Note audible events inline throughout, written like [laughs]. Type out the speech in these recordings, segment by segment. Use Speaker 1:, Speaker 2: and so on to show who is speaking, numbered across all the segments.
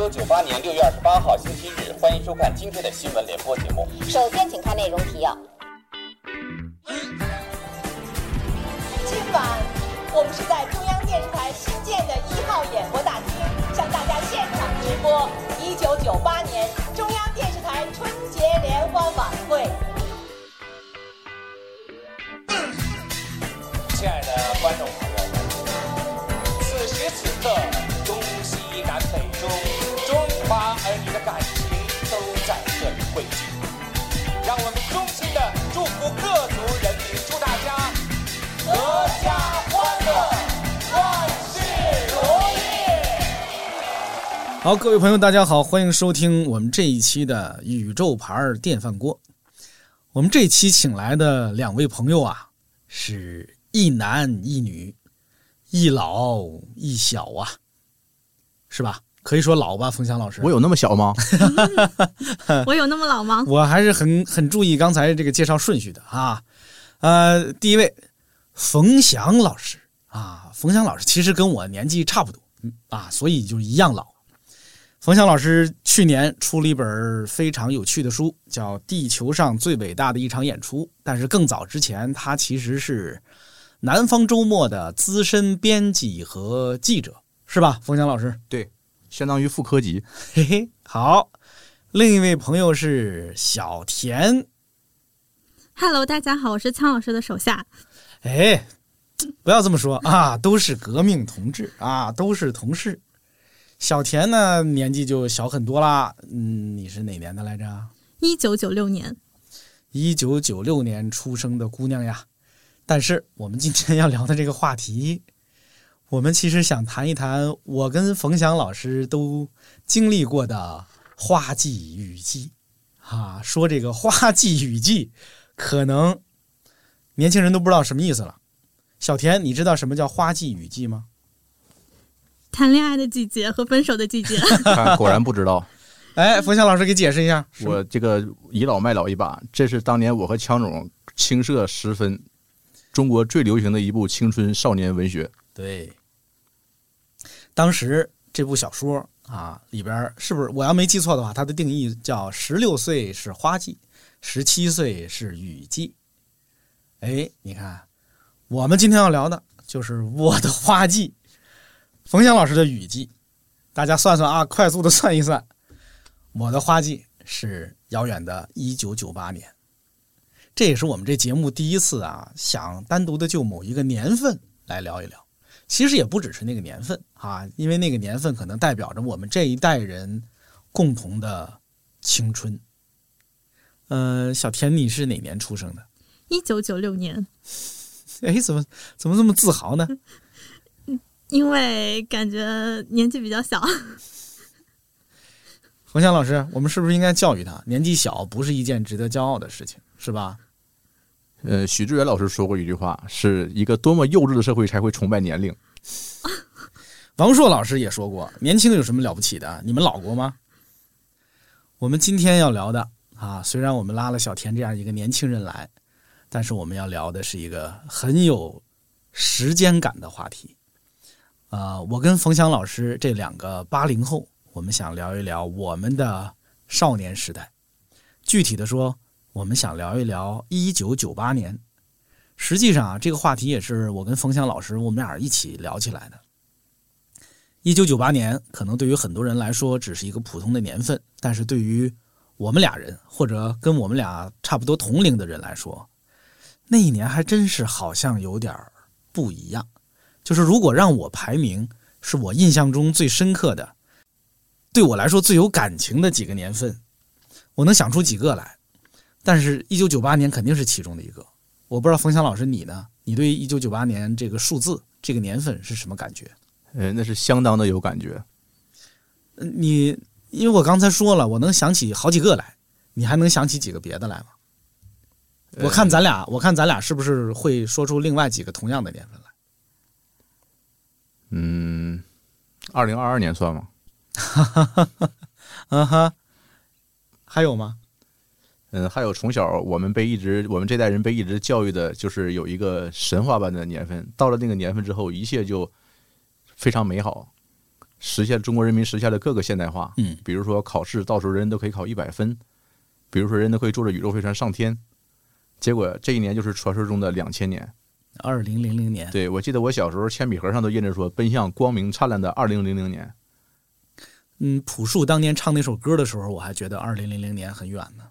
Speaker 1: 一九九八年六月二十八号星期日，欢迎收看今天的新闻联播节目。
Speaker 2: 首先，请看内容提要。
Speaker 3: 好，各位朋友，大家好，欢迎收听我们这一期的宇宙牌电饭锅。我们这期请来的两位朋友啊，是一男一女，一老一小啊，是吧？可以说老吧，冯翔老师。[laughs]
Speaker 4: 我有那么小吗？[laughs]
Speaker 5: 我有那么老吗？[laughs]
Speaker 3: 我还是很很注意刚才这个介绍顺序的啊。呃，第一位，冯翔老师啊，冯翔老师其实跟我年纪差不多，嗯啊，所以就一样老。冯翔老师去年出了一本非常有趣的书，叫《地球上最伟大的一场演出》。但是更早之前，他其实是南方周末的资深编辑和记者，是吧？冯翔老师，
Speaker 4: 对，相当于副科级。
Speaker 3: 嘿嘿，好。另一位朋友是小田
Speaker 5: ，Hello，大家好，我是苍老师的手下。
Speaker 3: 哎，不要这么说啊，都是革命同志啊，都是同事。小田呢，年纪就小很多啦。嗯，你是哪年的来着？
Speaker 5: 一九九六年，
Speaker 3: 一九九六年出生的姑娘呀。但是我们今天要聊的这个话题，我们其实想谈一谈我跟冯翔老师都经历过的花季雨季啊。说这个花季雨季，可能年轻人都不知道什么意思了。小田，你知道什么叫花季雨季吗？
Speaker 5: 谈恋爱的季节和分手的季节。[laughs]
Speaker 4: 看，果然不知道。
Speaker 3: 哎，冯翔老师给解释一下。
Speaker 4: 我这个倚老卖老一把，这是当年我和强总青涩时分，中国最流行的一部青春少年文学。
Speaker 3: 对，当时这部小说啊里边是不是我要没记错的话，它的定义叫十六岁是花季，十七岁是雨季。哎，你看，我们今天要聊的就是我的花季，冯翔老师的雨季。大家算算啊，快速的算一算，我的花季是遥远的一九九八年。这也是我们这节目第一次啊，想单独的就某一个年份来聊一聊。其实也不只是那个年份啊，因为那个年份可能代表着我们这一代人共同的青春。呃，小田，你是哪年出生的？
Speaker 5: 一九九六年，[laughs]
Speaker 3: 哎，怎么怎么这么自豪呢？
Speaker 5: 因为感觉年纪比较小。[laughs]
Speaker 3: 冯翔老师，我们是不是应该教育他，年纪小不是一件值得骄傲的事情，是吧？
Speaker 4: 呃，许志远老师说过一句话，是一个多么幼稚的社会才会崇拜年龄。[laughs]
Speaker 3: 王硕老师也说过，年轻有什么了不起的？你们老过吗？我们今天要聊的啊，虽然我们拉了小田这样一个年轻人来，但是我们要聊的是一个很有时间感的话题。啊、我跟冯翔老师这两个八零后，我们想聊一聊我们的少年时代。具体的说，我们想聊一聊一九九八年。实际上啊，这个话题也是我跟冯翔老师我们俩一起聊起来的。一九九八年可能对于很多人来说只是一个普通的年份，但是对于我们俩人或者跟我们俩差不多同龄的人来说，那一年还真是好像有点不一样。就是如果让我排名，是我印象中最深刻的，对我来说最有感情的几个年份，我能想出几个来。但是，一九九八年肯定是其中的一个。我不知道冯翔老师你呢？你对一九九八年这个数字、这个年份是什么感觉？
Speaker 4: 呃，那是相当的有感觉。
Speaker 3: 呃你因为我刚才说了，我能想起好几个来，你还能想起几个别的来吗？我看咱俩，我看咱俩是不是会说出另外几个同样的年份来？
Speaker 4: 嗯，二零二二年算吗？[laughs]
Speaker 3: 啊哈，还有吗？
Speaker 4: 嗯，还有从小我们被一直我们这代人被一直教育的，就是有一个神话般的年份，到了那个年份之后，一切就非常美好。实现中国人民实现了各个现代化。
Speaker 3: 嗯，
Speaker 4: 比如说考试，到时候人人都可以考一百分；比如说人人都可以坐着宇宙飞船上天。结果这一年就是传说中的两千年。
Speaker 3: 二零零零年，
Speaker 4: 对我记得我小时候铅笔盒上都印着说“奔向光明灿烂的二零零零年
Speaker 3: 嗯，朴树当年唱那首歌的时候，我还觉得二零零零年很远呢。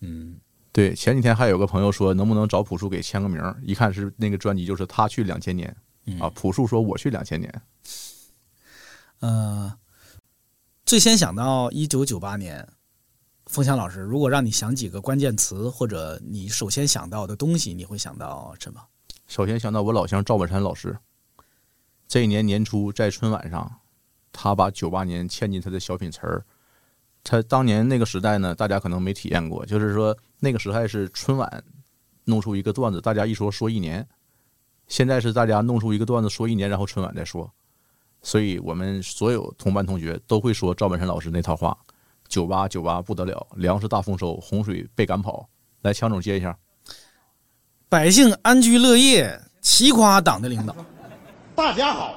Speaker 4: 嗯，对，前几天还有个朋友说能不能找朴树给签个名，一看是那个专辑就是他去两千年
Speaker 3: 嗯
Speaker 4: 啊，朴树说我去两千年。
Speaker 3: 呃，最先想到一九九八年，风翔老师，如果让你想几个关键词，或者你首先想到的东西，你会想到什么？
Speaker 4: 首先想到我老乡赵本山老师，这一年年初在春晚上，他把九八年嵌进他的小品词儿。他当年那个时代呢，大家可能没体验过，就是说那个时代是春晚弄出一个段子，大家一说说一年。现在是大家弄出一个段子说一年，然后春晚再说。所以我们所有同班同学都会说赵本山老师那套话：“九八九八不得了，粮食大丰收，洪水被赶跑。”来，强总接一下。
Speaker 3: 百姓安居乐业，齐夸党的领导。
Speaker 6: 大家好，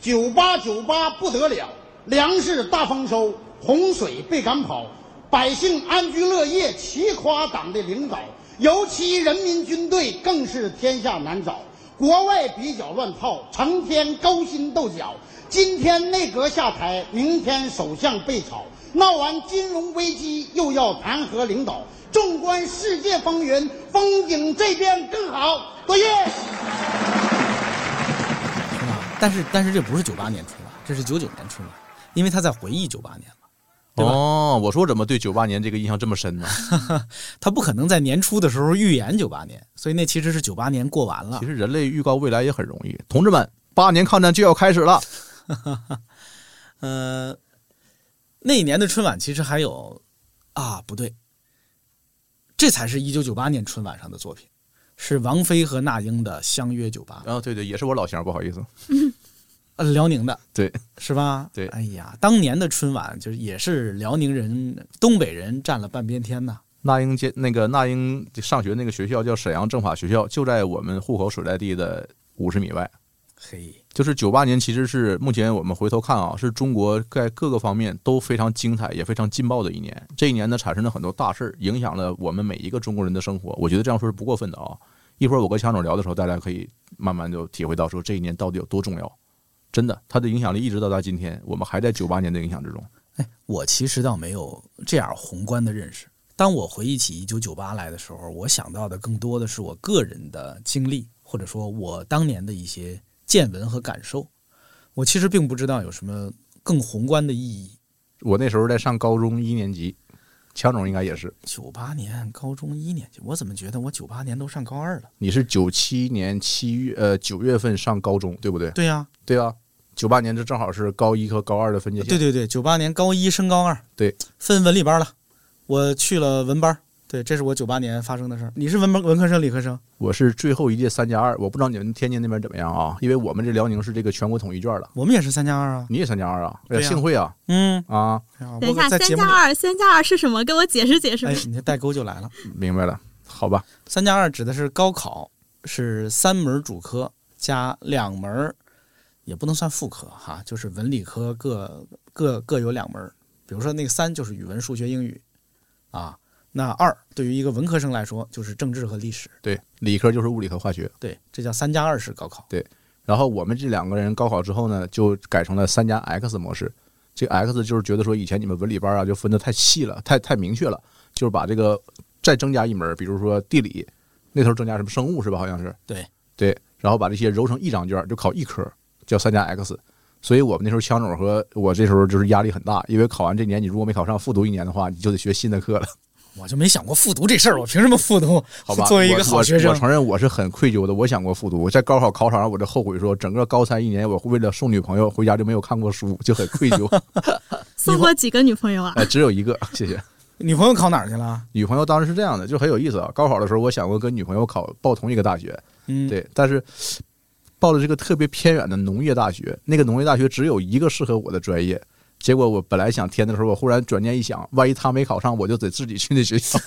Speaker 6: 九八九八不得了，粮食大丰收，洪水被赶跑，百姓安居乐业，齐夸党的领导。尤其人民军队更是天下难找，国外比较乱套，成天勾心斗角。今天内阁下台，明天首相被炒，闹完金融危机又要弹劾领导。纵观世界风云，风景这边更好。多谢。
Speaker 3: 但是但是这不是九八年春晚，这是九九年春晚，因为他在回忆九八年嘛，对吧？
Speaker 4: 哦，我说怎么对九八年这个印象这么深呢？[laughs]
Speaker 3: 他不可能在年初的时候预言九八年，所以那其实是九八年过完了
Speaker 4: 其。实人类预告未来也很容易，同志们，八年抗战就要开始了。[laughs]
Speaker 3: 呃，那一年的春晚其实还有啊，不对，这才是一九九八年春晚上的作品，是王菲和那英的《相约九八》，
Speaker 4: 啊，对对，也是我老乡，不好意思。[laughs]
Speaker 3: 呃，辽宁的，[laughs]
Speaker 4: 对，
Speaker 3: 是吧？
Speaker 4: 对
Speaker 3: 哎呀，当年的春晚就是也是辽宁人、东北人占了半边天呐。
Speaker 4: 那英街那个那英上学那个学校叫沈阳政法学校，就在我们户口所在地的五十米外。
Speaker 3: 嘿，
Speaker 4: 就是九八年，其实是目前我们回头看啊，是中国在各个方面都非常精彩也非常劲爆的一年。这一年呢，产生了很多大事儿，影响了我们每一个中国人的生活。我觉得这样说是不过分的啊。一会儿我跟强总聊的时候，大家可以慢慢就体会到说这一年到底有多重要。真的，它的影响力一直到达今天，我们还在九八年的影响之中。
Speaker 3: 哎，我其实倒没有这样宏观的认识。当我回忆起一九九八来的时候，我想到的更多的是我个人的经历，或者说我当年的一些见闻和感受。我其实并不知道有什么更宏观的意义。
Speaker 4: 我那时候在上高中一年级，强总应该也是。
Speaker 3: 九八年高中一年级，我怎么觉得我九八年都上高二了？
Speaker 4: 你是九七年七月呃九月份上高中，对不对？
Speaker 3: 对呀、
Speaker 4: 对啊，九八年这正好是高一和高二的分界线。
Speaker 3: 对对对，九八年高一升高二，
Speaker 4: 对，
Speaker 3: 分文理班了，我去了文班。对，这是我九八年发生的事儿。你是文文科生、理科生？
Speaker 4: 我是最后一届三加二，我不知道你们天津那边怎么样啊？因为我们这辽宁是这个全国统一卷了。
Speaker 3: 我们也是三加二啊。
Speaker 4: 你也三加二啊？幸会啊
Speaker 3: 嗯，
Speaker 4: 啊！
Speaker 5: 等一下，三加二，三加二是什么？给我解释解释
Speaker 3: 哎。，你这代沟就来了。
Speaker 4: 明白了，好吧。
Speaker 3: 三加二指的是高考，是三门主科加两门，也不能算副科哈，就是文理科各各各有两门。比如说那个三就是语文、数学、英语，啊，那二对于一个文科生来说就是政治和历史。
Speaker 4: 对，理科就是物理和化学。
Speaker 3: 对，这叫三加二式高考。
Speaker 4: 对然后我们这两个人高考之后呢，就改成了三加 X 模式。这个 X 就是觉得说以前你们文理班啊就分得太细了，太太明确了，就是把这个再增加一门，比如说地理，那头增加什么生物是吧？好像是。
Speaker 3: 对
Speaker 4: 对，然后把这些揉成一张卷，就考一科，叫三加 X。所以我们那时候枪总和我这时候就是压力很大，因为考完这年你如果没考上，复读一年的话，你就得学新的课了。
Speaker 3: 我就没想过复读这事儿，我凭什么复读？
Speaker 4: 好吧，
Speaker 3: 作为一个好学生
Speaker 4: 我，我，承认我是很愧疚的。我想过复读，我在高考考场上我就后悔说，整个高三一年，我为了送女朋友回家就没有看过书，就很愧疚。[laughs] [laughs]
Speaker 5: 送过几个女朋友啊？
Speaker 4: 哎，只有一个，谢谢。[laughs]
Speaker 3: 女朋友考哪儿去了？
Speaker 4: 女朋友当时是这样的，就很有意思啊。高考的时候，我想过跟女朋友考报同一个大学，
Speaker 3: 嗯，
Speaker 4: 对，但是报的这个特别偏远的农业大学，那个农业大学只有一个适合我的专业。结果我本来想填的时候，我忽然转念一想，万一他没考上，我就得自己去那学校。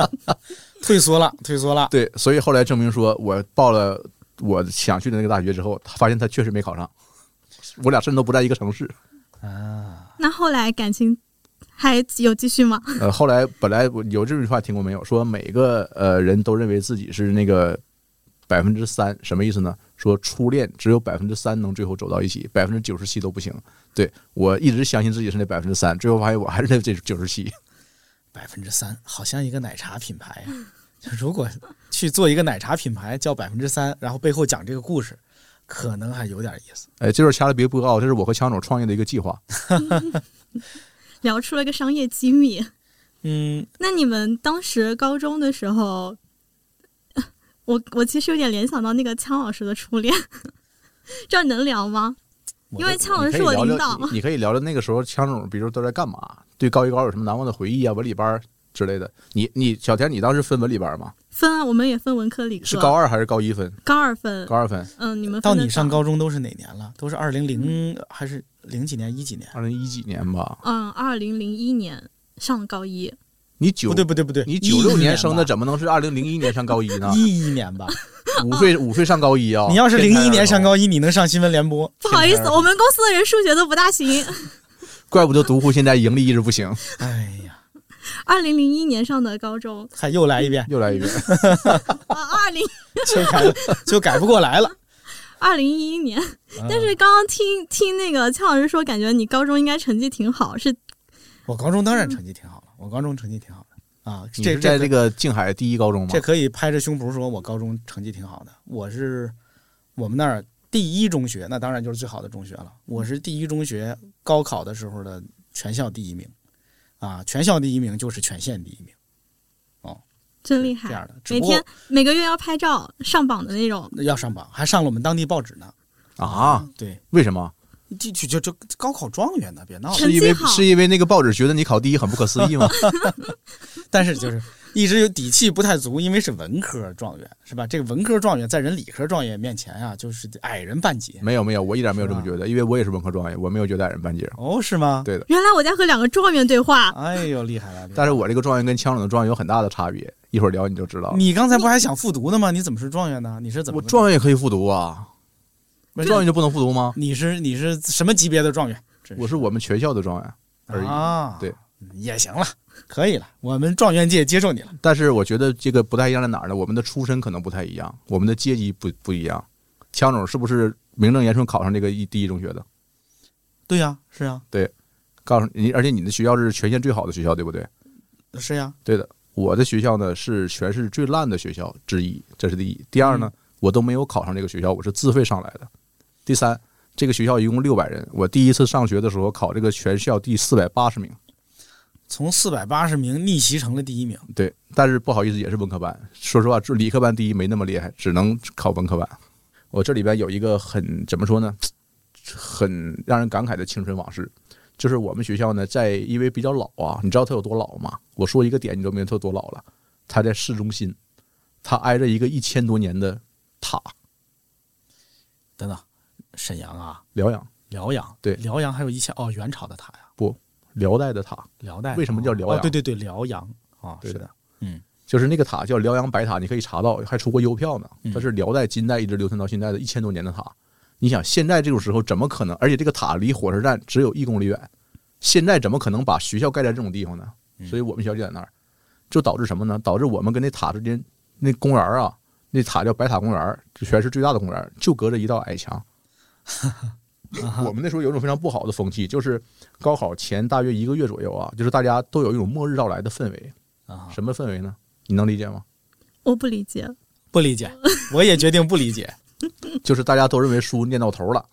Speaker 4: [laughs]
Speaker 3: 退缩了，退缩了。
Speaker 4: 对，所以后来证明说我报了我想去的那个大学之后，他发现他确实没考上。我俩甚至都不在一个城市。
Speaker 3: 啊，
Speaker 5: 那后来感情还有继续吗？[laughs]
Speaker 4: 呃，后来本来我有这句话听过没有？说每个呃人都认为自己是那个百分之三，什么意思呢？说初恋只有百分之三能最后走到一起，百分之九十七都不行。对我一直相信自己是那百分之三，最后发现我还是那这九十七。
Speaker 3: 百分之三，好像一个奶茶品牌呀、[laughs] 就如果去做一个奶茶品牌叫百分之三，然后背后讲这个故事，可能还有点意思。
Speaker 4: 哎，这段掐了别播啊！这是我和强总创业的一个计划。[laughs]
Speaker 5: 聊出了个商业机密。
Speaker 3: 嗯，
Speaker 5: 那你们当时高中的时候，我我其实有点联想到那个枪老师的初恋，[laughs] 这样能聊吗？因为枪老师是我
Speaker 4: 你可聊聊
Speaker 5: 领导，
Speaker 4: 你你可以聊聊那个时候枪总，比如都在干嘛？对高一高二有什么难忘的回忆啊？文理班之类的。你你小田，你当时分文理班吗？
Speaker 5: 分啊，我们也分文科理科，
Speaker 4: 是高二还是高一分？
Speaker 5: 高二分
Speaker 4: 高，二分，
Speaker 5: 嗯，你们
Speaker 3: 到你上高中都是哪年了？都是二零零还是零几年？一几年？
Speaker 4: 二零一几年吧？
Speaker 5: 嗯，二零零一年上高一，
Speaker 4: 你九
Speaker 3: 不对不对不对，
Speaker 4: 你九六年生的，怎么能是二零零一年上高一呢？[laughs]
Speaker 3: 一一年吧？
Speaker 4: 五岁五岁上高一啊！
Speaker 3: 你要是零一年上
Speaker 4: 高，
Speaker 3: 一，你能上新闻联播？
Speaker 5: 不好意思，我们公司的人数学都不大行。[laughs]
Speaker 4: 怪不得独户现在盈利一直不行。
Speaker 3: 哎呀，
Speaker 5: 二零零一年上的高中，
Speaker 3: 还又来一遍，
Speaker 4: 又来一遍，[laughs]
Speaker 5: 啊，二零
Speaker 3: 就改就改不过来了。
Speaker 5: 二零一一年。
Speaker 3: 嗯
Speaker 5: 但是刚刚听听那个蔡老师说，感觉你高中应该成绩挺好，是
Speaker 3: 我高中当然成绩挺好了，我高中成绩挺好的啊。
Speaker 4: 你
Speaker 3: 这
Speaker 4: 是在这
Speaker 3: 个
Speaker 4: 个静海第一高中吗
Speaker 3: 这？可以拍着胸脯说，我高中成绩挺好的。我是我们那儿第一中学，那当然就是最好的中学了。我是第一中学高考的时候的全校第一名，啊，全校第一名就是全县第一名，
Speaker 5: 真厉害。
Speaker 3: 这样的。
Speaker 5: 每天每个月要拍照上榜的那种，
Speaker 3: 要上榜，还上了我们当地报纸呢。
Speaker 4: 啊？
Speaker 3: 对，
Speaker 4: 为什么？
Speaker 3: 就就就就高考状元呢，别闹了。
Speaker 4: 是因为是因为那个报纸觉得你考第一很不可思议吗？[laughs]
Speaker 3: 但是就是一直有底气不太足，因为是文科状元，是吧？这个文科状元在人理科状元面前啊，就是矮人半截。
Speaker 4: 没有没有，我一点没有这么觉得，因为我也是文科状元，我没有觉得矮人半截。
Speaker 3: 哦，是吗？
Speaker 4: 对的，
Speaker 5: 原来我在和两个状元对话。
Speaker 3: 哎呦，厉害了！害了
Speaker 4: 但是我这个状元跟枪手的状元有很大的差别，一会儿聊你就知道了。
Speaker 3: 你刚才不还想复读呢吗？你怎么是状元呢？你是怎么
Speaker 4: 我状元也可以复读啊，状元就不能复读吗？
Speaker 3: 你是你是什么级别的状元？真
Speaker 4: 我是我们全校的状元而已。
Speaker 3: 啊，
Speaker 4: 对，
Speaker 3: 也行了，可以了，我们状元界接受你了。
Speaker 4: 但是我觉得这个不太一样在哪儿呢？我们的出身可能不太一样，我们的阶级不不一样。枪总是不是名正言顺考上这个一第一中学的？
Speaker 3: 对呀、是呀、
Speaker 4: 告诉你，而且你的学校是全县最好的学校，对不对？
Speaker 3: 是呀、
Speaker 4: 对的，我的学校呢是全市最烂的学校之一，这是第一。第二呢，我都没有考上这个学校，我是自费上来的。第三，这个学校一共六百人，我第一次上学的时候考这个全校第四百八十名，
Speaker 3: 从四百八十名逆袭成了第一名。
Speaker 4: 对。但是不好意思，也是文科班。说实话，就理科班第一没那么厉害，只能考文科班。我这里边有一个很怎么说呢，很让人感慨的青春往事。就是我们学校呢，在因为比较老啊，你知道它有多老吗？我说一个点，你都明白它有多老了。它在市中心，它挨着一个一千多年的塔，
Speaker 3: 等等，沈阳啊，
Speaker 4: 辽阳
Speaker 3: 辽阳，
Speaker 4: 对
Speaker 3: 辽阳还有一千哦，元朝的塔呀，不
Speaker 4: 辽代的塔，
Speaker 3: 辽代。
Speaker 4: 为什么叫辽阳
Speaker 3: 哦对对对，辽阳啊，是的，
Speaker 4: 就是那个塔叫辽阳白塔，你可以查到，还出过邮票呢。
Speaker 3: 嗯
Speaker 4: 它是辽代、金代一直流传到现在的一千多年的塔。你想，现在这种时候怎么可能？而且这个塔离火车站只有一公里远，现在怎么可能把学校盖在这种地方呢？
Speaker 3: 嗯
Speaker 4: 所以我们学校就在那儿，就导致什么呢？导致我们跟那塔之间，那公园啊，那塔叫白塔公园，这全市最大的公园，就隔着一道矮墙。[laughs] 我们那时候有一种非常不好的风气，就是高考前大约一个月左右啊，就是大家都有一种末日到来的氛围。
Speaker 3: 啊，
Speaker 4: 什么氛围呢？你能理解吗？
Speaker 5: 我不理解，
Speaker 3: 不理解，我也决定不理解。[laughs]
Speaker 4: 就是大家都认为书念到头了，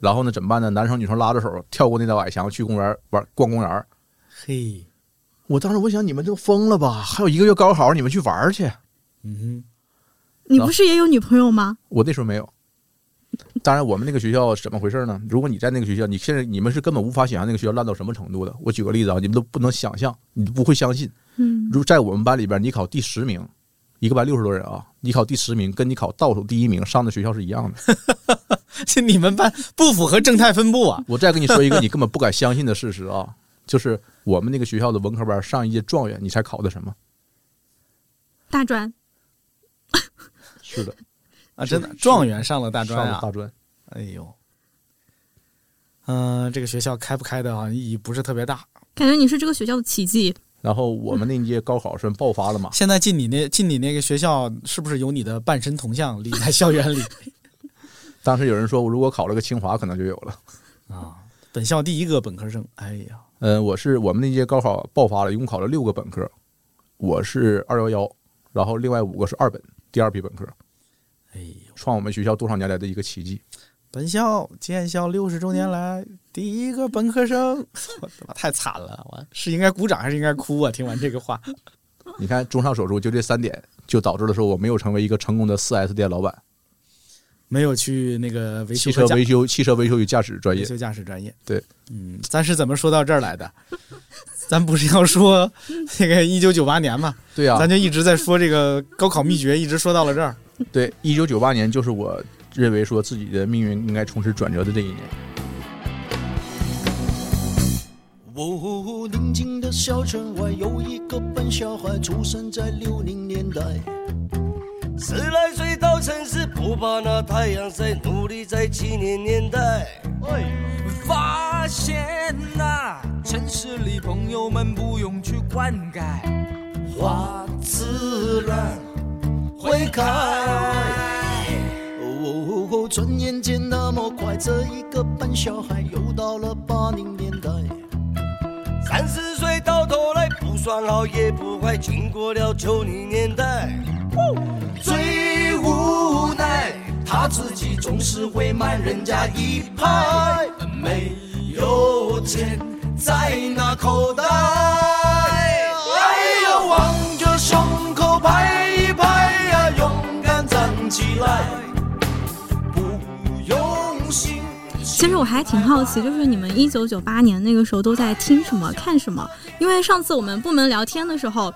Speaker 4: 然后呢怎么办呢？男生女生拉着手跳过那道矮墙去公园玩逛公园。
Speaker 3: 嘿，
Speaker 4: 我当时我想你们都疯了吧？还有一个月高考，你们去玩去？
Speaker 3: 嗯
Speaker 5: 你不是也有女朋友吗？
Speaker 4: 我那时候没有。当然，我们那个学校怎么回事呢？如果你在那个学校，你现在你们是根本无法想象那个学校烂到什么程度的。我举个例子啊，你们都不能想象，你不会相信。
Speaker 5: 嗯，
Speaker 4: 如在我们班里边，你考第十名，一个班六十多人啊，你考第十名，跟你考倒数第一名上的学校是一样的。
Speaker 3: 哼，这你们班不符合正态分布啊。
Speaker 4: 我再跟你说一个 [laughs] 你根本不敢相信的事实啊，就是我们那个学校的文科班上一届状元，你猜考的什么？
Speaker 5: 大专
Speaker 4: 是的，
Speaker 3: 啊，真的，状元上了大专啊！
Speaker 4: 上了大专。
Speaker 3: 哎呦，嗯、这个学校开不开的好像意义不是特别大。
Speaker 5: 感觉你是这个学校的奇迹。
Speaker 4: 然后我们那届高考算爆发了嘛，
Speaker 3: 现在进你那进你那个学校，是不是有你的半身铜像立在校园里 [laughs]
Speaker 4: 当时有人说，我如果考了个清华，可能就有了。[laughs]
Speaker 3: 啊？本校第一个本科生，哎呀，
Speaker 4: 嗯，我是我们那届高考爆发了，一共考了六个本科，我是二幺幺，然后另外五个是二本，第二批本科，
Speaker 3: 哎呦，
Speaker 4: 创我们学校多少年来的一个奇迹。
Speaker 3: 本校建校六十周年来第一个本科生，我他妈太惨了！我是应该鼓掌还是应该哭啊？听完这个话，[laughs]
Speaker 4: 你看，综上所述，就这三点，就导致了说我没有成为一个成功的四 S 店老板，
Speaker 3: 没有去那个维修
Speaker 4: 汽车维修、汽车维修与驾驶专业。
Speaker 3: 维修驾驶专业。
Speaker 4: 对，
Speaker 3: 嗯，咱是怎么说到这儿来的？[laughs] 咱不是要说那个一九九八年嘛？
Speaker 4: 对呀、
Speaker 3: 咱就一直在说这个高考秘诀，一直说到了这儿。[laughs]
Speaker 4: 对，一九九八年就是我认为说自己的命运应该从此转折的这一年。
Speaker 7: 哦，宁静的小村外有一个笨小孩，出生在六零年代。
Speaker 8: 十来岁到城市，不怕那太阳晒，努力在七年年代。
Speaker 9: 发现呐、城市里朋友们不用去灌溉，
Speaker 7: 花自然会开。哦，转眼间那么快，这一个笨小孩又到了八零年代。
Speaker 8: 三十岁到头来，不算好也不坏，经过了九零年代。
Speaker 7: 最无奈，他自己总是会慢人家一拍，没有钱在那口袋。哎呀，望着胸口拍
Speaker 5: 其实我还挺好奇，就是你们一九九八年那个时候都在听什么、看什么？因为上次我们部门聊天的时候，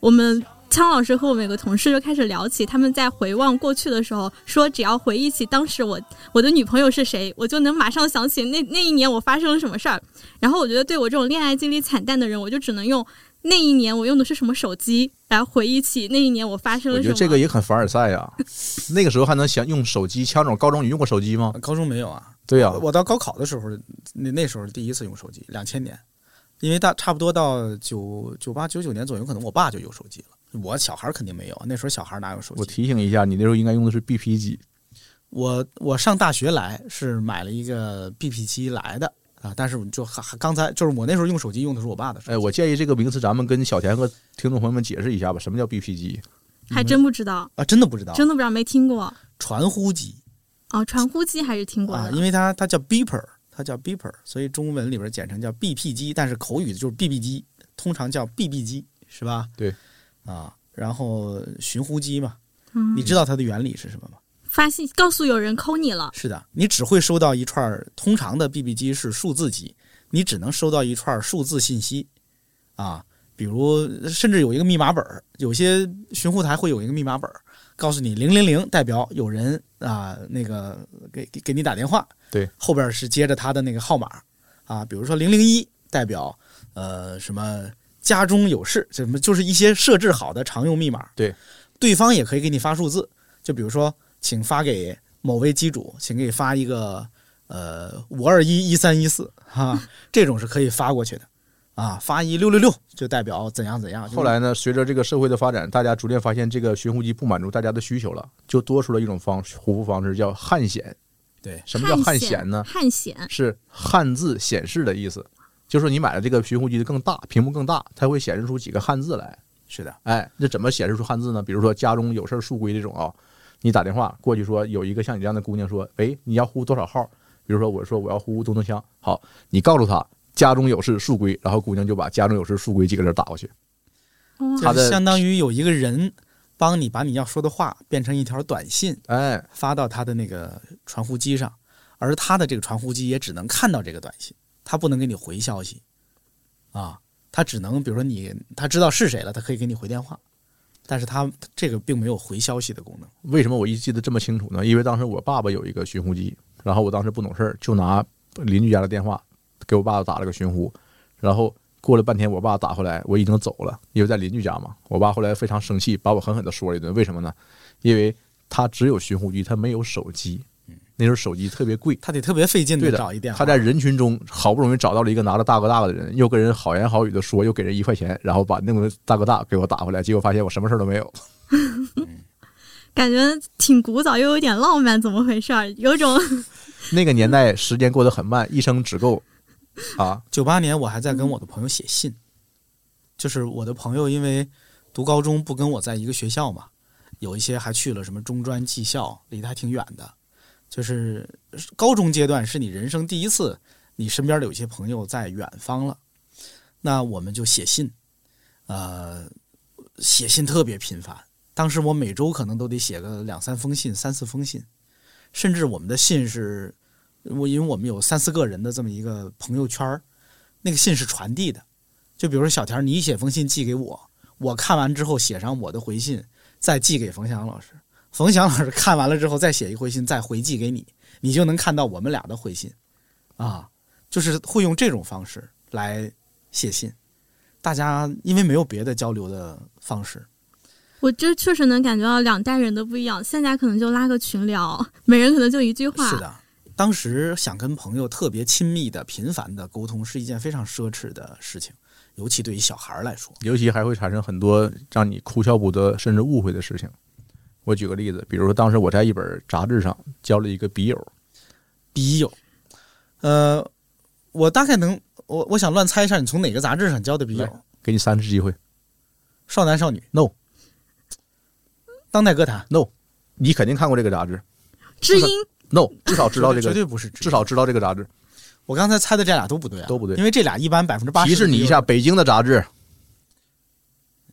Speaker 5: 我们枪老师和我们有个同事就开始聊起他们在回望过去的时候，说只要回忆起当时我我的女朋友是谁，我就能马上想起那那一年我发生了什么事儿。然后我觉得对我这种恋爱经历惨淡的人，我就只能用那一年我用的是什么手机来回忆起那一年我发生了什么。
Speaker 4: 我觉得这个也很凡尔赛呀、[laughs] 那个时候还能想用手机，枪总，高中你用过手机吗？
Speaker 3: 高中没有啊？
Speaker 4: 对呀、
Speaker 3: 我到高考的时候，那那时候第一次用手机，两千年，因为大差不多到九九八九九年左右，可能我爸就有手机了。我小孩肯定没有，那时候小孩哪有手机我？
Speaker 4: 提醒一下，你那时候应该用的是 BP 机。
Speaker 3: 我我上大学来是买了一个 BP 机来的啊，但是就还还刚才就是我那时候用手机用的是我爸的手机。
Speaker 4: 哎，我建议这个名词咱们跟小田和听众朋友们解释一下吧，什么叫 BP 机？
Speaker 5: 还真不知道，
Speaker 3: 啊，真的不知道，
Speaker 5: 真的不知道，没听过。
Speaker 3: 传呼机
Speaker 5: 哦，传呼机还是听过的。
Speaker 3: 啊，因为它它叫 beeper，它叫 beeper，所以中文里边简称叫 BP 机，但是口语就是 BB 机，通常叫 BB 机，是吧？
Speaker 4: 对，
Speaker 3: 啊，然后寻呼机嘛，
Speaker 5: 嗯
Speaker 3: 你知道它的原理是什么吗？
Speaker 5: 发信告诉有人抠你了，
Speaker 3: 是的，你只会收到一串儿，通常的 BB 机是数字机，你只能收到一串数字信息，啊，比如甚至有一个密码本儿，有些寻呼台会有一个密码本儿，告诉你零零零代表有人啊，那个给给给你打电话，
Speaker 4: 对，
Speaker 3: 后边是接着他的那个号码啊，比如说零零一代表呃什么家中有事，什么就是一些设置好的常用密码，
Speaker 4: 对，
Speaker 3: 对方也可以给你发数字，就比如说，请发给某位机主，请给发一个呃五二一一三一四哈，[laughs] 这种是可以发过去的啊，发一六六六就代表怎样怎样。
Speaker 4: 后来呢，随着这个社会的发展，大家逐渐发现这个寻呼机不满足大家的需求了，就多出了一种方呼呼方式，叫汉显。
Speaker 3: 对，
Speaker 4: 什么叫汉显呢？
Speaker 5: 汉显
Speaker 4: 是汉字显示的意思，就是说你买的这个寻呼机的更大，屏幕更大，它会显示出几个汉字来。
Speaker 3: 是的，
Speaker 4: 哎，那怎么显示出汉字呢？比如说家中有事儿速归这种啊、你打电话过去说有一个像你这样的姑娘说，喂，你要呼多少号？比如说我说我要呼咚咚锵，好，你告诉她家中有事速归，然后姑娘就把家中有事速归几个字打过去。他的
Speaker 3: 就相当于有一个人帮你把你要说的话变成一条短信，
Speaker 4: 哎，
Speaker 3: 发到他的那个传呼机上，而他的这个传呼机也只能看到这个短信，他不能给你回消息，啊，他只能比如说你他知道是谁了，他可以给你回电话，但是他这个并没有回消息的功能。
Speaker 4: 为什么我一记得这么清楚呢？因为当时我爸爸有一个寻呼机，然后我当时不懂事儿，就拿邻居家的电话给我爸爸打了个寻呼，然后过了半天，我爸打回来，我已经走了，因为在邻居家嘛。我爸后来非常生气，把我狠狠地说了一顿。为什么呢？因为他只有寻呼机，他没有手机。那时候手机特别贵，
Speaker 3: 他得特别费劲
Speaker 4: 对的
Speaker 3: 的找一电话。
Speaker 4: 他在人群中好不容易找到了一个拿着大哥大的人，又跟人好言好语的说，又给人一块钱，然后把那个大哥大给我打回来，结果发现我什么事儿都没有。[laughs]
Speaker 5: 感觉挺古早又有点浪漫，怎么回事儿？有种 [laughs]
Speaker 4: 那个年代时间过得很慢，一生只够 [laughs] 啊，
Speaker 3: 九八年我还在跟我的朋友写信，就是我的朋友因为读高中不跟我在一个学校嘛，有一些还去了什么中专技校，离得还挺远的。就是高中阶段是你人生第一次，你身边的有些朋友在远方了，那我们就写信，呃，写信特别频繁。当时我每周可能都得写个两三封信、三四封信，甚至我们的信是，我因为我们有三四个人的这么一个朋友圈那个信是传递的。就比如说小田，你写封信寄给我，我看完之后写上我的回信，再寄给冯翔老师。冯翔老师看完了之后再写一回信，再回寄给你，你就能看到我们俩的回信，啊，就是会用这种方式来写信。大家因为没有别的交流的方式，
Speaker 5: 我这确实能感觉到两代人的不一样。现在可能就拉个群聊，每人可能就一句话。
Speaker 3: 是的，当时想跟朋友特别亲密的、频繁的沟通，是一件非常奢侈的事情，尤其对于小孩来说。
Speaker 4: 尤其还会产生很多让你哭笑不得甚至误会的事情。我举个例子，比如说当时我在一本杂志上交了一个笔友，
Speaker 3: 笔友，呃，我大概能，我我想乱猜一下，你从哪个杂志上交的笔友？
Speaker 4: 给你三次机会。
Speaker 3: 少男少女
Speaker 4: ？No。
Speaker 3: 当代歌坛
Speaker 4: ？No。你肯定看过这个杂志。
Speaker 5: 知音
Speaker 4: ？No，至少知道这个，[laughs]
Speaker 3: 绝对不是，
Speaker 4: 至少知道这个杂志。
Speaker 3: 我刚才猜的这俩都不对啊，
Speaker 4: 都不对，
Speaker 3: 因为这俩一般百分之八十。
Speaker 4: 提示你一下，北京的杂志。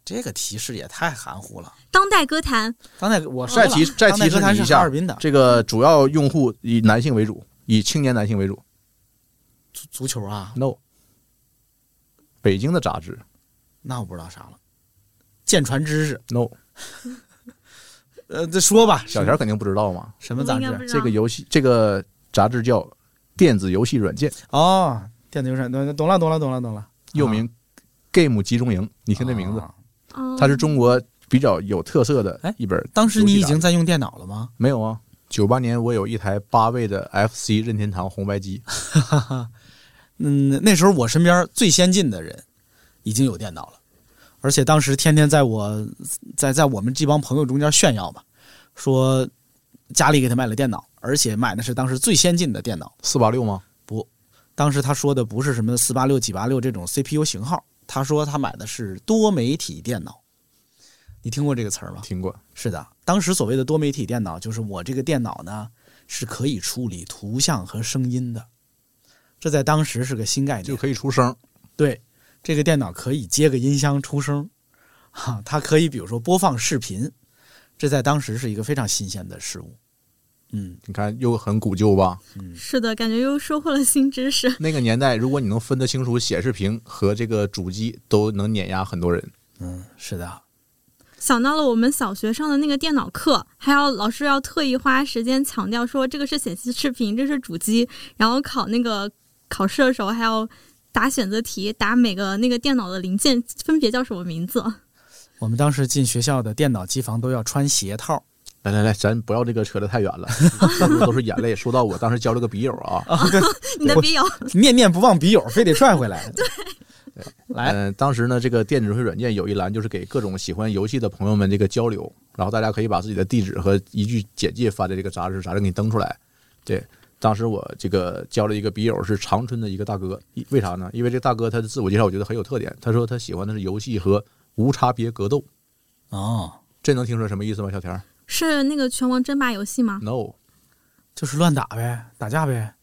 Speaker 3: 这个提示也太含糊了。
Speaker 5: 当代歌坛，
Speaker 3: 当代我
Speaker 4: 再提再提示你一下，这个主要用户以男性为主，以青年男性为主。
Speaker 3: 足足球啊
Speaker 4: ？No。北京的杂志，
Speaker 3: 那我不知道啥了。舰船知识
Speaker 4: ？No。[laughs]
Speaker 3: 呃，再说吧，
Speaker 4: 小田肯定不知道嘛。
Speaker 3: 什么杂志？
Speaker 4: 这个游戏，这个杂志叫电子游戏软件。
Speaker 3: 哦，电子游戏软件，懂了，懂了，懂了，懂了。
Speaker 4: 又名 Game 集中营，你听这名字。它是中国比较有特色的一本。
Speaker 3: 当时你已经在用电脑了吗？
Speaker 4: 没有啊，九八年我有一台八位的 FC 任天堂红白机。[laughs]
Speaker 3: 嗯，那时候我身边最先进的人已经有电脑了，而且当时天天在我在在我们这帮朋友中间炫耀嘛，说家里给他买了电脑，而且买的是当时最先进的电脑。
Speaker 4: 四八六吗？
Speaker 3: 不，当时他说的不是什么四八六、几八六这种 CPU 型号。他说他买的是多媒体电脑，你听过这个词儿吗？
Speaker 4: 听过。
Speaker 3: 是的，当时所谓的多媒体电脑，就是我这个电脑呢是可以处理图像和声音的，这在当时是个新概念，
Speaker 4: 就可以出声。
Speaker 3: 对，这个电脑可以接个音箱出声，哈，它可以比如说播放视频，这在当时是一个非常新鲜的事物。嗯，
Speaker 4: 你看又很古旧吧？
Speaker 3: 嗯，
Speaker 5: 是的，感觉又收获了新知识。[laughs]
Speaker 4: 那个年代，如果你能分得清楚显示屏和这个主机，都能碾压很多人。
Speaker 3: 嗯，是的。
Speaker 5: 想到了我们小学上的那个电脑课，还要老师要特意花时间强调说这个是显示视频，这是主机，然后考那个考试的时候还要答选择题，答每个那个电脑的零件分别叫什么名字。
Speaker 3: 我们当时进学校的电脑机房都要穿鞋套。
Speaker 4: 来来来，咱不要这个扯得太远了，[laughs] 都是眼泪。说到我当时交了个笔友啊，[laughs]
Speaker 5: 你的笔友 [laughs]
Speaker 3: 念念不忘笔友，非得拽回来。
Speaker 5: 对，
Speaker 3: 来，
Speaker 4: 嗯，当时呢，这个电子游戏软件有一栏就是给各种喜欢游戏的朋友们这个交流，然后大家可以把自己的地址和一句简介发在这个杂志，杂志给你登出来。对，当时我这个交了一个笔友是长春的一个大哥，为啥呢？因为这大哥他的自我介绍我觉得很有特点，他说他喜欢的是游戏和无差别格斗。
Speaker 3: 哦，
Speaker 4: 这能听出来什么意思吗？小田？
Speaker 5: 是那个拳王争霸游戏吗
Speaker 4: ？No，
Speaker 3: 就是乱打呗，打架呗。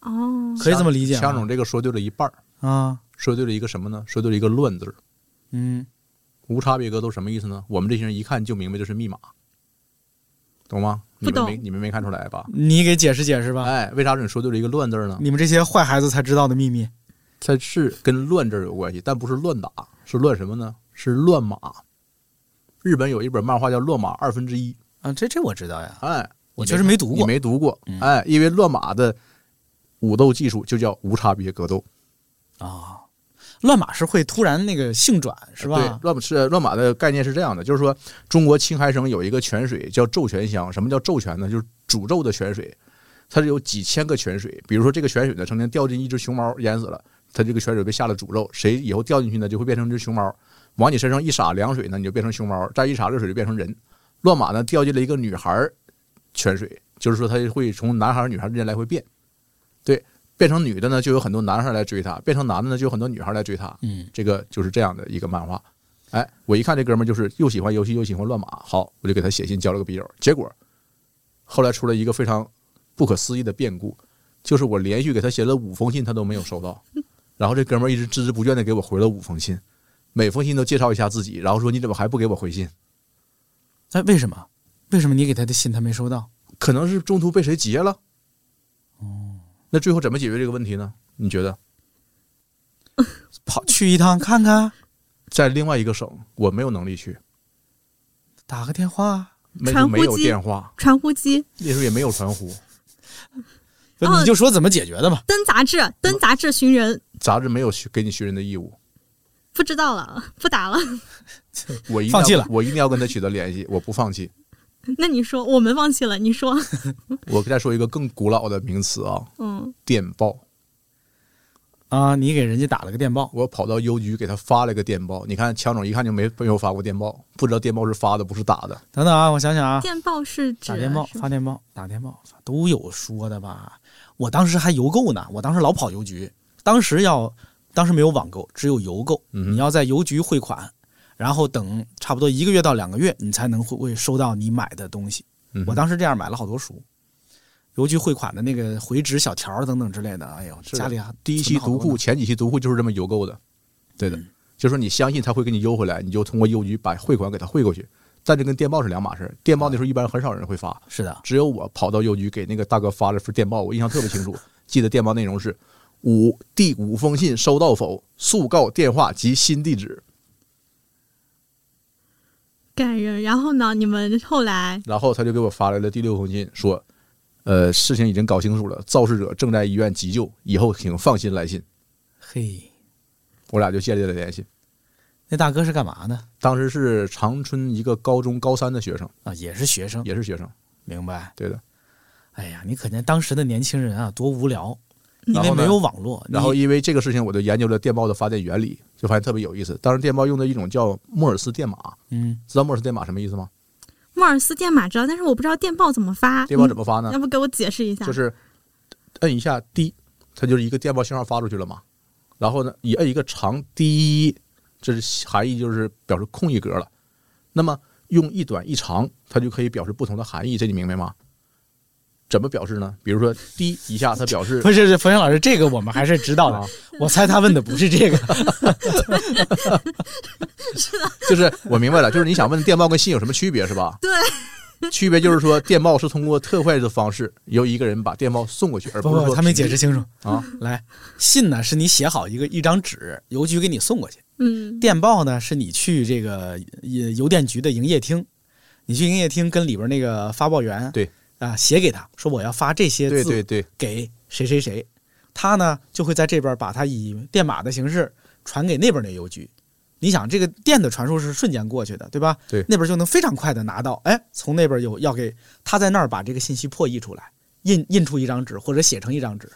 Speaker 5: 哦，
Speaker 3: 可以这么理解。
Speaker 4: 强总这个说对了一半
Speaker 3: 啊，
Speaker 4: 说对了一个什么呢？说对了一个“乱”字
Speaker 3: 嗯，
Speaker 4: 无差别格斗什么意思呢？我们这些人一看就明白这是密码，懂吗？你们没你们没看出来吧？
Speaker 3: 你给解释解释吧。
Speaker 4: 哎，为啥你说对了一个“乱”字呢？
Speaker 3: 你们这些坏孩子才知道的秘密，
Speaker 4: 它是跟“乱”字有关系，但不是乱打，是乱什么呢？是乱码。日本有一本漫画叫《乱码二分之一》。
Speaker 3: 啊，这这我知道呀，
Speaker 4: 哎，
Speaker 3: 我确实没读过，
Speaker 4: 你没读过，哎，因为乱马的武斗技术就叫无差别格斗
Speaker 3: 啊，乱马是会突然那个性转是吧？
Speaker 4: 对，乱是乱马的概念是这样的，就是说中国青海省有一个泉水叫咒泉乡，什么叫咒泉呢？就是诅咒的泉水，它是有几千个泉水。比如说这个泉水呢，曾经掉进一只熊猫淹死了，它这个泉水被下了诅咒，谁以后掉进去呢，就会变成只熊猫，往你身上一洒凉水呢，你就变成熊猫；再一洒热水就变成人。乱马呢掉进了一个女孩儿泉水，就是说他会从男孩儿、女孩儿之间来回变。对，变成女的呢，就有很多男孩儿来追她；变成男的呢，就有很多女孩儿来追她。
Speaker 3: 嗯，
Speaker 4: 这个就是这样的一个漫画。哎，我一看这哥们儿就是又喜欢游戏又喜欢乱码，好，我就给他写信交了个笔友。结果后来出了一个非常不可思议的变故，就是我连续给他写了五封信，他都没有收到。然后这哥们儿一直孜孜不倦的给我回了五封信，每封信都介绍一下自己，然后说你怎么还不给我回信？
Speaker 3: 哎，为什么？为什么你给他的信他没收到？
Speaker 4: 可能是中途被谁劫了。哦，那最后怎么解决这个问题呢？你觉得？[laughs]
Speaker 3: 跑去一趟看看，
Speaker 4: 在另外一个省，我没有能力去，
Speaker 3: 打个电话，
Speaker 4: 没
Speaker 5: 传呼
Speaker 4: 没有
Speaker 5: 机
Speaker 4: 电话，
Speaker 5: 传呼机，
Speaker 4: 那时候也没有传呼，[laughs]
Speaker 3: 不你就说怎么解决的吧。
Speaker 5: 登杂志，登杂志寻人，
Speaker 4: 杂志没有给你寻人的义务。
Speaker 5: 不知道了，不打了。[laughs]
Speaker 4: 我一定要
Speaker 3: 放弃了
Speaker 4: 我一定要跟他取得联系，我不放弃。
Speaker 5: 那你说，我们放弃了，你说，[laughs]
Speaker 4: 我再说一个更古老的名词啊，
Speaker 5: 嗯，
Speaker 4: 电报。
Speaker 3: 啊，你给人家打了个电报，
Speaker 4: 我跑到邮局给他发了个电报。你看，强总一看就没没有发过电报，不知道电报是发的不是打的。
Speaker 3: 等等啊，我想想啊，
Speaker 5: 电报是指
Speaker 3: 打电报、发电报、打电报都有说的吧？我当时还邮购呢，我当时老跑邮局，当时要当时没有网购，只有邮购，
Speaker 4: 嗯
Speaker 3: 你要在邮局汇款，然后等差不多一个月到两个月，你才能会会收到你买的东西。
Speaker 4: 嗯
Speaker 3: 我当时这样买了好多书，邮局汇款的那个回执小条儿等等之类的，哎呦，家里啊
Speaker 4: 第一期读库，前几期读库就是这么邮购的，对的，
Speaker 3: 嗯。
Speaker 4: 就说你相信他会给你邮回来，你就通过邮局把汇款给他汇过去。但这跟电报是两码事，电报那时候一般很少人会发，
Speaker 3: 是的，
Speaker 4: 只有我跑到邮局给那个大哥发了份电报，我印象特别清楚，[laughs] 记得电报内容是五第五封信收到否？速告电话及新地址。
Speaker 5: 感人。然后呢，你们后来
Speaker 4: 然后他就给我发来了第六封信，说，呃，事情已经搞清楚了，肇事者正在医院急救，以后请放心来信。
Speaker 3: 嘿，
Speaker 4: 我俩就建立了联系。
Speaker 3: 那大哥是干嘛呢
Speaker 4: 当时是长春一个高中高三的学生，
Speaker 3: 啊？也是学生，
Speaker 4: 也是学生，
Speaker 3: 明白？
Speaker 4: 对的。
Speaker 3: 哎呀，你可见当时的年轻人啊多无聊，因为没有网络。
Speaker 4: 然后因为这个事情，我就研究了电报的发电原理，就发现特别有意思。当时电报用的一种叫莫尔斯电码，
Speaker 3: 嗯，
Speaker 4: 知道莫尔斯电码什么意思吗？
Speaker 5: 莫尔斯电码知道，但是我不知道电报怎么发。
Speaker 4: 电报怎么发呢
Speaker 5: 要不给我解释一下？
Speaker 4: 就是摁一下滴，它就是一个电报信号发出去了嘛。然后呢，你摁一个长滴，这是含义就是表示空一格了。那么用一短一长，它就可以表示不同的含义，这你明白吗？怎么表示呢？比如说滴一下，它表示
Speaker 3: 不是，是冯翔老师，这个我们还是知道的。
Speaker 4: 啊。
Speaker 3: 我猜他问的不是这个，[laughs]
Speaker 4: 就是我明白了，就是你想问电报跟信有什么区别是吧？
Speaker 5: 对，
Speaker 4: 区别就是说电报是通过特快的方式由一个人把电报送过去，而
Speaker 3: 不不，
Speaker 4: 不是说
Speaker 3: 他没解释清楚。
Speaker 4: 啊。
Speaker 3: 来，信呢是你写好一个一张纸，邮局给你送过去；
Speaker 5: 嗯，
Speaker 3: 电报呢是你去这个呃邮电局的营业厅，你去营业厅跟里边那个发报员
Speaker 4: 对
Speaker 3: 啊写给他说我要发这些字
Speaker 4: 对对对，
Speaker 3: 给谁谁谁，他呢就会在这边把它以电码的形式传给那边的邮局。你想，这个电的传输是瞬间过去的，对吧？
Speaker 4: 对
Speaker 3: 那边就能非常快的拿到。哎，从那边有要给他在那儿把这个信息破译出来，印印出一张纸或者写成一张纸，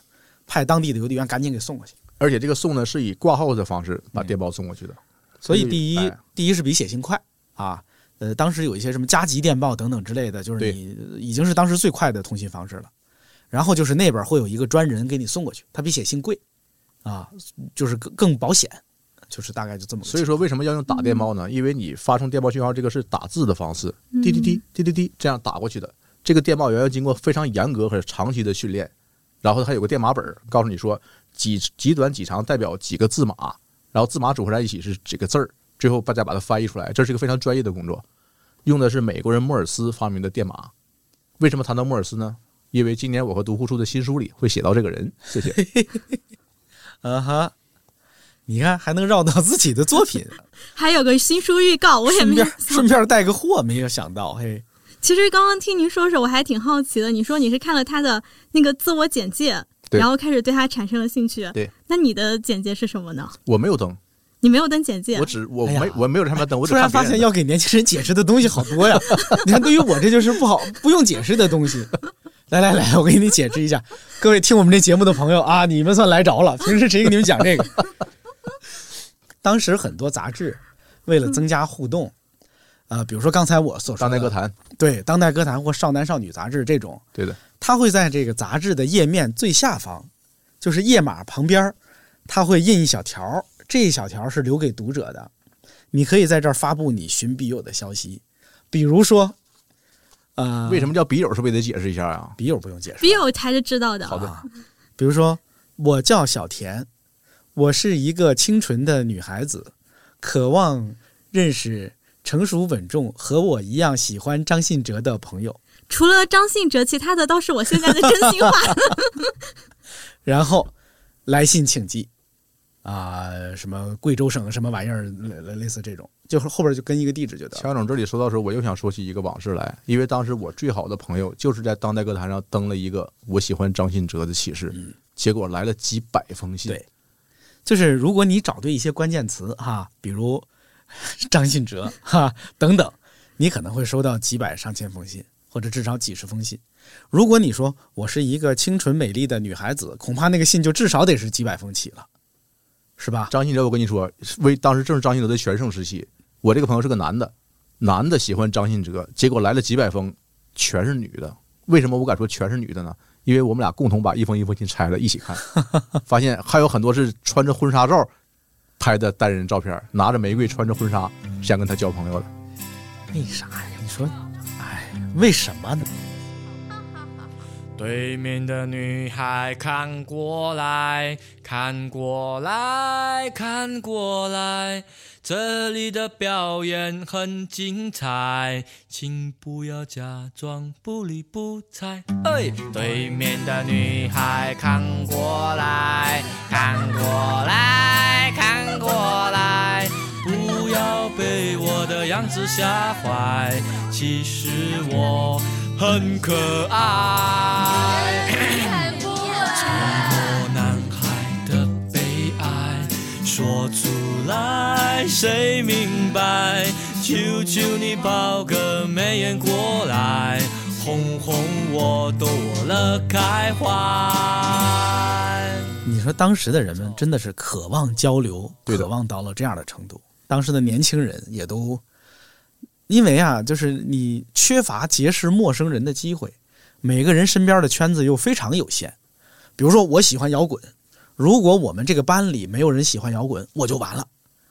Speaker 3: 派当地的邮递员赶紧给送过去。
Speaker 4: 而且这个送呢是以挂号的方式把电报送过去的。
Speaker 3: 所以第一，
Speaker 4: 哎
Speaker 3: 第一是比写信快啊。呃，当时有一些什么加急电报等等之类的，就是你已经是当时最快的通信方式了。然后就是那边会有一个专人给你送过去，它比写信贵啊，就是更更保险，就是大概就这么。
Speaker 4: 所以说为什么要用打电报呢？因为你发送电报信号这个是打字的方式，滴滴滴滴滴滴这样打过去的。这个电报员要经过非常严格和长期的训练，然后他有个电码本儿，告诉你说几几短几长代表几个字码，然后字码组合在一起是几个字儿，最后大家把它翻译出来。这是一个非常专业的工作，用的是美国人莫尔斯发明的电码。为什么谈到莫尔斯呢？因为今年我和读库出的新书里会写到这个人。谢谢。[laughs]
Speaker 3: 啊哈，你看还能绕到自己的作品，[laughs]
Speaker 5: 还有个新书预告，我也没有
Speaker 3: 便顺便带个货，没有想到，嘿，[laughs]
Speaker 5: 其实刚刚听您说说，我还挺好奇的。你说你是看了他的那个自我简介，然后开始对他产生了兴趣。
Speaker 4: 对，
Speaker 5: 那你的简介是什么呢？
Speaker 4: 我没有登，
Speaker 5: 你没有登简介，
Speaker 4: 我只我没我没有让他们登，我
Speaker 3: 突然发现要给年轻人解释的东西好多呀。[laughs] 你看，对于我这就是不好不用解释的东西。[laughs] 来来来，我给你解释一下，各位听我们这节目的朋友啊，你们算来着了。平时谁给你们讲这个？[laughs] 当时很多杂志为了增加互动，啊、比如说刚才我所说的
Speaker 4: 当代歌坛，
Speaker 3: 对当代歌坛或少男少女杂志这种，
Speaker 4: 对的，
Speaker 3: 它会在这个杂志的页面最下方，就是页码旁边儿，它会印一小条儿，这一小条是留给读者的。你可以在这儿发布你寻笔友的消息，比如说，呃，
Speaker 4: 为什么叫笔友？是不是也得解释一下啊？
Speaker 3: 笔友不用解释？
Speaker 5: 笔友才是知道的。
Speaker 4: 好的，
Speaker 3: 比如说，我叫小田，我是一个清纯的女孩子，渴望认识成熟稳重和我一样喜欢张信哲的朋友。
Speaker 5: 除了张信哲，其他的都是我现在的真心话。[laughs]
Speaker 3: 然后来信请寄啊、什么贵州省什么玩意儿，类类类似这种，就是后边就跟一个地址就得了。
Speaker 4: 强总这里说到时候，我又想说起一个往事来，因为当时我最好的朋友就是在当代歌坛上登了一个我喜欢张信哲的启事，结果来了几百封信。
Speaker 3: 嗯对就是如果你找对一些关键词哈，比如 [laughs] 张信哲哈等等，你可能会收到几百上千封信，或者至少几十封信。如果你说我是一个清纯美丽的女孩子，恐怕那个信就至少得是几百封起了，是吧？
Speaker 4: 张信哲，我跟你说，为当时正是张信哲的全盛时期。我这个朋友是个男的，男的喜欢张信哲，结果来了几百封，全是女的。为什么我敢说全是女的呢？因为我们俩共同把一封一封信拆了一起看，[laughs] 发现还有很多是穿着婚纱照拍的单人照片，拿着玫瑰，穿着婚纱，想跟他交朋友的。
Speaker 3: 为啥呀？你说，哎，为什么呢？
Speaker 9: 对面的女孩看过来，看过来，看过来，这里的表演很精彩，请不要假装不理不睬。哎，对面的女孩看过来，看过来，看过来，不要被我的样子吓坏，其实我很可爱。寂寞男孩的悲哀，说出来谁明白？求求你抛个媚眼过来，哄哄我躲了开怀。
Speaker 3: 你说当时的人们真的是渴望交流，渴望到了这样的程度。当时的年轻人也都因为啊，就是你缺乏结识陌生人的机会，每个人身边的圈子又非常有限。比如说，我喜欢摇滚，如果我们这个班里没有人喜欢摇滚，我就完了，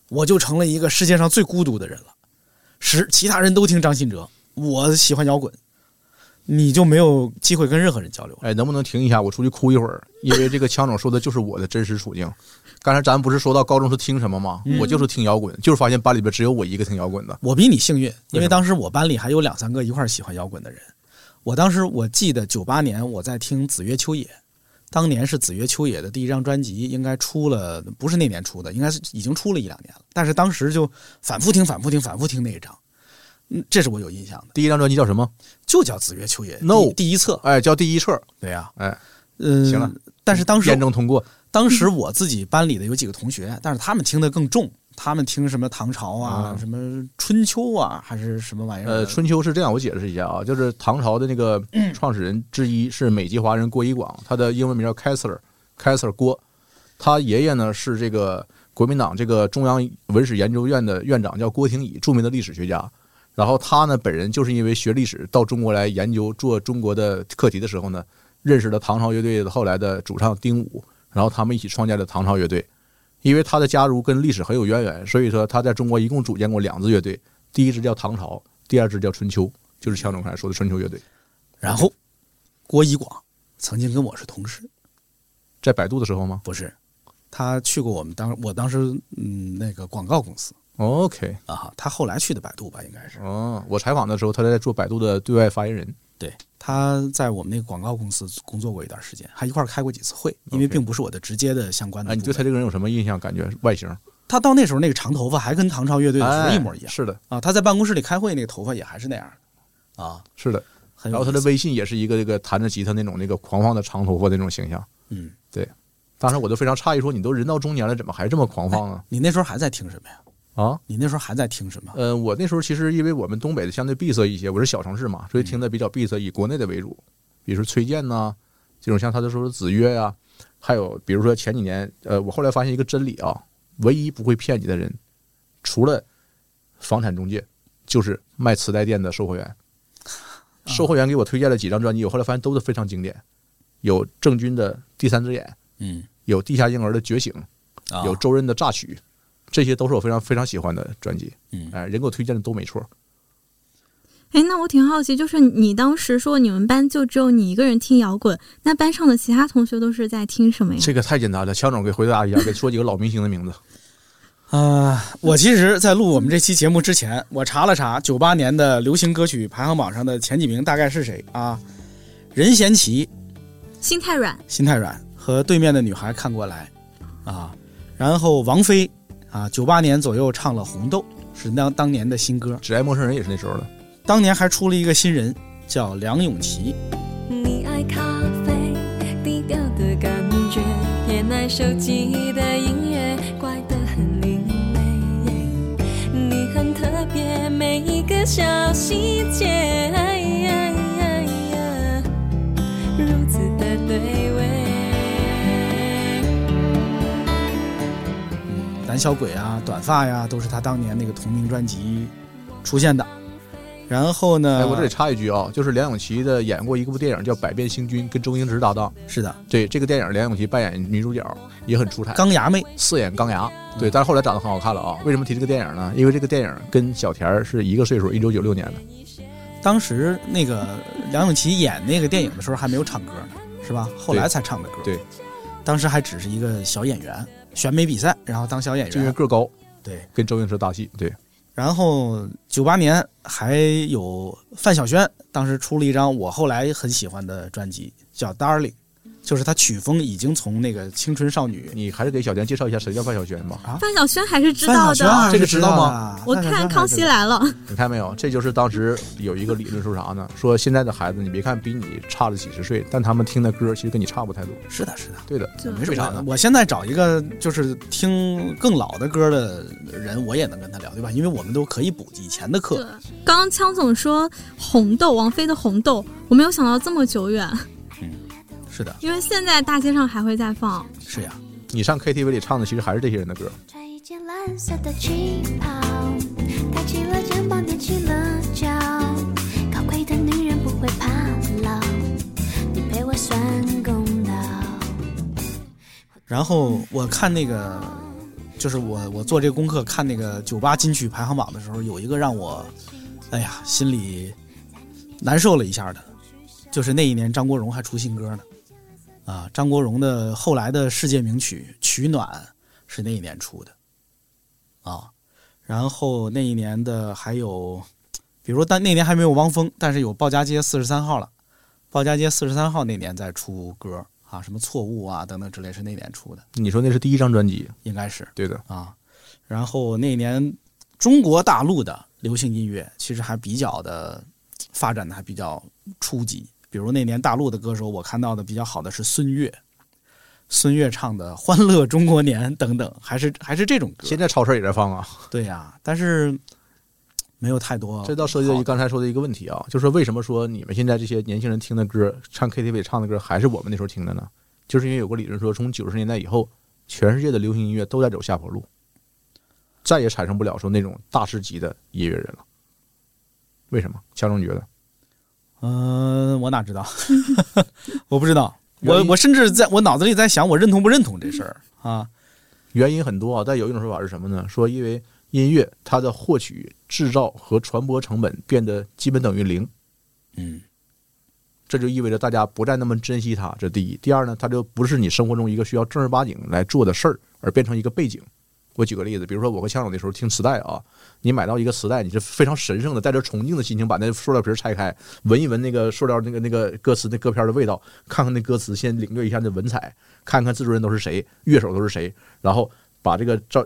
Speaker 3: 我就成了一个世界上最孤独的人了。十其他人都听张信哲，我喜欢摇滚，你就没有机会跟任何人交流。
Speaker 4: 哎，能不能停一下？我出去哭一会儿，因为这个强总说的就是我的真实处境。刚才咱不是说到高中是听什么吗？
Speaker 3: 嗯
Speaker 4: 我就是听摇滚，就是发现班里边只有我一个听摇滚的。
Speaker 3: 我比你幸运，因
Speaker 4: 为
Speaker 3: 当时我班里还有两三个一块儿喜欢摇滚的人。我当时我记得九八年我在听子曰秋野，当年是子曰秋野的第一张专辑，应该出了，不是那年出的，应该是已经出了一两年了。但是当时就反复听、反复听、反复听那一张，嗯，这是我有印象的，
Speaker 4: 第一张专辑叫什么
Speaker 3: 就叫子曰秋野。
Speaker 4: ？No，
Speaker 3: 第第一册，
Speaker 4: 哎，叫第一册。
Speaker 3: 对呀、
Speaker 4: 哎，
Speaker 3: 嗯，
Speaker 4: 行了。
Speaker 3: 但是当时
Speaker 4: 验证通过。
Speaker 3: 当时我自己班里的有几个同学，但是他们听得更重，他们听什么唐朝啊，
Speaker 4: 嗯
Speaker 3: 什么春秋啊，还是什么玩意儿？
Speaker 4: 呃，春秋是这样，我解释一下啊，就是唐朝的那个创始人之一是美籍华人郭一广，他的英文名叫 Kessler，Kessler 郭，他爷爷呢是这个国民党这个中央文史研究院的院长，叫郭廷乙，著名的历史学家。然后他呢本人就是因为学历史到中国来研究做中国的课题的时候呢，认识了唐朝乐队的后来的主唱丁武，然后他们一起创建了唐朝乐队。因为他的加入跟历史很有渊源，所以说他在中国一共组建过两支乐队，第一支叫唐朝，第二支叫春秋，就是强总刚才说的春秋乐队。
Speaker 3: 然后郭一广曾经跟我是同事，
Speaker 4: 在百度的时候吗？
Speaker 3: 不是，他去过我们当我当时嗯那个广告公司
Speaker 4: OK
Speaker 3: 啊，他后来去的百度吧，应该是。
Speaker 4: 哦，我采访的时候，他在做百度的对外发言人。
Speaker 3: 对，他在我们那个广告公司工作过一段时间，还一块儿开过几次会，因为并不是我的直接的相关的。
Speaker 4: 哎，你对他这个人有什么印象？感觉外形？
Speaker 3: 他到那时候那个长头发还跟唐朝乐队的时候一模一样。
Speaker 4: 哎是的
Speaker 3: 啊，他在办公室里开会，那个头发也还是那样的啊。
Speaker 4: 是的。然后他的微信也是一个这个弹着吉他那种那个狂放的长头发那种形象。
Speaker 3: 嗯，
Speaker 4: 对。当时我就非常诧异，说你都人到中年了，怎么还这么狂放呢？
Speaker 3: 你那时候还在听什么呀？
Speaker 4: 啊，
Speaker 3: 你那时候还在听什么？
Speaker 4: 呃，我那时候其实因为我们东北的相对闭塞一些，我是小城市嘛，所以听的比较闭塞，以国内的为主。比如说崔健呐、这种像他的说子曰呀、还有比如说前几年，呃，我后来发现一个真理啊，唯一不会骗你的人，除了房产中介，就是卖磁带店的售货员。[laughs] 售货员给我推荐了几张专辑，我后来发现都是非常经典，有郑钧的《第三只眼》，
Speaker 3: 嗯，
Speaker 4: 有地下婴儿的《觉醒》，
Speaker 3: 啊
Speaker 4: 有周润的《榨取》，这些都是我非常非常喜欢的专辑。
Speaker 3: 嗯，
Speaker 4: 哎，人给我推荐的都没错。
Speaker 5: 哎，那我挺好奇，就是你当时说你们班就只有你一个人听摇滚，那班上的其他同学都是在听什么呀？
Speaker 4: 这个太简单了，强总给回答一下，给说几个老明星的名字。
Speaker 3: 啊、我其实，在录我们这期节目之前，我查了查九八年的流行歌曲排行榜上的前几名大概是谁啊？任贤齐、
Speaker 5: 心太软，
Speaker 3: 心太软和对面的女孩看过来啊，然后王菲啊，九八年左右唱了《红豆》，是当当年的新歌。
Speaker 4: 只爱陌生人也是那时候的。
Speaker 3: 当年还出了一个新人，叫梁咏琪。
Speaker 10: 你爱咖啡，低调的感觉，偏爱手机的音乐，怪得很另类。你很特别，每一个小细节，如此的对味。
Speaker 3: 胆小鬼啊，短发呀，都是他当年那个同名专辑出现的。然后呢，
Speaker 4: 哎，我这里插一句啊，就是梁咏琪的演过一部电影叫《百变星君》，跟周星驰搭档。
Speaker 3: 是的，
Speaker 4: 对这个电影，梁咏琪扮演女主角也很出彩，
Speaker 3: 钢牙妹
Speaker 4: 四眼钢牙。对，但是后来长得很好看了啊。为什么提这个电影呢？因为这个电影跟小田儿是一个岁数，一九九六年的。
Speaker 3: 当时那个梁咏琪演那个电影的时候还没有唱歌呢，是吧？后来才唱的歌。
Speaker 4: 对，
Speaker 3: 当时还只是一个小演员，选美比赛，然后当小演
Speaker 4: 员因为。个高，
Speaker 3: 对，
Speaker 4: 跟周星驰搭戏。对，
Speaker 3: 然后九八年还有范晓萱，当时出了一张我后来很喜欢的专辑，叫《Darling》，就是他曲风已经从那个青春少女。
Speaker 4: 你还是给小娟介绍一下谁叫范晓萱吧。
Speaker 3: 啊，
Speaker 5: 范晓萱还是知道的。
Speaker 4: 这个知道吗
Speaker 5: 我看《康熙来了》，
Speaker 4: 你看没有？这就是当时有一个理论说啥呢？说现在的孩子，你别看比你差了几十岁，但他们听的歌其实跟你差不太多。
Speaker 3: 是的，是的。
Speaker 4: 对的，
Speaker 3: 没
Speaker 4: 为啥呢？
Speaker 3: 我现在找一个就是听更老的歌的人，我也能跟他聊，对吧？因为我们都可以补以前的课。
Speaker 5: 刚刚枪总说红豆，王菲的红豆，我没有想到这么久远，
Speaker 3: 是的，
Speaker 5: 因为现在大街上还会再放。
Speaker 3: 是呀。
Speaker 4: 你上 KTV 里唱的其实还是这些人的歌。
Speaker 10: 穿一件蓝色的旗袍，抬起了肩膀，踮起了脚，高贵的女人不会怕老，你陪我算公道。
Speaker 3: 然后我看那个，就是我我做这个功课看那个酒吧金曲排行榜的时候，有一个让我，哎呀，心里难受了一下的，就是那一年张国荣还出新歌呢，啊，张国荣的后来的世界名曲《取暖》是那一年出的，啊，然后那一年的还有，比如但那年还没有汪峰，但是有鲍家街四十三号了，鲍家街四十三号那年在出歌。啊，什么错误啊等等之类是那年出的，
Speaker 4: 你说那是第一张专辑，
Speaker 3: 应该是
Speaker 4: 对的
Speaker 3: 啊。然后那年中国大陆的流行音乐其实还比较的发展的还比较初级，比如那年大陆的歌手，我看到的比较好的是孙悦，孙悦唱的《欢乐中国年》等等，[laughs] 还是还是这种歌。
Speaker 4: 现在超市也在放啊。
Speaker 3: 对呀、但是没有太多。
Speaker 4: 这倒涉及到刚才说的一个问题啊，就是说为什么说你们现在这些年轻人听的歌，唱 KTV 唱的歌，还是我们那时候听的呢？就是因为有个理论说，从九十年代以后，全世界的流行音乐都在走下坡路，再也产生不了说那种大师级的音乐人了。为什么？强总觉得？
Speaker 3: 嗯、我哪知道？[laughs] 我不知道。我我甚至在我脑子里在想，我认同不认同这事儿啊？
Speaker 4: 原因很多啊，但有一种说法是什么呢？说因为音乐它的获取、制造和传播成本变得基本等于零，
Speaker 3: 嗯，
Speaker 4: 这就意味着大家不再那么珍惜它，这第一。第二呢，它就不是你生活中一个需要正儿八经来做的事儿，而变成一个背景。我举个例子，比如说我和枪手那时候听磁带啊，你买到一个磁带，你是非常神圣的，带着崇敬的心情把那塑料皮拆开，闻一闻那个塑料那个那个歌词那歌片的味道，看看那歌词，先领略一下那文采，看看制作人都是谁，乐手都是谁，然后把这个照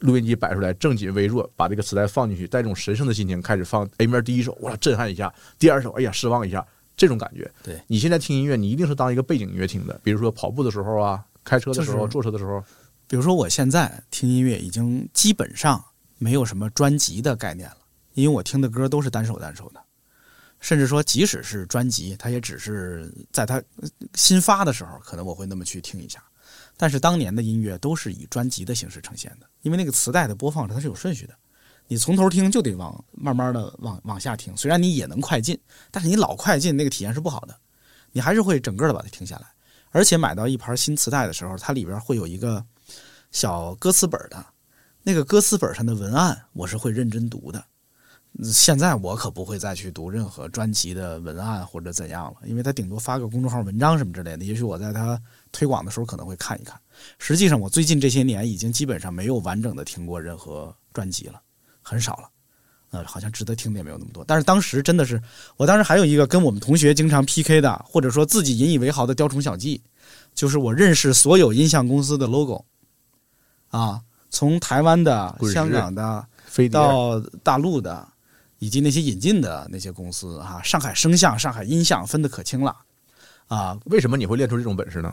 Speaker 4: 录音机摆出来，正襟危坐，把这个磁带放进去，带这种神圣的心情开始放 A 面第一首，哇，震撼一下；第二首，哎呀，失望一下，这种感觉。
Speaker 3: 对
Speaker 4: 你现在听音乐，你一定是当一个背景音乐听的，比如说跑步的时候啊，开车的时候，
Speaker 3: 就是
Speaker 4: 坐车的时候。
Speaker 3: 比如说我现在听音乐已经基本上没有什么专辑的概念了，因为我听的歌都是单首单首的，甚至说即使是专辑，它也只是在它新发的时候，可能我会那么去听一下。但是当年的音乐都是以专辑的形式呈现的，因为那个磁带的播放它是有顺序的，你从头听就得往慢慢的往往下听。虽然你也能快进，但是你老快进那个体验是不好的，你还是会整个的把它听下来。而且买到一盘新磁带的时候，它里边会有一个小歌词本的，那个歌词本上的文案我是会认真读的。现在我可不会再去读任何专辑的文案或者怎样了，因为他顶多发个公众号文章什么之类的，也许我在他推广的时候可能会看一看。实际上，我最近这些年已经基本上没有完整的听过任何专辑了，很少了。呃，好像值得听的也没有那么多。但是当时真的是，我当时还有一个跟我们同学经常 PK 的，或者说自己引以为豪的雕虫小技，就是我认识所有音像公司的 logo，啊，从台湾的、香港的
Speaker 4: 飞
Speaker 3: 到大陆的，以及那些引进的那些公司哈、上海声像、上海音像分得可清了啊。
Speaker 4: 为什么你会练出这种本事呢？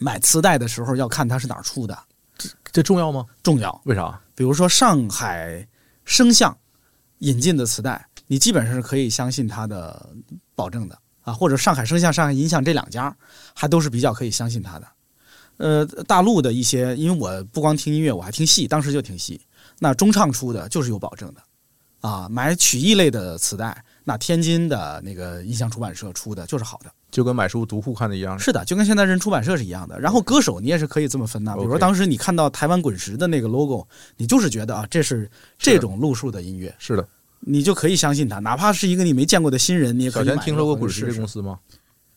Speaker 3: 买磁带的时候要看它是哪儿出的，
Speaker 4: 这这重要吗？
Speaker 3: 重要。
Speaker 4: 为啥？
Speaker 3: 比如说上海声像引进的磁带，你基本上是可以相信它的保证的啊，或者上海声像、上海音像这两家还都是比较可以相信它的。呃，大陆的一些，因为我不光听音乐，我还听戏，当时就听戏。那中唱出的就是有保证的，啊，买曲艺类的磁带，那天津的那个音像出版社出的就是好的。
Speaker 4: 就跟买书读库看的一样。
Speaker 3: 是的，就跟现在人出版社是一样的。然后歌手你也是可以这么分的，比如说当时你看到台湾滚石的那个 logo，你就是觉得啊，这是这种路数的音乐，
Speaker 4: 是的，
Speaker 3: 你就可以相信他，哪怕是一个你没见过的新人，你也可
Speaker 4: 小田
Speaker 3: 以买
Speaker 4: 听说过滚石
Speaker 3: 回去试试
Speaker 4: 这公司吗？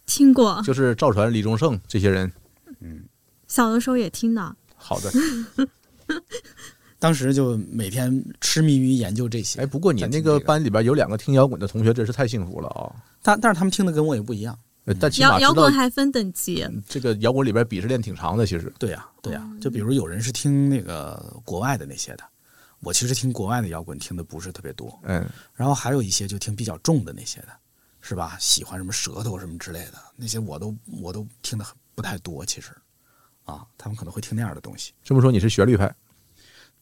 Speaker 5: 听过，
Speaker 4: 就是赵传、李宗盛这些人。
Speaker 5: 嗯小的时候也听的。
Speaker 4: 好的，[laughs]
Speaker 3: 当时就每天痴迷于研究这些。
Speaker 4: 哎，不过你那个班里边有两个听摇滚的同学，真是太幸福了啊！
Speaker 3: 但但是他们听的跟我也不一样，
Speaker 5: 摇滚还分等级，
Speaker 4: 这个摇滚里边鄙视链挺长的，其实。
Speaker 3: 对呀、对呀、就比如有人是听那个国外的那些的，我其实听国外的摇滚听的不是特别多，
Speaker 4: 嗯，
Speaker 3: 然后还有一些就听比较重的那些的，是吧？喜欢什么舌头什么之类的，那些我都我都听的很不太多，其实，啊，他们可能会听那样的东西，
Speaker 4: 这么说你是旋律派，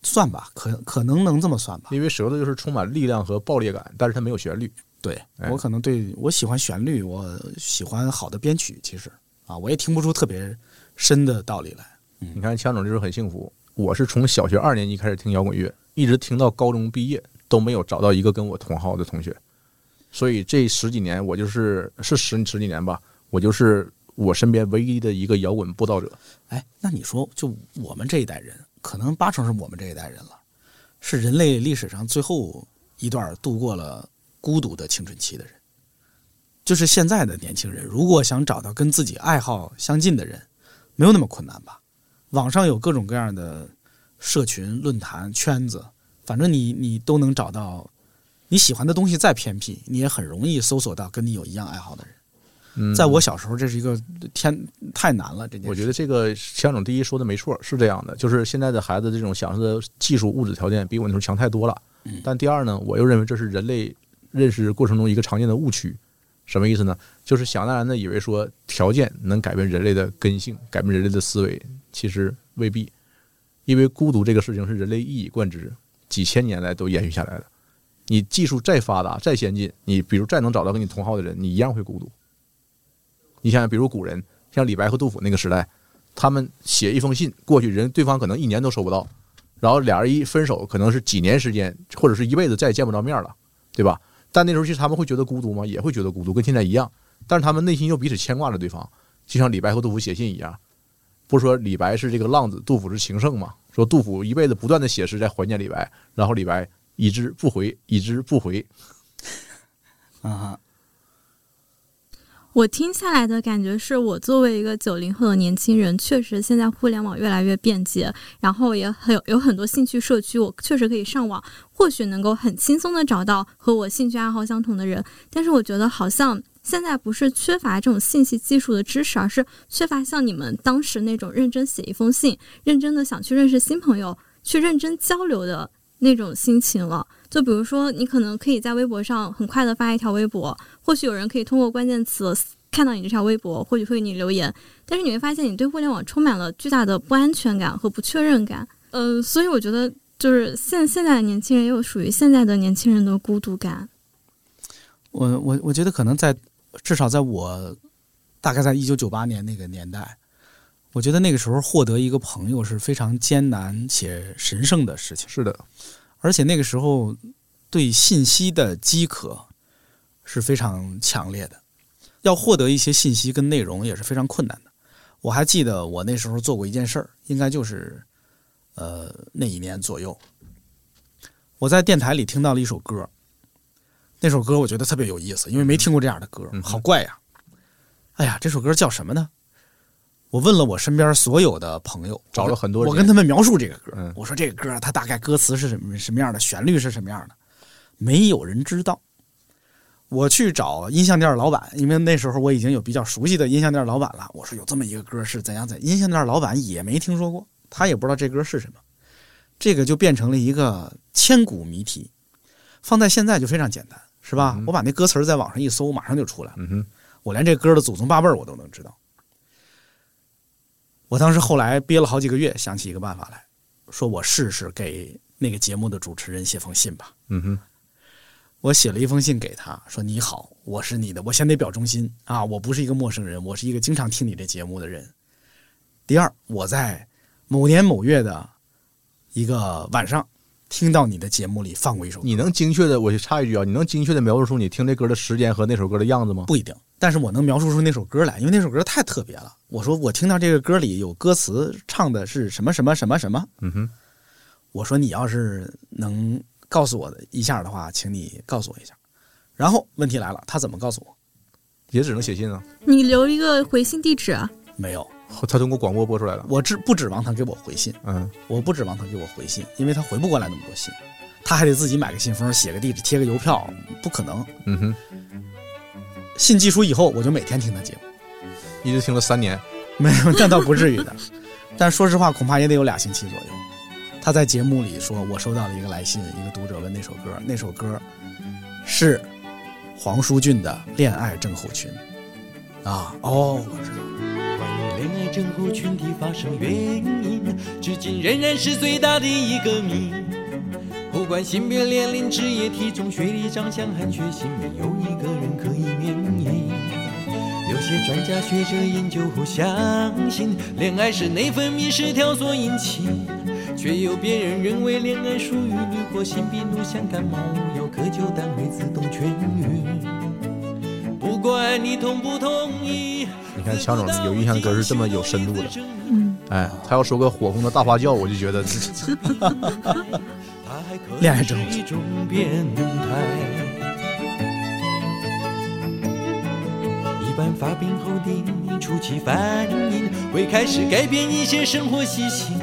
Speaker 3: 算吧，可可能能这么算吧。
Speaker 4: 因为舌头就是充满力量和爆裂感，但是它没有旋律。
Speaker 3: 对
Speaker 4: 哎
Speaker 3: 我可能对我喜欢旋律，我喜欢好的编曲，其实啊，我也听不出特别深的道理来。
Speaker 4: 你看强总就是很幸福，我是从小学二年级开始听摇滚乐，一直听到高中毕业都没有找到一个跟我同号的同学，所以这十几年我就是是十十几年吧，我就是我身边唯一的一个摇滚布道者。
Speaker 3: 哎，那你说，就我们这一代人，可能八成是我们这一代人了，是人类历史上最后一段度过了孤独的青春期的人。就是现在的年轻人，如果想找到跟自己爱好相近的人，没有那么困难吧？网上有各种各样的社群、论坛、圈子，反正你你都能找到你喜欢的东西。再偏僻，你也很容易搜索到跟你有一样爱好的人。
Speaker 4: 嗯，
Speaker 3: 在我小时候，这是一个天太难了。这件事
Speaker 4: 我觉得这个枪总第一说的没错，是这样的，就是现在的孩子这种享受的技术物质条件比我那时候强太多了。
Speaker 3: 嗯
Speaker 4: 但第二呢，我又认为这是人类认识过程中一个常见的误区。什么意思呢？就是想当然的以为说条件能改变人类的根性，改变人类的思维，其实未必。因为孤独这个事情是人类一以贯之，几千年来都延续下来的。你技术再发达、再先进，你比如再能找到跟你同号的人，你一样会孤独。你想想，比如古人，像李白和杜甫那个时代，他们写一封信过去，人对方可能一年都收不到，然后俩人一分手，可能是几年时间，或者是一辈子再也见不着面了，对吧？但那时候其实他们会觉得孤独吗？也会觉得孤独，跟现在一样。但是他们内心又彼此牵挂着对方，就像李白和杜甫写信一样。不是说李白是这个浪子，杜甫是情圣嘛？说杜甫一辈子不断的写诗在怀念李白，然后李白已知不回，已知不回。[laughs]
Speaker 3: 啊，
Speaker 5: 我听下来的感觉是我作为一个九零后的年轻人，确实现在互联网越来越便捷，然后也很有有很多兴趣社区，我确实可以上网，或许能够很轻松的找到和我兴趣爱好相同的人。但是我觉得好像现在不是缺乏这种信息技术的知识，而是缺乏像你们当时那种认真写一封信、认真的想去认识新朋友、去认真交流的那种心情了。就比如说，你可能可以在微博上很快的发一条微博，或许有人可以通过关键词看到你这条微博，或许会给你留言，但是你会发现你对互联网充满了巨大的不安全感和不确认感。呃，所以我觉得就是现现在的年轻人也有属于现在的年轻人的孤独感。
Speaker 3: 我我我觉得可能在至少在我大概在一九九八年那个年代，我觉得那个时候获得一个朋友是非常艰难且神圣的事情。
Speaker 4: 是的，
Speaker 3: 而且那个时候对信息的饥渴是非常强烈的，要获得一些信息跟内容也是非常困难的。我还记得我那时候做过一件事儿，应该就是呃那一年左右，我在电台里听到了一首歌，那首歌我觉得特别有意思，因为没听过这样的歌，好怪呀！哎呀，这首歌叫什么呢？我问了我身边所有的朋友，
Speaker 4: 找了很多人
Speaker 3: 我跟他们描述这个歌，
Speaker 4: 嗯
Speaker 3: 我说这个歌它大概歌词是什么什么样的，旋律是什么样的，没有人知道。我去找音像店老板，因为那时候我已经有比较熟悉的音像店老板了。我说有这么一个歌是怎样怎，音像店老板也没听说过，他也不知道这歌是什么，这个就变成了一个千古谜题。放在现在就非常简单，是吧？我把那歌词在网上一搜，马上就出来了。
Speaker 4: 嗯，
Speaker 3: 我连这歌的祖宗八辈儿我都能知道。我当时后来憋了好几个月，想起一个办法来，说我试试给那个节目的主持人写封信吧。
Speaker 4: 嗯哼，
Speaker 3: 我写了一封信给他，说：“你好，我是你的，我先得表忠心啊，我不是一个陌生人，我是一个经常听你这节目的人。第二，我在某年某月的一个晚上，听到你的节目里放过一首歌，
Speaker 4: 你能精确的，我就插一句啊，你能精确的描述出你听这歌的时间和那首歌的样子吗？
Speaker 3: 不一定，但是我能描述出那首歌来，因为那首歌太特别了。我说我听到这个歌里有歌词，唱的是什么什么什么什么。
Speaker 4: 嗯哼，
Speaker 3: 我说你要是能告诉我的一下的话，请你告诉我一下。然后问题来了，他怎么告诉我？
Speaker 4: 也只能写信啊。
Speaker 5: 你留一个回信地址啊，
Speaker 3: 没有，
Speaker 4: 他通过广播播出来了。
Speaker 3: 我指不指望他给我回信，
Speaker 4: 嗯，
Speaker 3: 我不指望他给我回信，因为他回不过来那么多信，他还得自己买个信封，写个地址，贴个邮票，不可能。
Speaker 4: 嗯哼，
Speaker 3: 信技术以后，我就每天听他节目，
Speaker 4: 一直听了三年。
Speaker 3: 没有，[laughs] 那倒不至于的。但说实话，恐怕也得有俩星期左右。他在节目里说，我收到了一个来信，一个读者问那首歌，那首歌是黄舒骏的《恋爱症候群》啊。哦，我知道。
Speaker 9: 关于恋爱症候群的发生原因，至今仍然是最大的一个谜。不管性别、年龄、职业、体重、学历、长相和血型，没有一个人可以免疫。有些专家学者研究后相信，恋爱是内分泌失调所引起，却有别人认为恋爱属于女或性病毒，像感冒药嗑酒单会自动痊愈。不管你同不同意。
Speaker 4: 你看强总有印象的歌是这么有深度的，哎，他要说个火红的大花轿，我就觉得 [laughs]
Speaker 3: 恋爱症
Speaker 9: 是一。般发病后的初期反应会开始改变一些生活习性，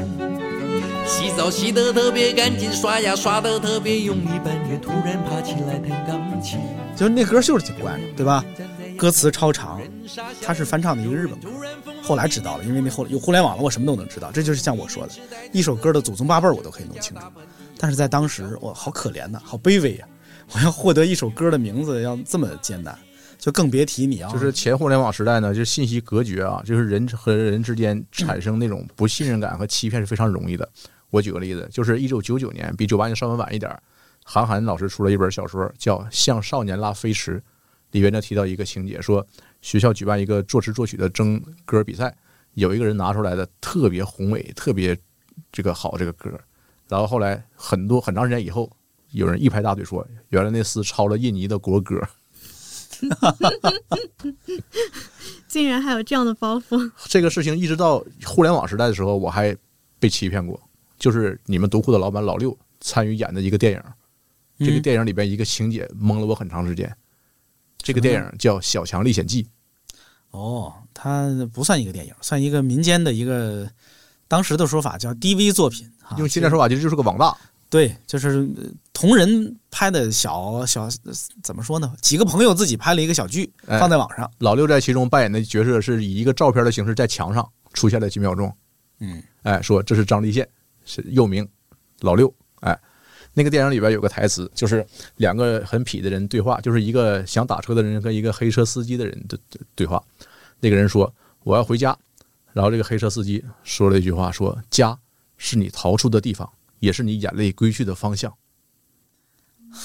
Speaker 9: 洗澡洗得特别干净，刷牙刷得特别用力，半夜突然爬起来弹钢琴。
Speaker 3: 就是那歌就是挺怪的，对吧？歌词超长，它是翻唱的一个日本歌。后来知道了，因为那后有互联网了，我什么都能知道。这就是像我说的，一首歌的祖宗八辈儿我都可以弄清楚。但是在当时，我好可怜呐、好卑微呀、[laughs] 我要获得一首歌的名字要这么艰难，就更别提你啊
Speaker 4: 就是前互联网时代呢，就是信息隔绝啊，就是人和人之间产生那种不信任感和欺骗是非常容易的。我举个例子，就是一九九九年，比九八年稍微晚一点，韩寒老师出了一本小说叫《向少年拉飞驰》，里边呢提到一个情节，说学校举办一个作词作曲的征歌比赛，有一个人拿出来的特别宏伟、特别这个好这个歌，然后后来很多很长时间以后，有人一拍大腿说，原来那厮抄了印尼的国歌。[laughs]
Speaker 5: 竟然还有这样的包袱。[laughs]
Speaker 4: 这个事情一直到互联网时代的时候，我还被欺骗过。就是你们独库的老板老六参与演的一个电影，这个
Speaker 3: 嗯
Speaker 4: 电影里边一个情节蒙了我很长时间。这个电影叫《小强历险记》，
Speaker 3: 哦，它不算一个电影，算一个民间的一个当时的说法叫 DV 作品啊。
Speaker 4: 用现在说法，其实就是个网大。
Speaker 3: 对，就是呃同人拍的小小怎么说呢？几个朋友自己拍了一个小剧，
Speaker 4: 哎
Speaker 3: 放在网上。
Speaker 4: 老六在其中扮演的角色是以一个照片的形式在墙上出现了几秒钟。
Speaker 3: 嗯，
Speaker 4: 哎，说这是张立宪，是又名老六。哎，那个电影里边有个台词，就是两个很痞的人对话，就是一个想打车的人跟一个黑车司机的人的的对话。那个人说：“我要回家。”然后这个黑车司机说了一句话：“说家是你逃出的地方，也是你眼泪归去的方向。[laughs] ”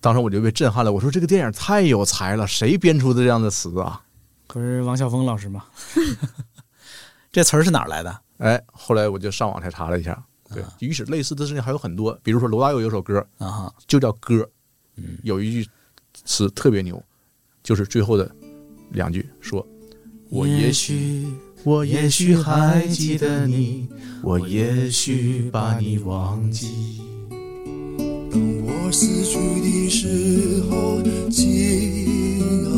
Speaker 4: 当时我就被震撼了，我说这个电影太有才了，谁编出的这样的词啊？
Speaker 3: 不是王晓峰老师吗？[laughs] 这词儿是哪儿来的？
Speaker 4: 哎，后来我就上网才查了一下，对，与此类似的事情还有很多，比如说罗大佑有首歌
Speaker 3: 啊，
Speaker 4: 就叫歌，
Speaker 3: 嗯，
Speaker 4: 有一句词特别牛，就是最后的两句说：“我也许，我也许还记得你，我也许把你忘记。”
Speaker 7: 当我死去的时候，亲爱，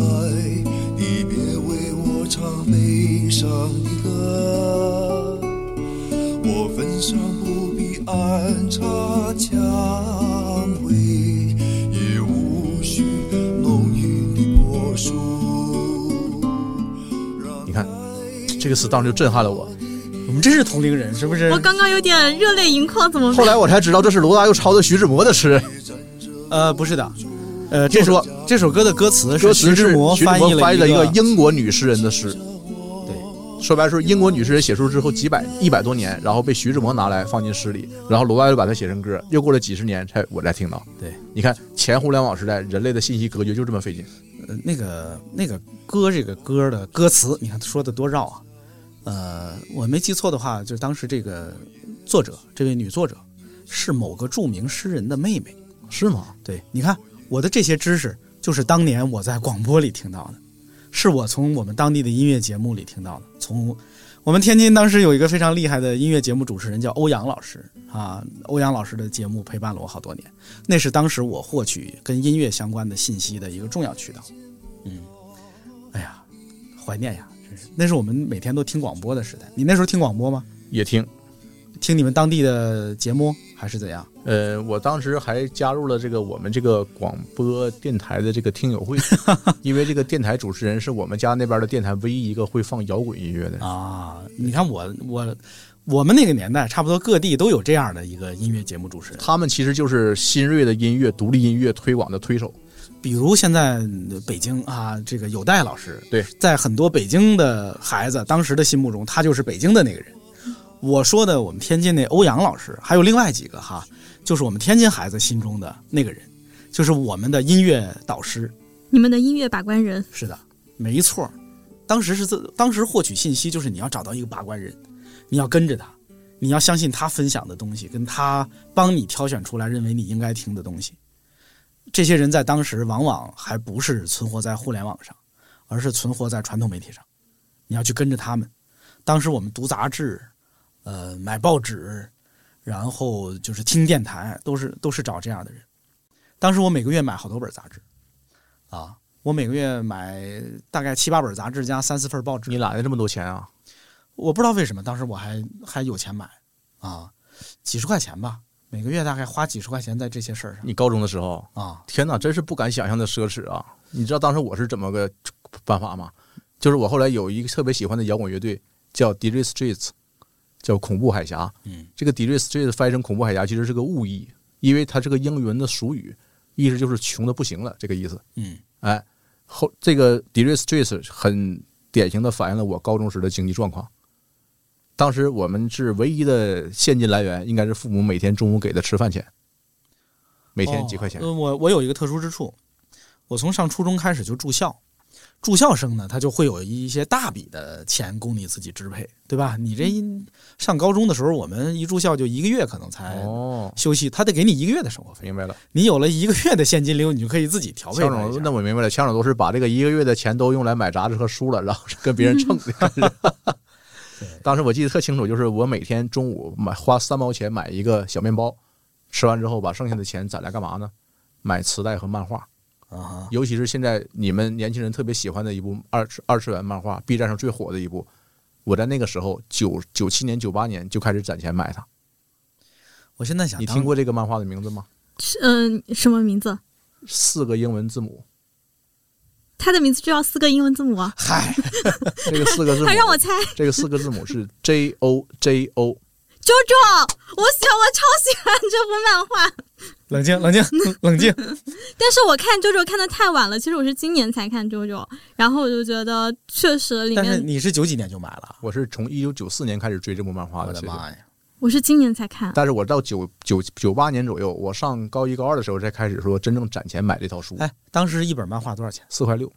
Speaker 7: 你别为我唱悲伤的歌。我坟上不必安插蔷薇，
Speaker 4: 这个词当时就震撼了我。
Speaker 3: 我们真是同龄人，是不是？
Speaker 5: 我刚刚有点热泪盈眶，怎么办？
Speaker 4: 后来我才知道这是罗大佑抄的徐志摩的诗。
Speaker 3: 呃，不是的，呃，这首这首歌的歌词是
Speaker 4: 徐志摩翻译了
Speaker 3: 一
Speaker 4: 一个英国女诗人的诗。
Speaker 3: 对，
Speaker 4: 说白了是英国女诗人写出之后几百一百多年，然后被徐志摩拿来放进诗里，然后罗大佑把它写成歌，又过了几十年才我才听到。
Speaker 3: 对，
Speaker 4: 你看前互联网时代，人类的信息隔绝就这么费劲。
Speaker 3: 呃，那个那个歌这个歌的歌词，你看说的多绕啊。呃，我没记错的话，就是当时这个作者，这位女作者是某个著名诗人的妹妹，
Speaker 4: 是吗？
Speaker 3: 对，你看我的这些知识，就是当年我在广播里听到的，是我从我们当地的音乐节目里听到的。从我们天津当时有一个非常厉害的音乐节目主持人叫欧阳老师啊，欧阳老师的节目陪伴了我好多年，那是当时我获取跟音乐相关的信息的一个重要渠道。嗯，哎呀，怀念呀。那是我们每天都听广播的时代。你那时候听广播吗？
Speaker 4: 也听，
Speaker 3: 听你们当地的节目还是怎样？
Speaker 4: 呃，我当时还加入了这个我们这个广播电台的这个听友会，[laughs] 因为这个电台主持人是我们家那边的电台唯一一个会放摇滚音乐的人
Speaker 3: 啊。你看我我我们那个年代，差不多各地都有这样的一个音乐节目主持人，
Speaker 4: 他们其实就是新锐的音乐、独立音乐推广的推手。
Speaker 3: 比如现在北京啊，这个有代老师，
Speaker 4: 对，
Speaker 3: 在很多北京的孩子当时的心目中，他就是北京的那个人。我说的我们天津那欧阳老师，还有另外几个哈，就是我们天津孩子心中的那个人，就是我们的音乐导师，
Speaker 5: 你们的音乐把关人。
Speaker 3: 是的，没错。当时是自当时获取信息，就是你要找到一个把关人，你要跟着他，你要相信他分享的东西，跟他帮你挑选出来认为你应该听的东西。这些人在当时往往还不是存活在互联网上，而是存活在传统媒体上。你要去跟着他们。当时我们读杂志，呃，买报纸，然后就是听电台，都是都是找这样的人。当时我每个月买好多本杂志，啊，我每个月买大概七八本杂志加三四份报纸。
Speaker 4: 你哪来这么多钱啊？
Speaker 3: 我不知道为什么，当时我还还有钱买，啊，几十块钱吧。每个月大概花几十块钱在这些事儿上。
Speaker 4: 你高中的时候
Speaker 3: 啊，
Speaker 4: 天哪，真是不敢想象的奢侈啊！你知道当时我是怎么个办法吗？就是我后来有一个特别喜欢的摇滚乐队叫 Dre Streets，叫恐怖海峡。
Speaker 3: 嗯，
Speaker 4: 这个 Dre Streets 翻译成恐怖海峡其实是个误译，因为它是个英文的俗语，意思就是穷的不行了这个意思。
Speaker 3: 嗯，
Speaker 4: 哎，后这个 Dre Streets 很典型的反映了我高中时的经济状况。当时我们是唯一的现金来源，应该是父母每天中午给的吃饭钱，每天几块钱。
Speaker 3: 呃，我我有一个特殊之处，我从上初中开始就住校，住校生呢，他就会有一些大笔的钱供你自己支配，对吧？你这一上高中的时候，我们一住校就一个月可能才休息，他得给你一个月的生活费。
Speaker 4: 明白了，
Speaker 3: 你有了一个月的现金流，你就可以自己调配。
Speaker 4: 强总，那我明白了，强总都是把这个一个月的钱都用来买杂志和书了，然后跟别人 [laughs] 蹭的。当时我记得特清楚，就是我每天中午买花三毛钱买一个小面包，吃完之后把剩下的钱攒来干嘛呢？买磁带和漫画
Speaker 3: 啊，
Speaker 4: 尤其是现在你们年轻人特别喜欢的一部二次二次元漫画，B 站上最火的一部。我在那个时候九九七年九八年就开始攒钱买它。
Speaker 3: 我现在想，
Speaker 4: 你听过这个漫画的名字吗？
Speaker 5: 嗯，什么名字？
Speaker 4: 四个英文字母。
Speaker 5: 他的名字就要四个英文字母啊！
Speaker 3: 嗨，[laughs]
Speaker 4: 这个四个字母，
Speaker 5: 他让我猜，
Speaker 4: 这个四个字母是 J O J O。
Speaker 5: Jojo，，我喜欢，我超喜欢这部漫画。
Speaker 3: 冷静，冷静，[laughs] 冷静。
Speaker 5: 但是我看 Jojo 看的太晚了，其实我是今年才看 Jojo，，然后我就觉得确实里面。
Speaker 3: 但是你是九几年就买了？
Speaker 4: 我是从一九九四年开始追这部漫画的。
Speaker 3: 我的妈呀！
Speaker 5: 我是今年才看。
Speaker 4: 但是我到九九九八年左右，我上高一高二的时候才开始说真正攒钱买这套书。
Speaker 3: 哎，当时一本漫画多少钱？
Speaker 4: 四块六。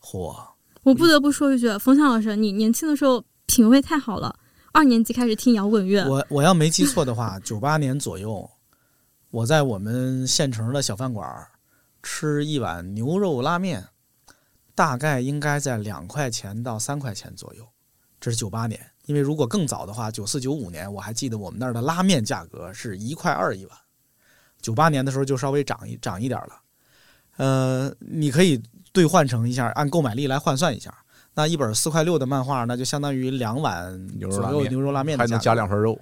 Speaker 3: 嚯！
Speaker 5: 我不得不说一句，冯强老师，你年轻的时候品味太好了。二年级开始听摇滚乐，
Speaker 3: 我我要没记错的话，九八年左右，我在我们县城的小饭馆吃一碗牛肉拉面，大概应该在两块钱到三块钱左右。这是九八年，因为如果更早的话，九四九五年我还记得我们那儿的拉面价格是一块二一碗，九八年的时候就稍微涨一涨一点了。呃，你可以兑换成一下，按购买力来换算一下。那一本四块六的漫画，那就相当于两碗
Speaker 4: 牛肉拉面
Speaker 3: 左右牛肉拉面的
Speaker 4: 还能加两份肉，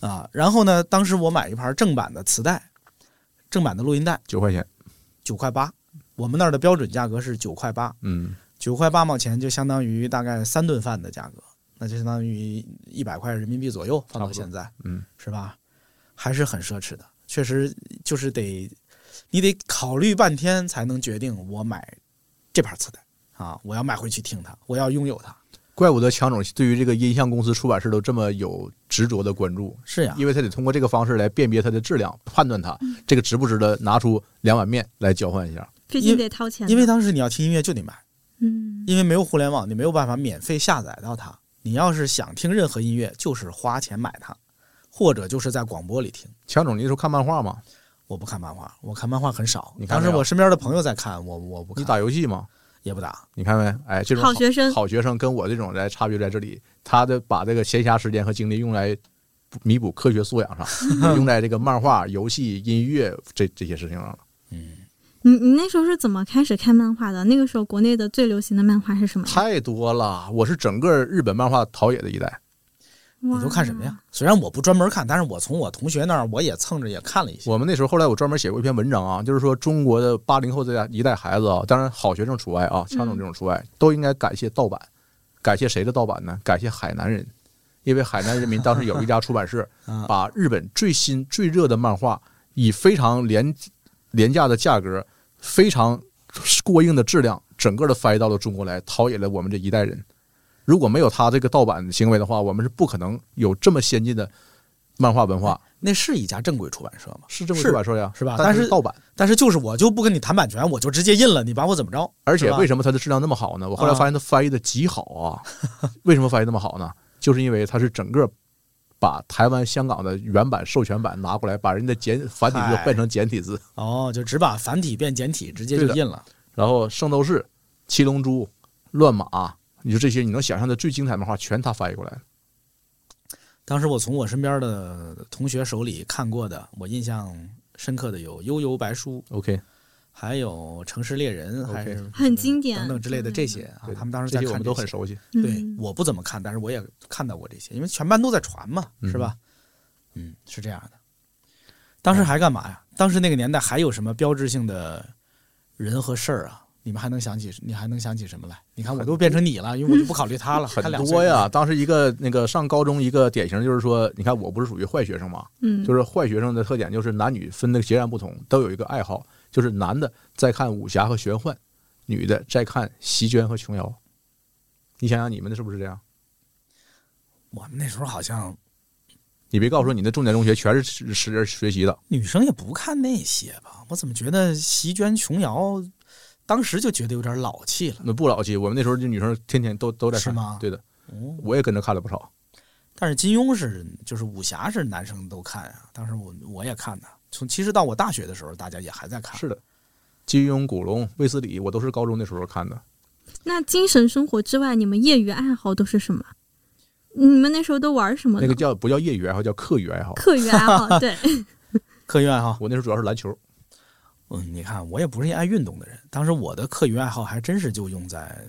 Speaker 3: 啊。然后呢，当时我买一盘正版的磁带，正版的录音带，
Speaker 4: 九块钱。
Speaker 3: 九块八。我们那儿的标准价格是九块八，
Speaker 4: 嗯，
Speaker 3: 九块八毛钱就相当于大概三顿饭的价格，那就相当于一百块人民币左右，放到现在，
Speaker 4: 嗯，
Speaker 3: 是吧？还是很奢侈的，确实就是得你得考虑半天才能决定我买这盘磁带啊，我要买回去听它，我要拥有它。
Speaker 4: 怪不得强总对于这个音像公司出版社都这么有执着的关注，
Speaker 3: 是呀
Speaker 4: 因为他得通过这个方式来辨别它的质量，判断它这个值不值得拿出两碗面来交换一下。
Speaker 5: 毕竟得掏钱的。
Speaker 3: 因为当时你要听音乐就得买，
Speaker 5: 嗯，
Speaker 3: 因为没有互联网，你没有办法免费下载到它。你要是想听任何音乐，就是花钱买它，或者就是在广播里听。
Speaker 4: 强总，你那时候看漫画吗？
Speaker 3: 我不看漫画，我看漫画很少。当时我身边的朋友在看，我我不看。
Speaker 4: 你打游戏吗？
Speaker 3: 也不打。
Speaker 4: 你看没？哎，这种
Speaker 5: 好学生
Speaker 4: 好学生跟我这种在差别在这里，他的把这个闲暇时间和精力用来弥补科学素养上，[laughs] 用在这个漫画、游戏、音乐这这些事情上了。
Speaker 5: 你你那时候是怎么开始看漫画的？那个时候国内的最流行的漫画是什么？
Speaker 4: 太多了，我是整个日本漫画陶冶的一代。
Speaker 3: 你都看什么呀？虽然我不专门看，但是我从我同学那儿我也蹭着也看了一些。
Speaker 4: 我们那时候后来我专门写过一篇文章啊，就是说中国的八零后这一代孩子啊，当然好学生除外啊，强总这种除外，都应该感谢盗版。感谢谁的盗版呢？感谢海南人，因为海南人民当时有一家出版社，[laughs] 把日本最新最热的漫画以非常廉廉价的价格、非常过硬的质量，整个的翻译到了中国来，陶冶了我们这一代人。如果没有他这个盗版行为的话，我们是不可能有这么先进的漫画文化。
Speaker 3: 那是一家正规出版社吗？
Speaker 4: 是正规出版社呀，
Speaker 3: 是吧？
Speaker 4: 但
Speaker 3: 但是
Speaker 4: 盗版，
Speaker 3: 但是就是我就不跟你谈版权，我就直接印了，你把我怎么着？
Speaker 4: 而且为什？
Speaker 3: 么
Speaker 4: 它的质量那么好呢？我后来发现它翻译的极好啊。[laughs] 为什么翻译那么好呢？就是因为它是整个把台湾、香港的原版授权版拿过来，把人的简繁体字变成简体字，
Speaker 3: 哦，就只把繁体变简体，直接就印了。
Speaker 4: 然后《圣斗士》《七龙珠》《乱马》，你说这些你能想象的最精彩的漫画，全他翻译过来了。
Speaker 3: 当时我从我身边的同学手里看过的，我印象深刻的有《悠悠白书》
Speaker 4: OK，
Speaker 3: 还有《城市猎人》，还是
Speaker 5: 很经典
Speaker 3: 等等之类的这些啊。他们当时在看
Speaker 4: 这些我们都很熟悉。
Speaker 3: 对
Speaker 5: 嗯，
Speaker 3: 我不怎么看，但是我也看到过这些，因为全班都在传嘛，是吧？嗯，是这样的。当时还干嘛呀？当时那个年代还有什么标志性的人和事儿啊？你们还能想起？你还能想起什么来？你看我都变成你了，因为我就不考虑他了，
Speaker 4: 很多呀。当时一个那个上高中一个典型就是说，你看我不是属于坏学生嘛，
Speaker 5: 嗯
Speaker 4: 就是坏学生的特点就是男女分的截然不同，都有一个爱好，就是男的在看武侠和玄幻，女的在看席绢和琼瑶。你想想你们的是不是这样？
Speaker 3: 我们那时候好像
Speaker 4: 你别告诉我你那重点中学全是使使劲学习的，
Speaker 3: 女生也不看那些吧？我怎么觉得席绢、琼瑶，当时就觉得有点老气了。
Speaker 4: 那不老气。我们那时候就女生天天都都在看，
Speaker 3: 是吗
Speaker 4: 对的，
Speaker 3: 哦，
Speaker 4: 我也跟着看了不少。
Speaker 3: 但是金庸是就是武侠是男生都看啊，当时我我也看的。从其实到我大学的时候，大家也还在看。
Speaker 4: 是的，金庸、古龙、卫斯理，我都是高中的时候看的。
Speaker 5: 那精神生活之外，你们业余爱好都是什么？你们那时候都玩什么？
Speaker 4: 那个叫不叫业余爱好，叫课余爱好。
Speaker 5: 课余爱好，对，[laughs]
Speaker 3: 课余爱好，
Speaker 4: 我那时候主要是篮球。
Speaker 3: 嗯，你看我也不是一爱运动的人，当时我的课余爱好还真是就用在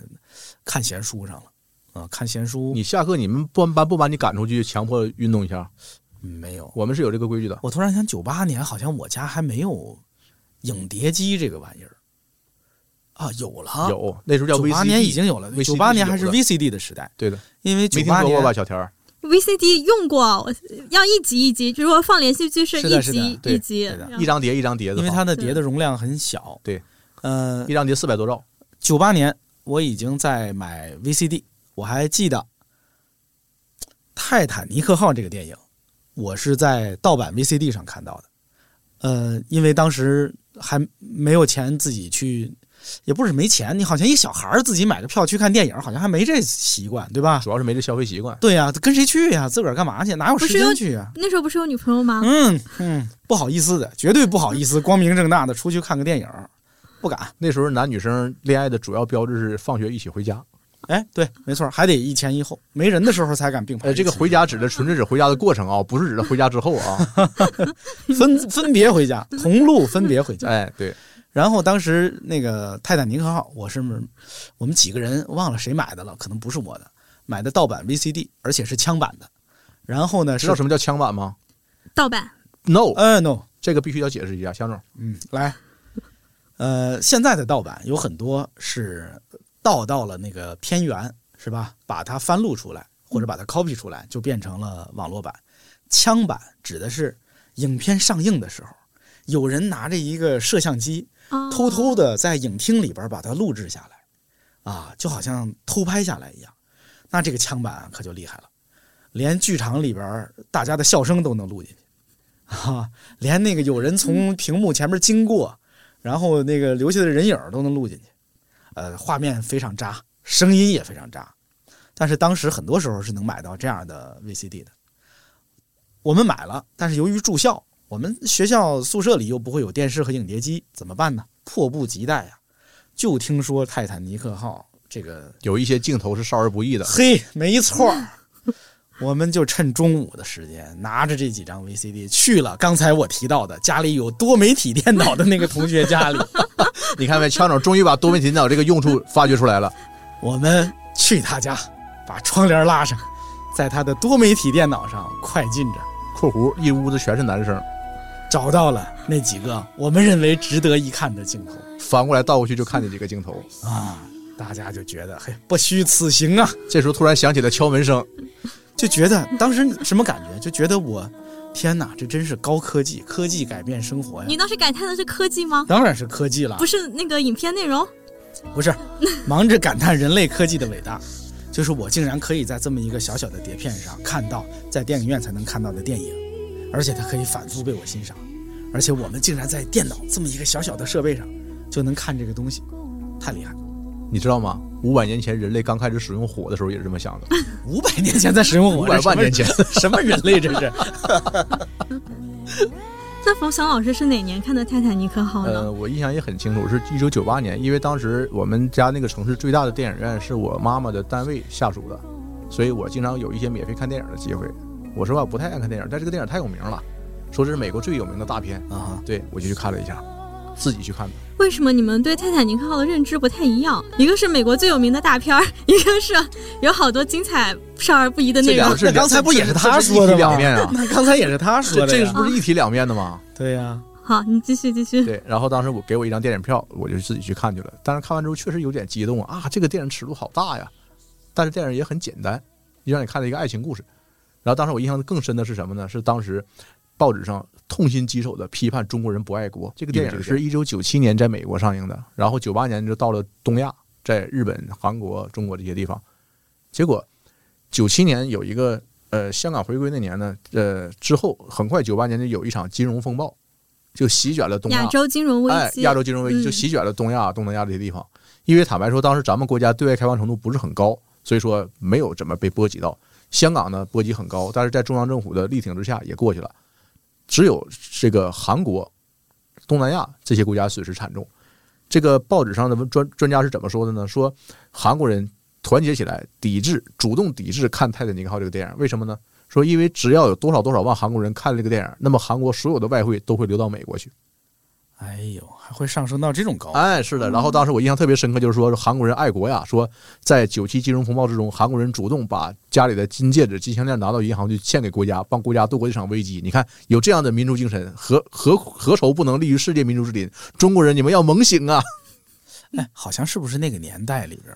Speaker 3: 看闲书上了。啊，看闲书，
Speaker 4: 你下课你们不班不把你赶出去，强迫运动一下？
Speaker 3: 嗯没有，
Speaker 4: 我们是有这个规矩的。
Speaker 3: 我突然想，九八年好像我家还没有影碟机这个玩意儿。啊，有了，
Speaker 4: 有那时候叫
Speaker 3: 九八年已经有了，九八年还是 VCD 的时代，
Speaker 4: 对的，
Speaker 3: 因为
Speaker 4: 没
Speaker 3: 九八年
Speaker 4: 听说过吧，小田儿
Speaker 5: ？VCD 用过，要一集一集，就是说放连续剧是
Speaker 3: 是的是的
Speaker 5: 一集一集，
Speaker 3: 对的。
Speaker 4: 一张碟一张碟子，
Speaker 3: 因为它的碟的容量很小，
Speaker 4: 对，
Speaker 3: 呃
Speaker 4: 一，张碟四百多兆。
Speaker 3: 九八年我已经在买 VCD，我还记得《泰坦尼克号》这个电影，我是在盗版 VCD 上看到的。呃，因为当时还没有钱自己去，也不是没钱，你好像一小孩儿自己买个票去看电影，好像还没这习惯，对吧？
Speaker 4: 主要是没这消费习惯。
Speaker 3: 对呀、跟谁去呀？自个儿干嘛去？哪有时间去呀？
Speaker 5: 那时候不是有女朋友吗？
Speaker 3: 嗯嗯，不好意思的，绝对不好意思，光明正大的出去看个电影，不敢。
Speaker 4: 那时候男女生恋爱的主要标志是放学一起回家。
Speaker 3: 哎，对，没错，还得一前一后，没人的时候才敢并排
Speaker 4: 呃，
Speaker 3: 一起。
Speaker 4: 这个回家指的纯粹指回家的过程啊，不是指的回家之后啊。[laughs]
Speaker 3: 分分别回家，[laughs] 同路分别回家。
Speaker 4: 哎，对。
Speaker 3: 然后当时那个泰坦尼克号，我是我们几个人忘了谁买的了，可能不是我的，买的盗版 VCD，而且是枪版的。然后呢，
Speaker 4: 知道什么叫枪版吗
Speaker 5: 盗版。
Speaker 4: ？No，
Speaker 3: 呃，no，
Speaker 4: 这个必须要解释一下，香总。
Speaker 3: 嗯，来，呃，现在的盗版有很多是盗到了那个片源，是吧？把它翻录出来，或者把它 copy 出来，就变成了网络版。枪版指的是影片上映的时候，有人拿着一个摄像机，偷偷的在影厅里边把它录制下来，啊，就好像偷拍下来一样。那这个枪版可就厉害了，连剧场里边大家的笑声都能录进去。啊，连那个有人从屏幕前面经过，然后那个留下的人影都能录进去，呃，画面非常渣，声音也非常渣。但是当时很多时候是能买到这样的 VCD 的。我们买了，但是由于住校，我们学校宿舍里又不会有电视和影碟机，怎么办呢？迫不及待呀、就听说泰坦尼克号这个
Speaker 4: 有一些镜头是少儿不宜的。
Speaker 3: 嘿，没错儿，我们就趁中午的时间，拿着这几张 VCD 去了刚才我提到的家里有多媒体电脑的那个同学家里。[laughs]
Speaker 4: 你看没，枪手终于把多媒体电脑这个用处发掘出来了。
Speaker 3: 我们去他家，把窗帘拉上，在他的多媒体电脑上快进着（ [laughs]
Speaker 4: 括弧一屋子全是男生），
Speaker 3: 找到了那几个我们认为值得一看的镜头
Speaker 4: 反过来倒过去就看见几个镜头。
Speaker 3: 啊，大家就觉得嘿，不虚此行啊！
Speaker 4: 这时候突然响起了敲门声，
Speaker 3: 就觉得当时什么感觉？就觉得我天哪，这真是高科技，科技改变生活呀！
Speaker 5: 你当时感叹的是科技吗？
Speaker 3: 当然是科技了，
Speaker 5: 不是那个影片内容。
Speaker 3: 不是，[laughs] 忙着感叹人类科技的伟大，就是我竟然可以在这么一个小小的碟片上看到在电影院才能看到的电影，而且它可以反复被我欣赏，而且我们竟然在电脑这么一个小小的设备上就能看这个东西，太厉害了！
Speaker 4: 你知道吗？五百年前人类刚开始使用火的时候也是这么想的。[laughs]
Speaker 3: 五百年前在使用火，
Speaker 4: 五百万年前，
Speaker 3: 什么人类这是？[laughs]
Speaker 5: 那冯翔老师是哪年看的《泰坦尼克号》呢？
Speaker 4: 呃，我印象也很清楚，是一九九八年，因为当时我们家那个城市最大的电影院是我妈妈的单位下属的，所以我经常有一些免费看电影的机会。我说话不太爱看电影，但这个电影太有名了，说这是美国最有名的大片
Speaker 3: 啊，
Speaker 4: 对我就去看了一下，自己去看的。
Speaker 5: 为什么你们对《泰坦尼克号》的认知不太一样？一个是美国最有名的大片儿，[laughs] 一个是有好多精彩少儿不宜的内容。
Speaker 3: 那刚才不也是他说的吗？
Speaker 4: 两面啊，[laughs]
Speaker 3: 那刚才也是他说的，
Speaker 4: 这个不是一体两面的吗？
Speaker 3: 对呀。
Speaker 5: 好，你继续继续。
Speaker 4: 对，然后当时我给我一张电影票，我就自己去看去了。但是看完之后确实有点激动啊，这个电影尺度好大呀！但是电影也很简单，就让你看了一个爱情故事。然后当时我印象更深的是什么呢？是当时报纸上痛心疾首的批判中国人不爱国。这个电影是一九九七年在美国上映的，然后九八年就到了东亚，在日本、韩国、中国这些地方。结果九七年有一个呃香港回归那年呢，呃之后很快九八年就有一场金融风暴。就席卷了东亚，
Speaker 5: 亚洲金融危
Speaker 4: 机，哎，亚洲金融危机就席卷了东亚、东南亚这些地方。因为坦白说，当时咱们国家对外开放程度不是很高，所以说没有怎么被波及到。香港呢，波及很高，但是在中央政府的力挺之下也过去了。只有这个韩国、东南亚这些国家损失惨重。这个报纸上的专专家是怎么说的呢？说韩国人团结起来，抵制，主动抵制看《泰坦尼克号》这个电影，为什么呢？说，因为只要有多少多少万韩国人看了这个电影，那么韩国所有的外汇都会流到美国去。
Speaker 3: 哎呦，还会上升到这种高？
Speaker 4: 哎，是的。然后当时我印象特别深刻，就是说韩国人爱国呀，说在九七金融风暴之中，韩国人主动把家里的金戒指、金项链拿到银行去献给国家，帮国家度过这场危机。你看，有这样的民族精神，何何何愁不能立于世界民族之林？中国人，你们要猛醒啊！
Speaker 3: 哎，好像是不是那个年代里边，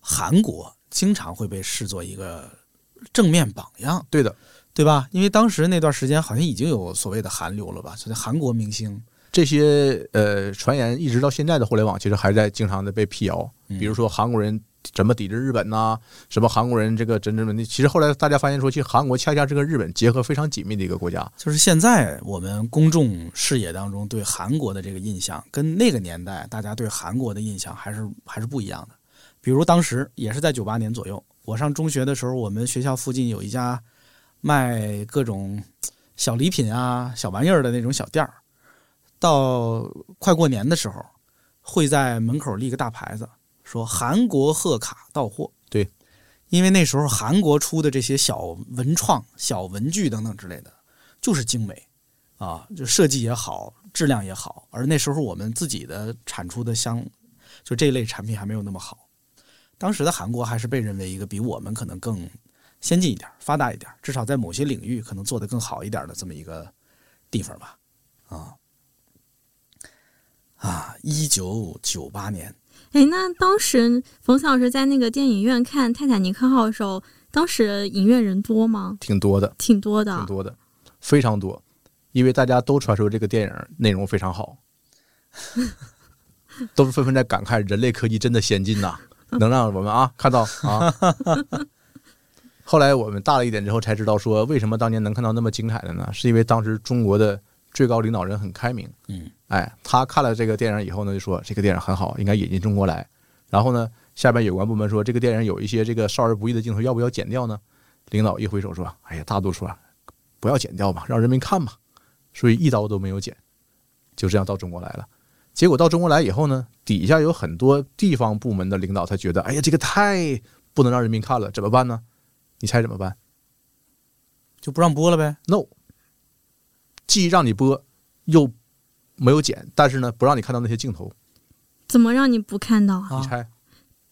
Speaker 3: 韩国经常会被视作一个正面榜样？
Speaker 4: 对的，
Speaker 3: 对吧？因为当时那段时间好像已经有所谓的韩流了吧，所以韩国明星
Speaker 4: 这些呃传言一直到现在的互联网，其实还在经常的被辟谣。比如说韩国人怎么抵制日本呐、什么韩国人这个真正问题。其实后来大家发现说，其实韩国恰恰是跟日本结合非常紧密的一个国家。
Speaker 3: 就是现在我们公众视野当中对韩国的这个印象，跟那个年代大家对韩国的印象还是还是不一样的。比如当时也是在九八年左右，我上中学的时候，我们学校附近有一家卖各种小礼品啊、小玩意儿的那种小店儿。到快过年的时候，会在门口立个大牌子，说韩国贺卡到货。
Speaker 4: 对，
Speaker 3: 因为那时候韩国出的这些小文创、小文具等等之类的，就是精美啊，就设计也好，质量也好。而那时候我们自己的产出的相，就这类产品还没有那么好。当时的韩国还是被认为一个比我们可能更先进一点、发达一点，至少在某些领域可能做得更好一点的这么一个地方吧。啊啊！一九九八年，
Speaker 5: 哎，那当时冯小老师在那个电影院看《泰坦尼克号》的时候，当时影院人多吗？
Speaker 4: 挺多的，
Speaker 5: 挺多的，
Speaker 4: 挺多的，非常多，因为大家都传说这个电影内容非常好，[laughs] 都纷纷在感慨人类科技真的先进呐、[laughs] 能让我们啊看到啊。[laughs] 后来我们大了一点之后才知道，说为什么当年能看到那么精彩的呢？是因为当时中国的最高领导人很开明，
Speaker 3: 嗯，
Speaker 4: 哎，他看了这个电影以后呢，就说这个电影很好，应该引进中国来。然后呢，下边有关部门说这个电影有一些这个少儿不宜的镜头，要不要剪掉呢？领导一挥手说：“哎呀，大多数啊，不要剪掉吧，让人民看吧。”所以一刀都没有剪，就这样到中国来了。结果到中国来以后呢，底下有很多地方部门的领导，他觉得，哎呀，这个太不能让人民看了，怎么办呢？你猜怎么办？
Speaker 3: 就不让播了呗
Speaker 4: ？No，既让你播，又没有剪，但是呢，不让你看到那些镜头。
Speaker 5: 怎么让你不看到啊？
Speaker 4: 你猜？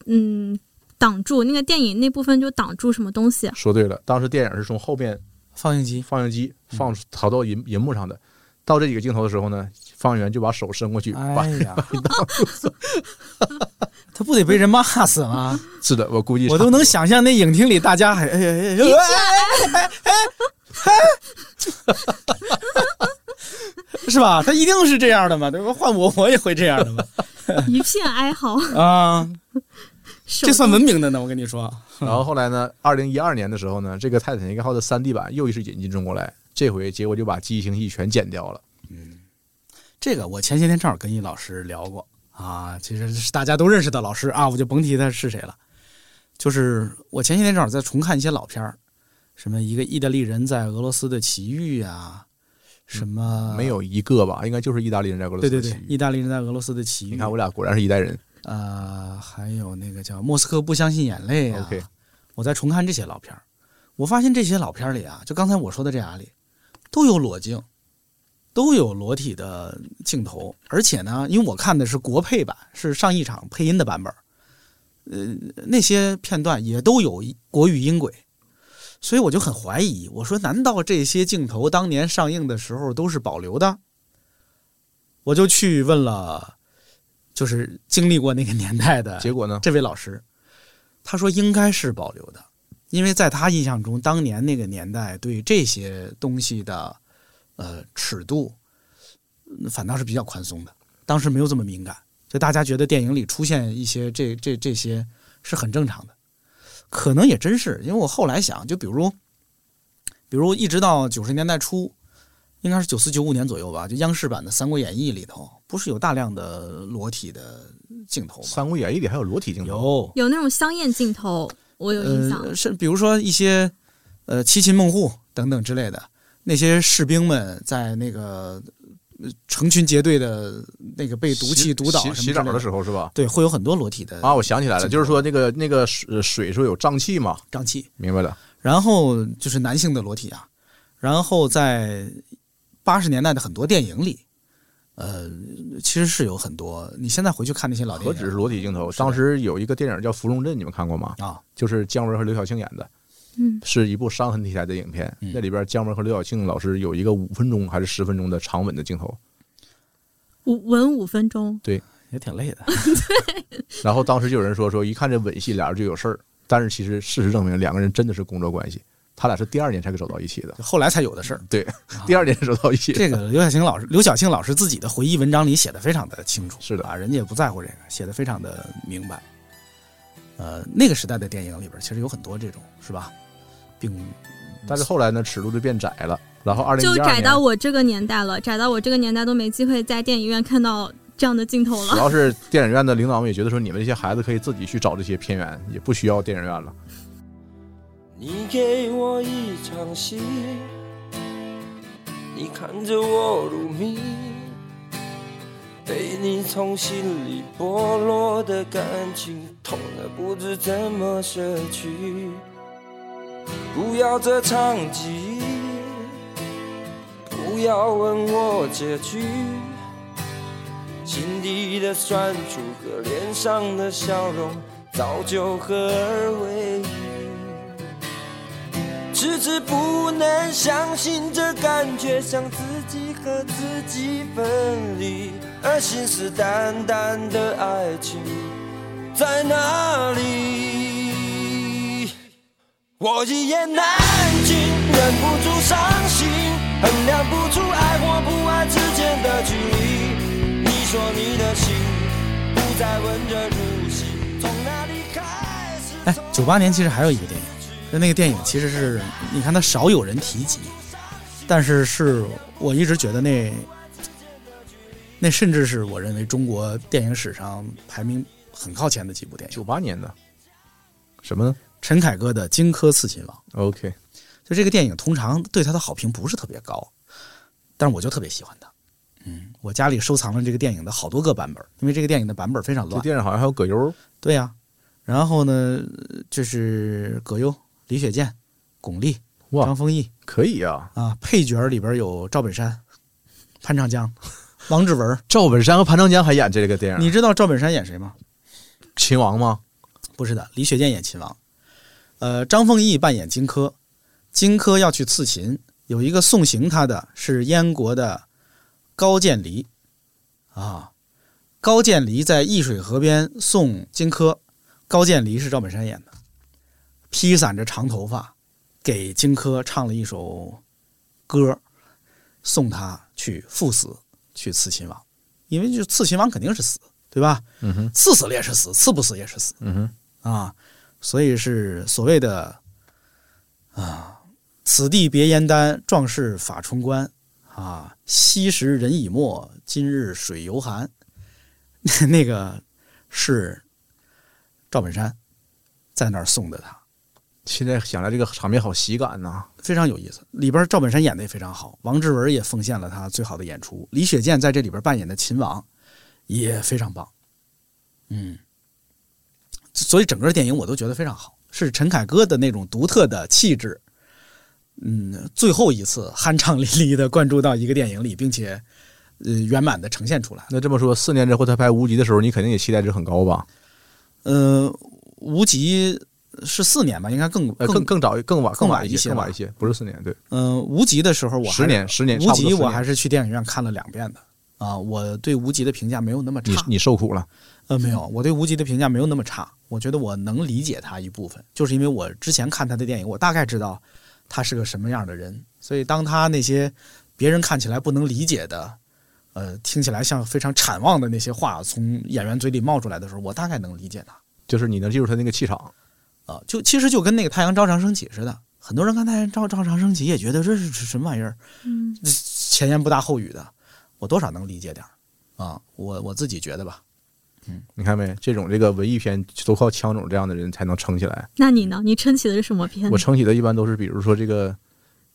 Speaker 5: 嗯，挡住那个电影那部分就挡住什么东西？
Speaker 4: 说对了，当时电影是从后边
Speaker 3: 放映机
Speaker 4: 放映机放跑到银银幕上的。到这几个镜头的时候呢，放映员就把手伸过去，把
Speaker 3: 哎呀，[laughs] 他不得被人骂死吗？
Speaker 4: 是的，我估计
Speaker 3: 我都能想象那影厅里大家还哎哎哎哎哎是吧？他一定是这样的嘛，对吧？换我我也会这样的嘛，[laughs]
Speaker 5: 一片哀嚎
Speaker 3: 啊！这算文明的呢，我跟你说。
Speaker 4: 然后后来呢，二零一二年的时候呢，这个泰坦尼克号的三 D 版又一次引进中国来，这回结果就把记忆星系全剪掉了。
Speaker 3: 嗯这个我前些天正好跟一老师聊过啊，其实是大家都认识的老师啊，我就甭提他是谁了。就是我前些天正好在重看一些老片儿，什么一个意大利人在俄罗斯的奇遇啊，什么、
Speaker 4: 没有一个吧，应该就是意大利人在俄罗斯
Speaker 3: 对对对，意大利人在俄罗斯的奇遇。
Speaker 4: 你看我俩果然是一代人。
Speaker 3: 呃，还有那个叫《莫斯科不相信眼泪》啊。
Speaker 4: OK，
Speaker 3: 我在重看这些老片儿，我发现这些老片儿里啊，就刚才我说的这俩里，都有裸镜，都有裸体的镜头，而且呢，因为我看的是国配版，是上一场配音的版本，呃，那些片段也都有国语音轨，所以我就很怀疑，我说难道这些镜头当年上映的时候都是保留的？我就去问了。就是经历过那个年代的，
Speaker 4: 结果呢？
Speaker 3: 这位老师他说应该是保留的，因为在他印象中，当年那个年代对这些东西的呃尺度反倒是比较宽松的，当时没有这么敏感，就大家觉得电影里出现一些这这这些是很正常的，可能也真是，因为我后来想，就比如比如一直到九十年代初。应该是九四九五年左右吧，就央视版的《三国演义》里头，不是有大量的裸体的镜头吗？
Speaker 4: 《三国演义》里还有裸体镜
Speaker 3: 头，
Speaker 5: 有有那种香艳镜头，我有印象。
Speaker 3: 呃、是比如说一些呃七擒孟获等等之类的，那些士兵们在那个成群结队的那个被毒气毒倒
Speaker 4: 洗澡的时候是吧？
Speaker 3: 对，会有很多裸体的
Speaker 4: 啊！我想起来了，就是说那个那个水水说有瘴气嘛，
Speaker 3: 瘴气，
Speaker 4: 明白了。
Speaker 3: 然后就是男性的裸体啊，然后在。八十年代的很多电影里，呃，其实是有很多。你现在回去看那些老电影，
Speaker 4: 何止是裸体镜头？当时有一个电影叫《芙蓉镇》，你们看过吗？
Speaker 3: 啊，
Speaker 4: 就是姜文和刘晓庆演的，
Speaker 5: 嗯，
Speaker 4: 是一部伤痕题材的影片。
Speaker 3: 嗯、
Speaker 4: 那里边姜文和刘晓庆老师有一个五分钟还是十分钟的长吻的镜头，
Speaker 5: 五吻五分钟，
Speaker 4: 对，
Speaker 3: 也挺累的。[laughs]
Speaker 5: 对。
Speaker 4: 然后当时就有人说说，一看这吻戏，俩人就有事儿。但是其实事实证明，两个人真的是工作关系。他俩是第二年才走到一起的，
Speaker 3: 后来才有的事儿。
Speaker 4: 对，第二年走到一起。
Speaker 3: 这个刘晓庆老师，刘晓庆老师自己的回忆文章里写的非常的清楚，
Speaker 4: 是的
Speaker 3: 啊，人家也不在乎这个，写的非常的明白。呃，那个时代的电影里边其实有很多这种，是吧？并
Speaker 4: 但是后来呢，尺度就变窄了。然后二零
Speaker 5: 就
Speaker 4: 一二年，
Speaker 5: 窄到我这个年代了，窄到我这个年代都没机会在电影院看到这样的镜头了。
Speaker 4: 主要是电影院的领导们也觉得说，你们这些孩子可以自己去找这些片源，也不需要电影院了。
Speaker 8: 你给我一场戏，你看着我入迷，被你从心里剥落的感情，痛得不知怎么舍去。不要这场记忆，不要问我结局，心底的酸楚和脸上的笑容，早就合二为一。迟迟不能相信这感觉像自己和自己分离，而信誓旦旦的爱情在哪里？我一言难尽，忍不住伤心，衡量不出爱或不爱之间的距离。你说你的心不再温热如昔，从哪里开始？
Speaker 3: 哎，九八年其实还有一个电影，就那个电影其实是你看它少有人提及，但是是我一直觉得那那甚至是我认为中国电影史上排名很靠前的几部电影。
Speaker 4: 九八年的什么呢？
Speaker 3: 陈凯歌的《荆轲刺秦王》。
Speaker 4: OK，
Speaker 3: 就这个电影通常对他的好评不是特别高，但是我就特别喜欢他。嗯，我家里收藏了这个电影的好多个版本，因为这个电影的版本非常
Speaker 4: 这。电影好像还有葛优，
Speaker 3: 对呀、然后呢，就是葛优、李雪健、巩俐、
Speaker 4: 哇
Speaker 3: 张丰毅
Speaker 4: 可以啊。
Speaker 3: 啊，配角里边有赵本山、潘长江、[laughs] 王志文。
Speaker 4: 赵本山和潘长江还演这个电影，
Speaker 3: 你知道赵本山演谁吗？
Speaker 4: 秦王吗？
Speaker 3: 不是的，李雪健演秦王，呃，张丰毅扮演荆轲，荆轲要去刺秦，有一个送行他的是燕国的高渐离，啊，高渐离在易水河边送荆轲，高渐离是赵本山演的，披散着长头发，给荆轲唱了一首歌，送他去赴死，去刺秦王，因为就刺秦王肯定是死，对吧？
Speaker 4: 嗯哼，
Speaker 3: 刺死了也是死，刺不死也是死。
Speaker 4: 嗯哼，
Speaker 3: 啊，所以是所谓的啊，此地别燕丹，壮士法冲冠啊，昔时人已没，今日水犹寒。[laughs] 那个是赵本山在那儿送的他，
Speaker 4: 现在想来这个场面好喜感呐、
Speaker 3: 非常有意思。里边赵本山演的也非常好，王志文也奉献了他最好的演出，李雪健在这里边扮演的秦王也非常棒。嗯，所以整个电影我都觉得非常好，是陈凯歌的那种独特的气质。嗯，最后一次酣畅淋漓的灌注到一个电影里，并且呃圆满的呈现出来。
Speaker 4: 那这么说，四年之后他拍《无极》的时候，你肯定也期待值很高吧？
Speaker 3: 呃，无极是四年吧，应该更
Speaker 4: 呃，更更早、更晚、
Speaker 3: 更
Speaker 4: 晚一
Speaker 3: 些
Speaker 4: 更晚一些，不是四年，对。
Speaker 3: 嗯、无极的时候我还
Speaker 4: 十年十年
Speaker 3: 无极我还是去电影院看了两遍的啊。我对无极的评价没有那么差
Speaker 4: 你，你受苦了，
Speaker 3: 呃，没有，我对无极的评价没有那么差。我觉得我能理解他一部分，就是因为我之前看他的电影，我大概知道他是个什么样的人，所以当他那些别人看起来不能理解的，呃，听起来像非常产望的那些话从演员嘴里冒出来的时候，我大概能理解他。
Speaker 4: 就是你能记住他那个气场。
Speaker 3: 啊，就其实就跟那个太阳照常升起似的，很多人看太阳照照常升起也觉得这是什么玩意儿，
Speaker 5: 嗯，
Speaker 3: 前言不搭后语的，我多少能理解点儿啊，我我自己觉得吧。
Speaker 4: 你看没？这种这个文艺片都靠枪总这样的人才能撑起来。
Speaker 5: 那你呢？你撑起的是什么片？
Speaker 4: 我撑起的一般都是比如说这个，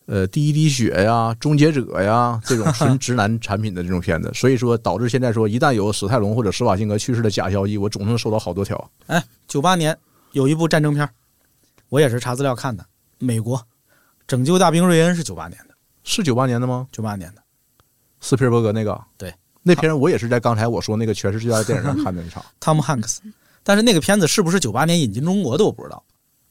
Speaker 4: 呃，第一滴血呀、终结者呀这种纯直男产品的这种片子，[laughs] 所以说导致现在说一旦有史泰龙或者施瓦辛格去世的假消息，我总能收到好多条。
Speaker 3: 哎，九八年有一部战争片，我也是查资料看的，美国《拯救大兵瑞恩》是九八年的，
Speaker 4: 是九八年的吗？
Speaker 3: 九八年的。
Speaker 4: 斯皮尔伯格那个？
Speaker 3: 对，
Speaker 4: 那片我也是在刚才我说那个全世界在电影上看的那场。
Speaker 3: 汤姆汉克斯，但是那个片子是不是九八年引进中国的我不知道，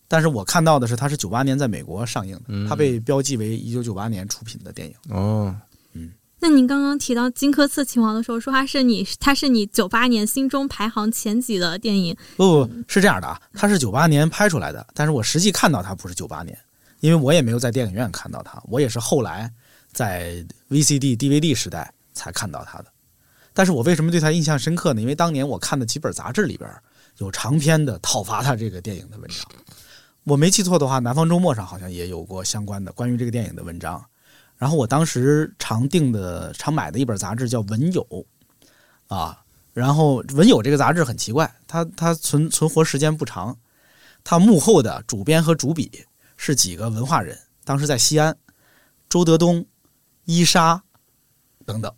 Speaker 3: 但是我看到的是它是九八年在美国上映的，
Speaker 4: 嗯
Speaker 3: 它被标记为一九九八年出品的电影。
Speaker 4: 哦，嗯
Speaker 5: 那您刚刚提到《荆轲刺秦王》的时候，说它是你，它是你九八年心中排行前几的电影。
Speaker 3: 不不是这样的啊，它是九八年拍出来的，但是我实际看到它不是九八年，因为我也没有在电影院看到它，我也是后来在 VCD、DVD 时代才看到它的。但是我为什么对他印象深刻呢？因为当年我看的几本杂志里边有长篇的讨伐他这个电影的文章。我没记错的话，《南方周末》上好像也有过相关的关于这个电影的文章。然后我当时常订的、常买的一本杂志叫《文友》，啊，然后《文友》这个杂志很奇怪，它它存存活时间不长，它幕后的主编和主笔是几个文化人，当时在西安，周德东、伊莎等等，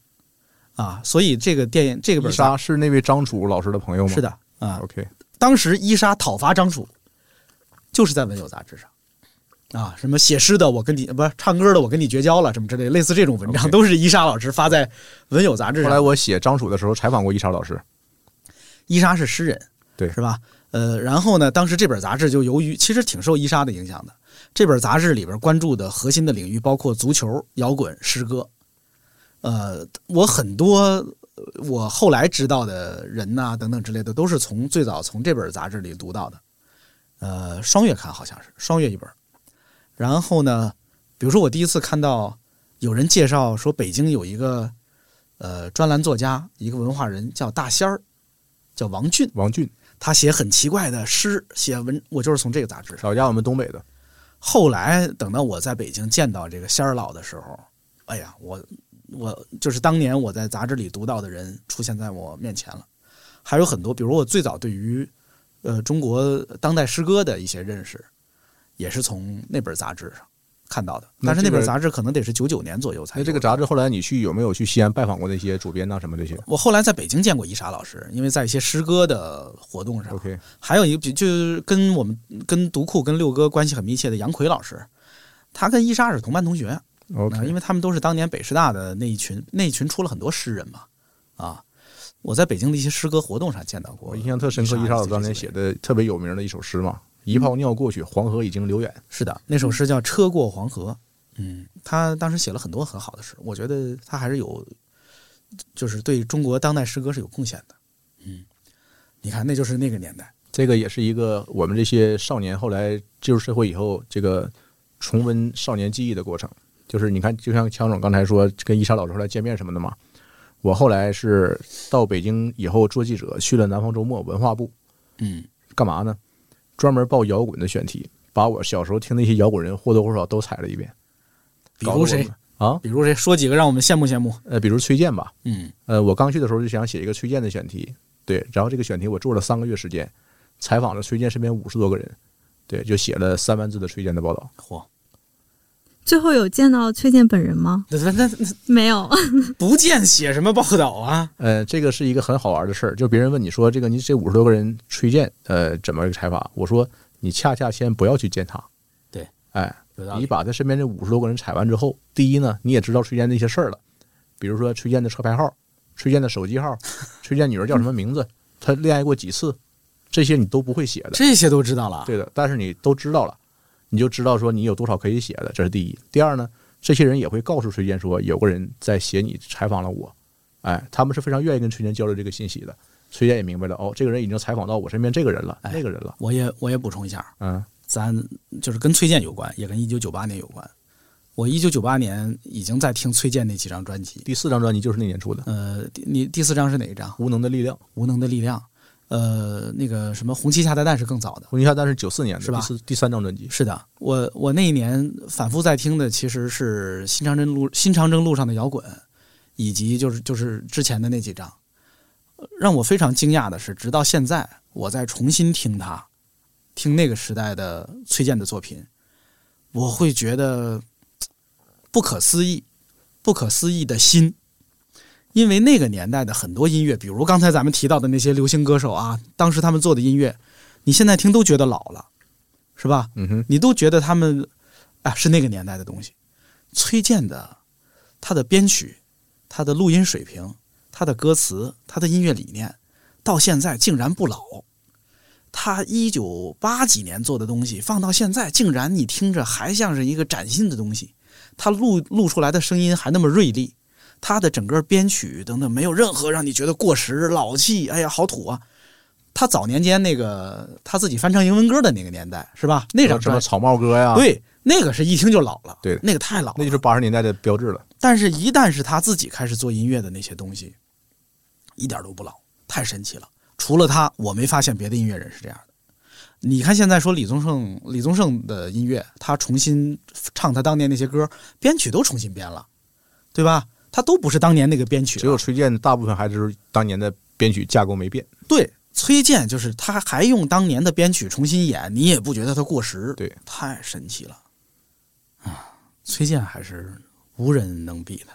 Speaker 3: 啊，所以这个电影这个本
Speaker 4: 伊莎是那位张楚老师的朋友吗？
Speaker 3: 是的啊。
Speaker 4: OK，
Speaker 3: 当时伊莎讨伐张楚，就是在《文友》杂志上。啊，什么写诗的我跟你不是唱歌的我跟你绝交了，什么之类，类似这种文章都是伊莎老师发在《文友》杂志上。
Speaker 4: 后来我写张楚的时候采访过伊莎老师，
Speaker 3: 伊莎是诗人，
Speaker 4: 对，
Speaker 3: 是吧？呃，然后呢，当时这本杂志就由于其实挺受伊莎的影响的，这本杂志里边关注的核心的领域包括足球、摇滚、诗歌。呃，我很多我后来知道的人呐、等等之类的，都是从最早从这本杂志里读到的。呃，双月刊好像是双月一本。然后呢，比如说我第一次看到有人介绍说北京有一个呃专栏作家，一个文化人叫大仙儿，叫王俊。
Speaker 4: 王俊，
Speaker 3: 他写很奇怪的诗，写文，我就是从这个杂志。
Speaker 4: 老家我们东北的。
Speaker 3: 后来等到我在北京见到这个仙儿老的时候，哎呀，我我就是当年我在杂志里读到的人出现在我面前了，还有很多，比如我最早对于呃中国当代诗歌的一些认识，也是从那本杂志上看到的。但是那本杂志可能得是九九年左右才。
Speaker 4: 那这个杂志后来你去有没有去西安拜访过那些主编呐、什么这些
Speaker 3: 我后来在北京见过伊莎老师，因为在一些诗歌的活动上。
Speaker 4: ？OK，
Speaker 3: 还有一个比就是跟我们跟读库跟六哥关系很密切的杨奎老师，他跟伊莎是同班同学。因为他们都是当年北师大的那一群，那一群出了很多诗人嘛，啊，我在北京的一些诗歌活动上见到过。
Speaker 4: 我印象特深刻，伊莎老师当年写的特别有名的一首诗嘛，“一泡尿过去，黄河已经流远。
Speaker 3: 是的，那首诗叫《车过黄河》。嗯，他当时写了很多很好的诗，我觉得他还是有，就是对中国当代诗歌是有贡献的。嗯，你看，那就是那个年代。
Speaker 4: 这个也是一个我们这些少年后来进入社会以后，这个重温少年记忆的过程。就是你看，就像强总刚才说，跟伊莎老师后来见面什么的嘛。我后来是到北京以后做记者，去了南方周末文化部，
Speaker 3: 嗯，
Speaker 4: 干嘛呢？专门报摇滚的选题，把我小时候听那些摇滚人或多或少都踩了一遍。
Speaker 3: 比如谁
Speaker 4: 啊？
Speaker 3: 比如谁？说几个让我们羡慕羡慕。
Speaker 4: 呃，比如崔健吧。
Speaker 3: 嗯，
Speaker 4: 呃，我刚去的时候就想写一个崔健的选题，对，然后这个选题我做了三个月时间，采访了崔健身边五十多个人，对，就写了三万字的崔健的报道。
Speaker 3: 嚯！
Speaker 5: 最后有见到崔健本人吗？
Speaker 3: 那那那 [laughs]
Speaker 5: 没有，[laughs]
Speaker 3: 不见写什么报道啊？
Speaker 4: 呃，这个是一个很好玩的事儿，就别人问你说这个你这五十多个人崔健，呃，怎么个采访？我说你恰恰先不要去见他，
Speaker 3: 对，
Speaker 4: 哎你把他身边这五十多个人采完之后，第一呢，你也知道崔健那些事儿了，比如说崔健的车牌号、崔健的手机号、[laughs] 崔健女儿叫什么名字，他恋爱过几次，这些你都不会写的，
Speaker 3: 这些都知道了。
Speaker 4: 对的，但是你都知道了，你就知道说你有多少可以写的，这是第一。第二呢，这些人也会告诉崔健说，有个人在写你采访了我，哎，他们是非常愿意跟崔健交流这个信息的。崔健也明白了，哦，这个人已经采访到我身边这个人了，那个人了。
Speaker 3: 我也我也补充一下，
Speaker 4: 嗯，
Speaker 3: 咱就是跟崔健有关，也跟一九九八年有关。我一九九八年已经在听崔健那几张专辑，
Speaker 4: 第四张专辑就是那年出的。
Speaker 3: 呃，第你第四张是哪一张？
Speaker 4: 无能的力量。
Speaker 3: 无能的力量。呃，那个什么红旗下的蛋是更早的，
Speaker 4: 红旗下蛋是九四年的，
Speaker 3: 是吧
Speaker 4: 第四第三张专辑。
Speaker 3: 是的，我我那一年反复在听的其实是新长征路新长征路上的摇滚，以及就是就是之前的那几张。呃让我非常惊讶的是，直到现在我在重新听他，听那个时代的崔健的作品，我会觉得不可思议，不可思议的新。因为那个年代的很多音乐，比如刚才咱们提到的那些流行歌手啊，当时他们做的音乐，你现在听都觉得老了，是吧？
Speaker 4: 嗯哼，
Speaker 3: 你都觉得他们啊是那个年代的东西。崔健的他的编曲、他的录音水平、他的歌词、他的音乐理念，到现在竟然不老。他一九八几年做的东西，放到现在，竟然你听着还像是一个崭新的东西。他录录出来的声音还那么锐利，他的整个编曲等等，没有任何让你觉得过时、老气，哎呀，好土啊！他早年间那个他自己翻唱英文歌的那个年代，是吧？那张
Speaker 4: 什么草帽歌呀？，
Speaker 3: 对，那个是一听就老了，
Speaker 4: 对
Speaker 3: 那个太老了。
Speaker 4: 那就是八十年代的标志了。
Speaker 3: 但是，一旦是他自己开始做音乐的那些东西，一点都不老，太神奇了。除了他，我没发现别的音乐人是这样的。你看现在说李宗盛，李宗盛的音乐，他重新唱他当年那些歌，编曲都重新编了，对吧？他都不是当年那个编曲了，
Speaker 4: 只有崔健大部分还是当年的编曲架构没变。
Speaker 3: 对，崔健就是他还用当年的编曲重新演，你也不觉得他过时，
Speaker 4: 对，
Speaker 3: 太神奇了啊！崔健还是无人能比的。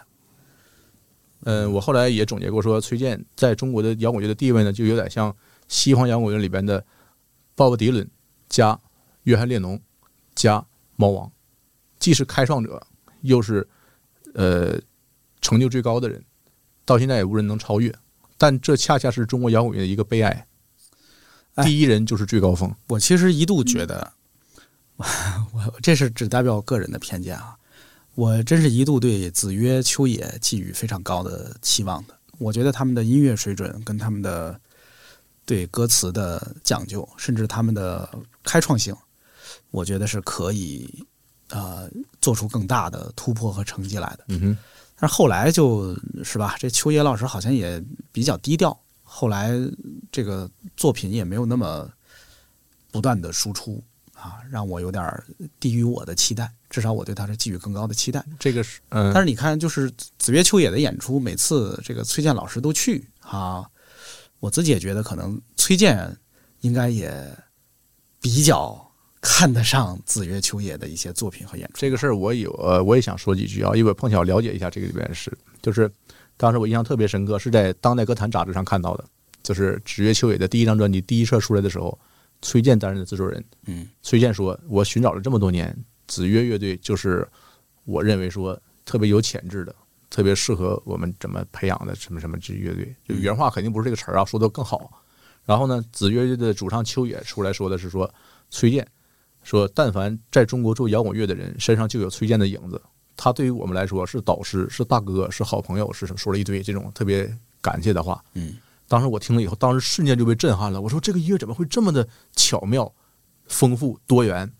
Speaker 4: 嗯，我后来也总结过说，崔健在中国的摇滚乐的地位呢，就有点像西方摇滚乐里边的鲍勃迪伦加约翰列侬加猫王，既是开创者，又是呃成就最高的人，到现在也无人能超越。但这恰恰是中国摇滚乐的一个悲哀。第一人就是最高峰。
Speaker 3: 我其实一度觉得，[laughs] 我这是只代表我个人的偏见啊。我真是一度对子曰、秋野寄予非常高的期望的。我觉得他们的音乐水准跟他们的对歌词的讲究，甚至他们的开创性，我觉得是可以呃做出更大的突破和成绩来的。
Speaker 4: 嗯哼。
Speaker 3: 但是后来就是吧，这秋野老师好像也比较低调，后来这个作品也没有那么不断的输出啊，让我有点低于我的期待。至少我对他是寄予更高的期待。
Speaker 4: 这个是，嗯，
Speaker 3: 但是你看，就是子曰秋野的演出，每次这个崔健老师都去啊，我自己也觉得可能崔健应该也比较看得上子曰秋野的一些作品和演出。
Speaker 4: 这个事儿我有，呃，我也想说几句啊，因为我碰巧了解一下这个里边是，就是当时我印象特别深刻，是在《当代歌坛》杂志上看到的，就是子曰秋野的第一张专辑第一册出来的时候，崔健担任的制作人。
Speaker 3: 嗯，
Speaker 4: 崔健说：“我寻找了这么多年。”子曰乐队就是我认为说特别有潜质的，特别适合我们怎么培养的什么什么支乐队。就原话肯定不是这个词儿啊，说的更好。然后呢，子曰乐队的主唱秋野出来说的是说，崔健说，但凡在中国做摇滚乐的人身上就有崔健的影子。他对于我们来说是导师，是大哥，是好朋友，是什么？说了一堆这种特别感谢的话。
Speaker 3: 嗯，
Speaker 4: 当时我听了以后，当时瞬间就被震撼了。我说这个音乐怎么会这么的巧妙、丰富、多元？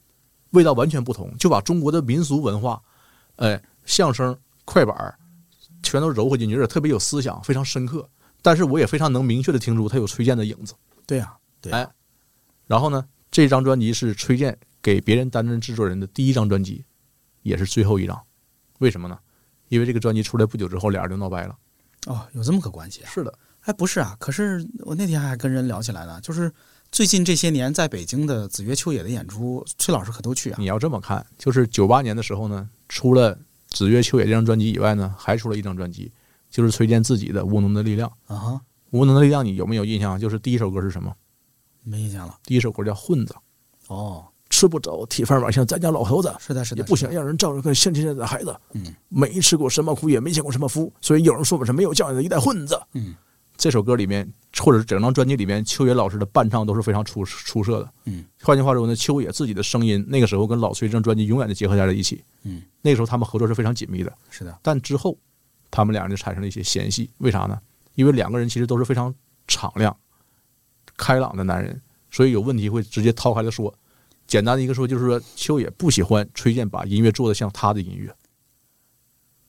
Speaker 4: 味道完全不同，就把中国的民俗文化，哎，相声、快板全都揉合进去，而且特别有思想，非常深刻。但是我也非常能明确的听出他有崔健的影子。
Speaker 3: 对呀，对。
Speaker 4: 哎，然后呢，这张专辑是崔健给别人担任制作人的第一张专辑，也是最后一张。为什么呢？因为这个专辑出来不久之后，俩人就闹掰了。
Speaker 3: 哦，有这么个关系啊？
Speaker 4: 是的。
Speaker 3: 哎，不是啊，可是我那天还跟人聊起来呢，就是。最近这些年，在北京的子曰秋野的演出，崔老师可都去啊。
Speaker 4: 你要这么看，就是九八年的时候呢，除了子曰秋野这张专辑以外呢，还出了一张专辑，就是崔健自己的《无能的力量》
Speaker 3: 啊。
Speaker 4: 无能的力量，你有没有印象？就是第一首歌是什么？
Speaker 3: 没印象了。
Speaker 4: 第一首歌叫《混子》。
Speaker 3: 哦，
Speaker 4: 吃不着铁饭碗，像咱家老头子。
Speaker 3: 是的，是的。
Speaker 4: 也不想让人照着个像现在的孩子。
Speaker 3: 嗯。
Speaker 4: 没吃过什么苦，也没见过什么福，所以有人说我是没有教养的一代混子。
Speaker 3: 嗯。
Speaker 4: 这首歌里面，或者是整张专辑里面，秋野老师的伴唱都是非常出出色的。
Speaker 3: 嗯，
Speaker 4: 换句话说呢，秋野自己的声音那个时候跟老崔这张专辑永远的结合在了一起。
Speaker 3: 嗯，
Speaker 4: 那个时候他们合作是非常紧密的。
Speaker 3: 是的。
Speaker 4: 但之后，他们两人就产生了一些嫌隙。为啥呢？因为两个人其实都是非常敞亮、开朗的男人，所以有问题会直接掏开了说。简单的一个说，就是说秋野不喜欢崔健把音乐做的像他的音乐。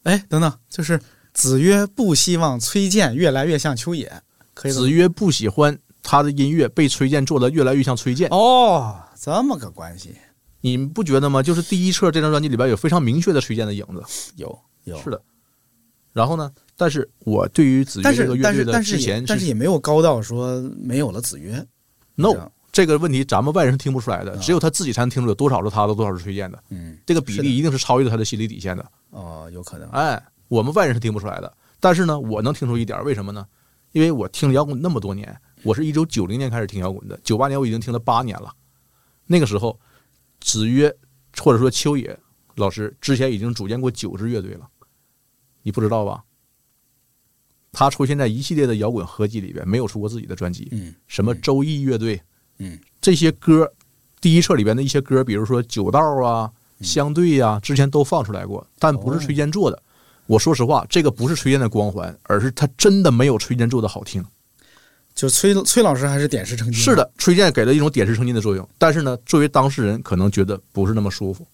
Speaker 3: 哎，等等，就是。子曰不希望崔健越来越像秋野，可以。
Speaker 4: 子曰不喜欢他的音乐被崔健做的越来越像崔健。
Speaker 3: 哦，这么个关系，
Speaker 4: 你们不觉得吗？就是第一册这张专辑里边有非常明确的崔健的影子，
Speaker 3: 有有
Speaker 4: 是的。然后呢？但是我对于子曰这个乐队的之前，
Speaker 3: 但是也没有高到说没有了子曰。
Speaker 4: No，这个问题咱们外人是听不出来的，只有他自己才能听出有多少是他的，多少是崔健的。
Speaker 3: 嗯，
Speaker 4: 这个比例一定是超越了他的心理底线的。
Speaker 3: 哦，有可能。
Speaker 4: 哎。我们外人是听不出来的，但是呢，我能听出一点，为什么呢？因为我听摇滚那么多年，我是一九九零年开始听摇滚的，九八年我已经听了八年了。那个时候，子曰或者说秋野老师之前已经组建过九支乐队了，你不知道吧？他出现在一系列的摇滚合集里边，没有出过自己的专辑。
Speaker 3: 嗯，
Speaker 4: 什么周易乐队，
Speaker 3: 嗯，
Speaker 4: 这些歌，第一册里边的一些歌，比如说九道啊、相对呀，之前都放出来过，但不是崔健做的。我说实话，这个不是崔健的光环，而是他真的没有崔健做的好听。
Speaker 3: 就崔崔老师还是点石成金。
Speaker 4: 是的，崔健给了一种点石成金的作用，但是呢，作为当事人可能觉得不是那么舒服，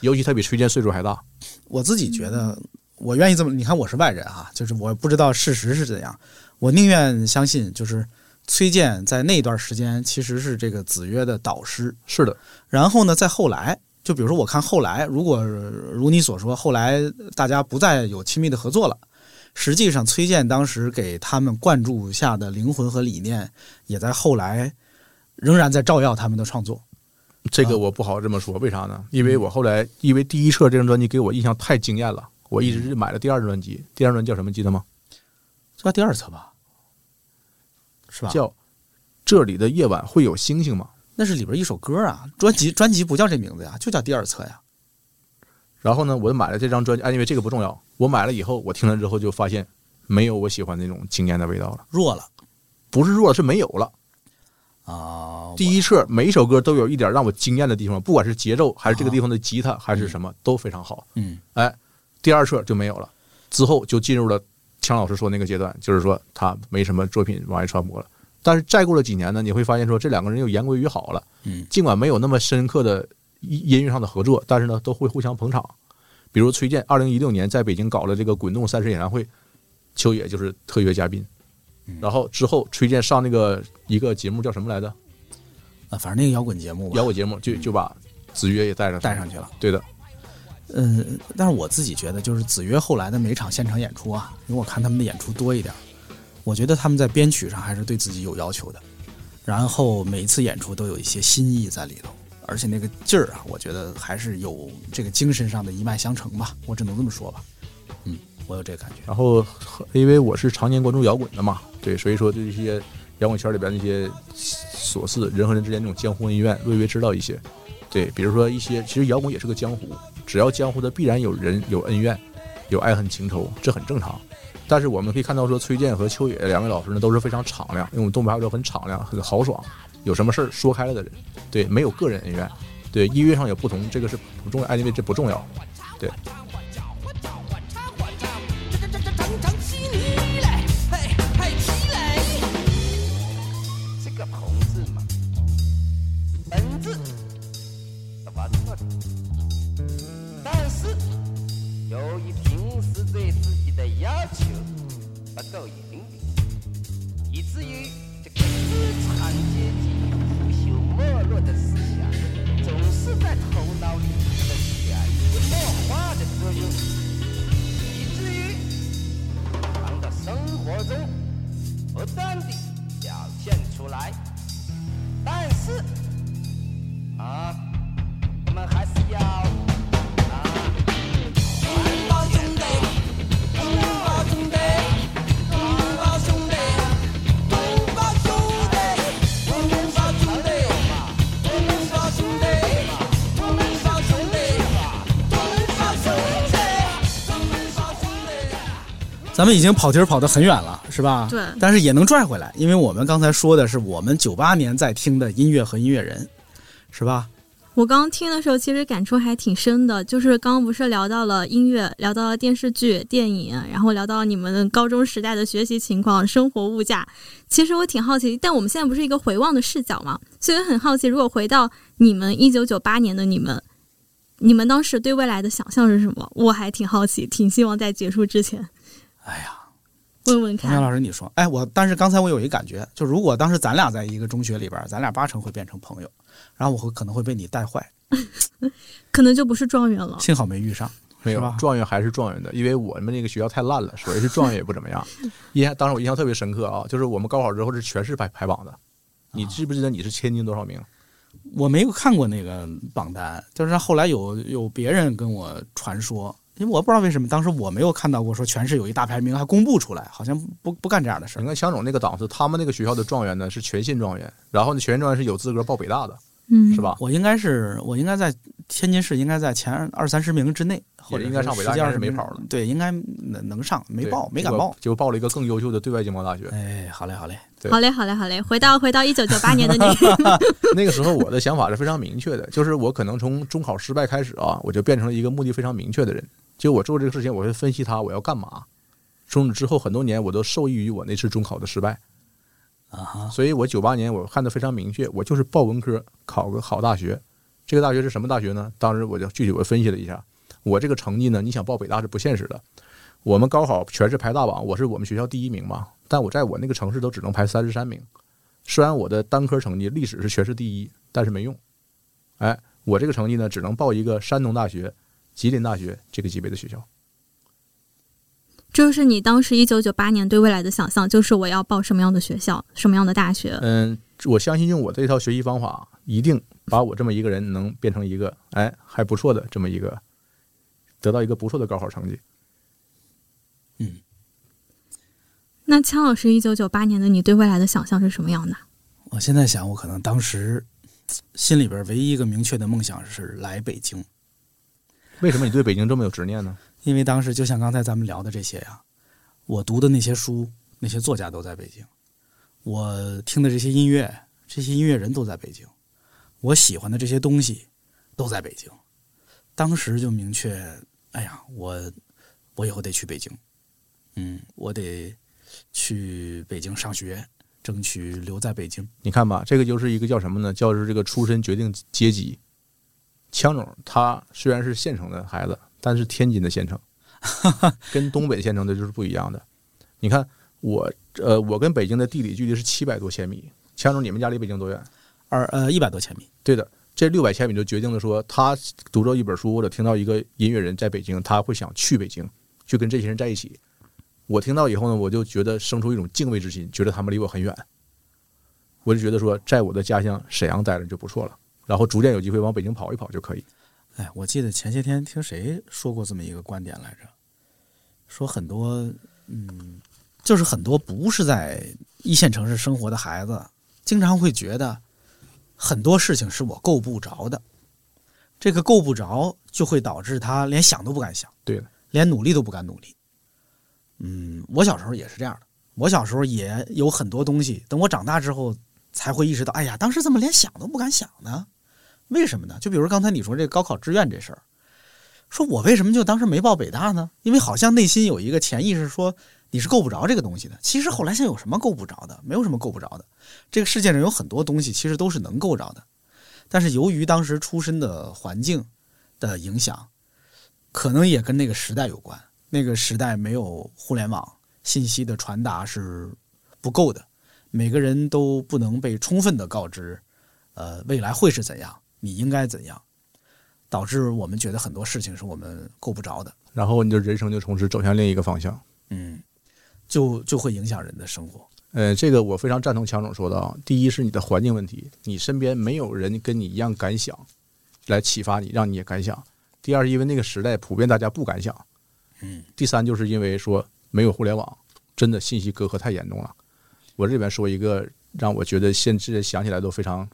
Speaker 4: 尤其他比崔健岁数还大。
Speaker 3: 我自己觉得，我愿意这么，你看我是外人啊，就是我不知道事实是怎样，我宁愿相信就是崔健在那段时间其实是这个子曰的导师。
Speaker 4: 是的，
Speaker 3: 然后呢，在后来，就比如说我看后来，如果如你所说，后来大家不再有亲密的合作了，实际上崔健当时给他们灌注下的灵魂和理念，也在后来仍然在照耀他们的创作。
Speaker 4: 这个我不好这么说，为啥呢？因为我后来因为第一册这张专辑给我印象太惊艳了，我一直买了第二张专辑，第二张专辑叫什么记得吗？
Speaker 3: 叫第二册吧，是吧？
Speaker 4: 叫这里的夜晚会有星星吗？
Speaker 3: 那是里边一首歌啊，专辑专辑不叫这名字呀，就叫第二册呀。
Speaker 4: 然后呢，我就买了这张专辑，哎，因为这个不重要。我买了以后，我听了之后就发现没有我喜欢那种惊艳的味道了，
Speaker 3: 弱了，
Speaker 4: 不是弱了，是没有了。
Speaker 3: 啊，
Speaker 4: 第一册每一首歌都有一点让我惊艳的地方，不管是节奏还是这个地方的吉他还是什么，都非常好。
Speaker 3: 嗯，
Speaker 4: 哎，第二册就没有了，之后就进入了强老师说那个阶段，就是说他没什么作品往外传播了。但是再过了几年呢，你会发现说这两个人又言归于好了。
Speaker 3: 嗯，
Speaker 4: 尽管没有那么深刻的音音乐上的合作，但是呢都会互相捧场。比如崔健，二零一六年在北京搞了这个滚动三十演唱会，秋野就是特约嘉宾。然后之后崔健上那个一个节目叫什么来着？
Speaker 3: 啊，反正那个摇滚节目吧，
Speaker 4: 摇滚节目就就把子曰也带上
Speaker 3: 带上去了。
Speaker 4: 对的，
Speaker 3: 嗯，但是我自己觉得，就是子曰后来的每场现场演出啊，因为我看他们的演出多一点，我觉得他们在编曲上还是对自己有要求的，然后每一次演出都有一些新意在里头，而且那个劲儿啊，我觉得还是有这个精神上的一脉相承吧，我只能这么说吧。嗯，我有这个感觉。
Speaker 4: 然后因为我是常年关注摇滚的嘛，对，所以说对这些摇滚圈里边那些琐事，人和人之间那种江湖恩怨，略微知道一些。对，比如说一些，其实摇滚也是个江湖，只要江湖的必然有人有恩怨，有爱恨情仇，这很正常。但是我们可以看到说，崔健和秋野两位老师呢都是非常敞亮，因为我们东北话说很敞亮、很豪爽，有什么事儿说开了的人。对，没有个人恩怨。对，音乐上有不同，这个是不重要，哎，因为这不重要。对。[laughs]
Speaker 3: 咱们已经跑题儿跑得很远了，是吧？
Speaker 5: 对
Speaker 3: 但是也能拽回来，因为我们刚才说的是我们九八年在听的音乐和音乐人，是吧？
Speaker 5: 我刚刚听的时候，其实感触还挺深的。就是刚刚不是聊到了音乐，聊到了电视剧、电影，然后聊到你们高中时代的学习情况、生活物价。其实我挺好奇，但我们现在不是一个回望的视角嘛，所以很好奇，如果回到你们一九九八年的你们，你们当时对未来的想象是什么？我还挺好奇，挺希望在结束之前，
Speaker 3: 哎呀，
Speaker 5: 问问看。
Speaker 3: 老师，你说，哎，我但是刚才我有一感觉，就如果当时咱俩在一个中学里边，咱俩八成会变成朋友，然后我会可能会被你带坏，[laughs]
Speaker 5: 可能就不是状元了。
Speaker 3: 幸好没遇上，
Speaker 4: 没有
Speaker 3: 吧
Speaker 4: 状元还是状元的，因为我们那个学校太烂了，[laughs] 所以是状元也不怎么样。印象当时我印象特别深刻啊，就是我们高考之后是全市排排榜的，你记不记得你是千金多少名？
Speaker 3: 我没有看过那个榜单，就是后来有有别人跟我传说，因为我不知道为什么当时我没有看到过说全市有一大排名还公布出来，好像不不干这样的事儿。
Speaker 4: 你看强总那个档次，他们那个学校的状元呢是全县状元，然后呢全县状元是有资格报北大的，
Speaker 5: 嗯
Speaker 4: 是吧？
Speaker 3: 我应该是我应该在天津市应该在前二三十名之内，或者
Speaker 4: 应该上北大
Speaker 3: 十几二十
Speaker 4: 应该是没跑了
Speaker 3: 对，应该能能上，没报，没敢报。
Speaker 4: 就报了一个更优秀的对外经贸大学。
Speaker 3: 哎，好嘞，好嘞。
Speaker 5: 好嘞，好嘞，好嘞，回到回到一九九八年的你，[laughs]
Speaker 4: 那个时候我的想法是非常明确的，就是我可能从中考失败开始啊，我就变成了一个目的非常明确的人。就我做这个事情，我会分析它我要干嘛。从此之后很多年，我都受益于我那次中考的失败
Speaker 3: 啊哈。
Speaker 4: 所以我九八年我看的非常明确，我就是报文科考个好大学。这个大学是什么大学呢？当时我就具体我分析了一下，我这个成绩呢，你想报北大是不现实的。我们高考全是排大榜，我是我们学校第一名嘛，但我在我那个城市都只能排三十三名，虽然我的单科成绩历史是全市第一，但是没用。哎，我这个成绩呢，只能报一个山东大学、吉林大学这个级别的学校。
Speaker 5: 这就是你当时一九九八年对未来的想象，就是我要报什么样的学校，什么样的大学。
Speaker 4: 嗯，我相信用我这套学习方法，一定把我这么一个人能变成一个哎还不错的这么一个，得到一个不错的高考成绩。
Speaker 5: 嗯那枪老师一九九八年的你对未来的想象是什么样的？
Speaker 3: 我现在想，我可能当时心里边唯一一个明确的梦想是来北京。
Speaker 4: 为什么你对北京这么有执念呢？
Speaker 3: 因为当时就像刚才咱们聊的这些呀，我读的那些书，那些作家都在北京，我听的这些音乐，这些音乐人都在北京，我喜欢的这些东西都在北京。当时就明确，哎呀，我我以后得去北京，嗯，我得去北京上学，争取留在北京。
Speaker 4: 你看吧，这个就是一个叫什么呢？叫是这个出身决定阶级。枪总他虽然是县城的孩子，但是天津的县城，[laughs] 跟东北县城的就是不一样的。你看我，呃，我跟北京的地理距离是七百多千米。枪总，你们家离北京多远？
Speaker 3: 二呃一百多千米。
Speaker 4: 对的，这六百千米就决定了说，他读到一本书或者听到一个音乐人在北京，他会想去北京，去跟这些人在一起。我听到以后呢，我就觉得生出一种敬畏之心，觉得他们离我很远。我就觉得说，在我的家乡沈阳待着就不错了，然后逐渐有机会往北京跑一跑就可以。
Speaker 3: 哎，我记得前些天听谁说过这么一个观点来着，说很多，嗯，就是很多不是在一线城市生活的孩子，经常会觉得很多事情是我够不着的，这个够不着就会导致他连想都不敢想，
Speaker 4: 对的，
Speaker 3: 连努力都不敢努力。嗯，我小时候也是这样的，我小时候也有很多东西，等我长大之后才会意识到，哎呀，当时怎么连想都不敢想呢？为什么呢？就比如刚才你说这高考志愿这事儿，说我为什么就当时没报北大呢？因为好像内心有一个潜意识说你是够不着这个东西的。其实后来想有什么够不着的？没有什么够不着的。这个世界上有很多东西其实都是能够着的，但是由于当时出身的环境的影响，可能也跟那个时代有关。那个时代没有互联网，信息的传达是不够的，每个人都不能被充分的告知，呃，未来会是怎样。你应该怎样，导致我们觉得很多事情是我们够不着的，
Speaker 4: 然后你的人生就从此走向另一个方向。
Speaker 3: 嗯，就就会影响人的生活。
Speaker 4: 呃，这个我非常赞同强总说的啊。第一是你的环境问题，你身边没有人跟你一样敢想，来启发你，让你也敢想。第二是因为那个时代普遍大家不敢想。
Speaker 3: 嗯。
Speaker 4: 第三就是因为说没有互联网，真的信息隔阂太严重了。我这边说一个让我觉得现在想起来都非常。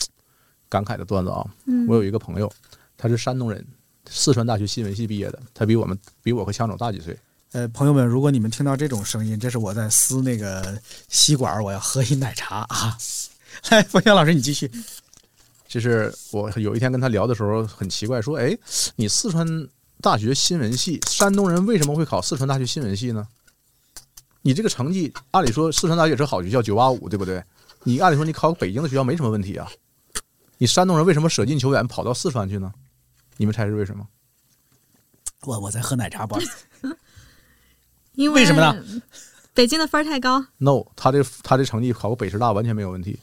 Speaker 4: 感慨的段子啊！我有一个朋友，他是山东人，四川大学新闻系毕业的，他比我们比我和强总大几岁。
Speaker 3: 呃，朋友们，如果你们听到这种声音，这是我在撕那个吸管，我要喝一奶茶啊！[laughs] 来，冯强老师，你继续。
Speaker 4: 就是我有一天跟他聊的时候，很奇怪，说：“哎，你四川大学新闻系，山东人为什么会考四川大学新闻系呢？你这个成绩，按理说四川大学是好学校，九八五，对不对？你按理说你考北京的学校没什么问题啊。”你山东人为什么舍近求远跑到四川去呢？你们猜是为什么？
Speaker 3: 我我在喝奶茶，不好意思。[laughs]
Speaker 5: 因为
Speaker 3: 为什么呢？
Speaker 5: 北京的分儿太高。
Speaker 4: No，他这他这成绩考个北师大完全没有问题，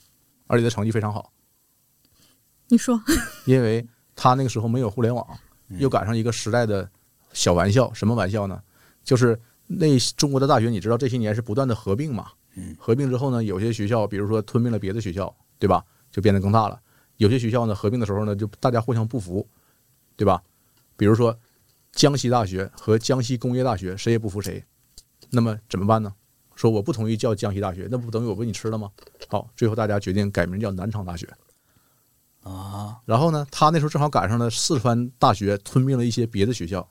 Speaker 4: 而且他成绩非常好。
Speaker 5: 你说？[laughs]
Speaker 4: 因为他那个时候没有互联网，又赶上一个时代的小玩笑，什么玩笑呢？就是那中国的大学，你知道这些年是不断的合并嘛？合并之后呢，有些学校比如说吞并了别的学校，对吧？就变得更大了。有些学校呢，合并的时候呢，就大家互相不服，对吧？比如说江西大学和江西工业大学，谁也不服谁，那么怎么办呢？说我不同意叫江西大学，那不等于我喂你吃了吗？好，最后大家决定改名叫南昌大学。
Speaker 3: 啊，
Speaker 4: 然后呢，他那时候正好赶上了四川大学吞并了一些别的学校，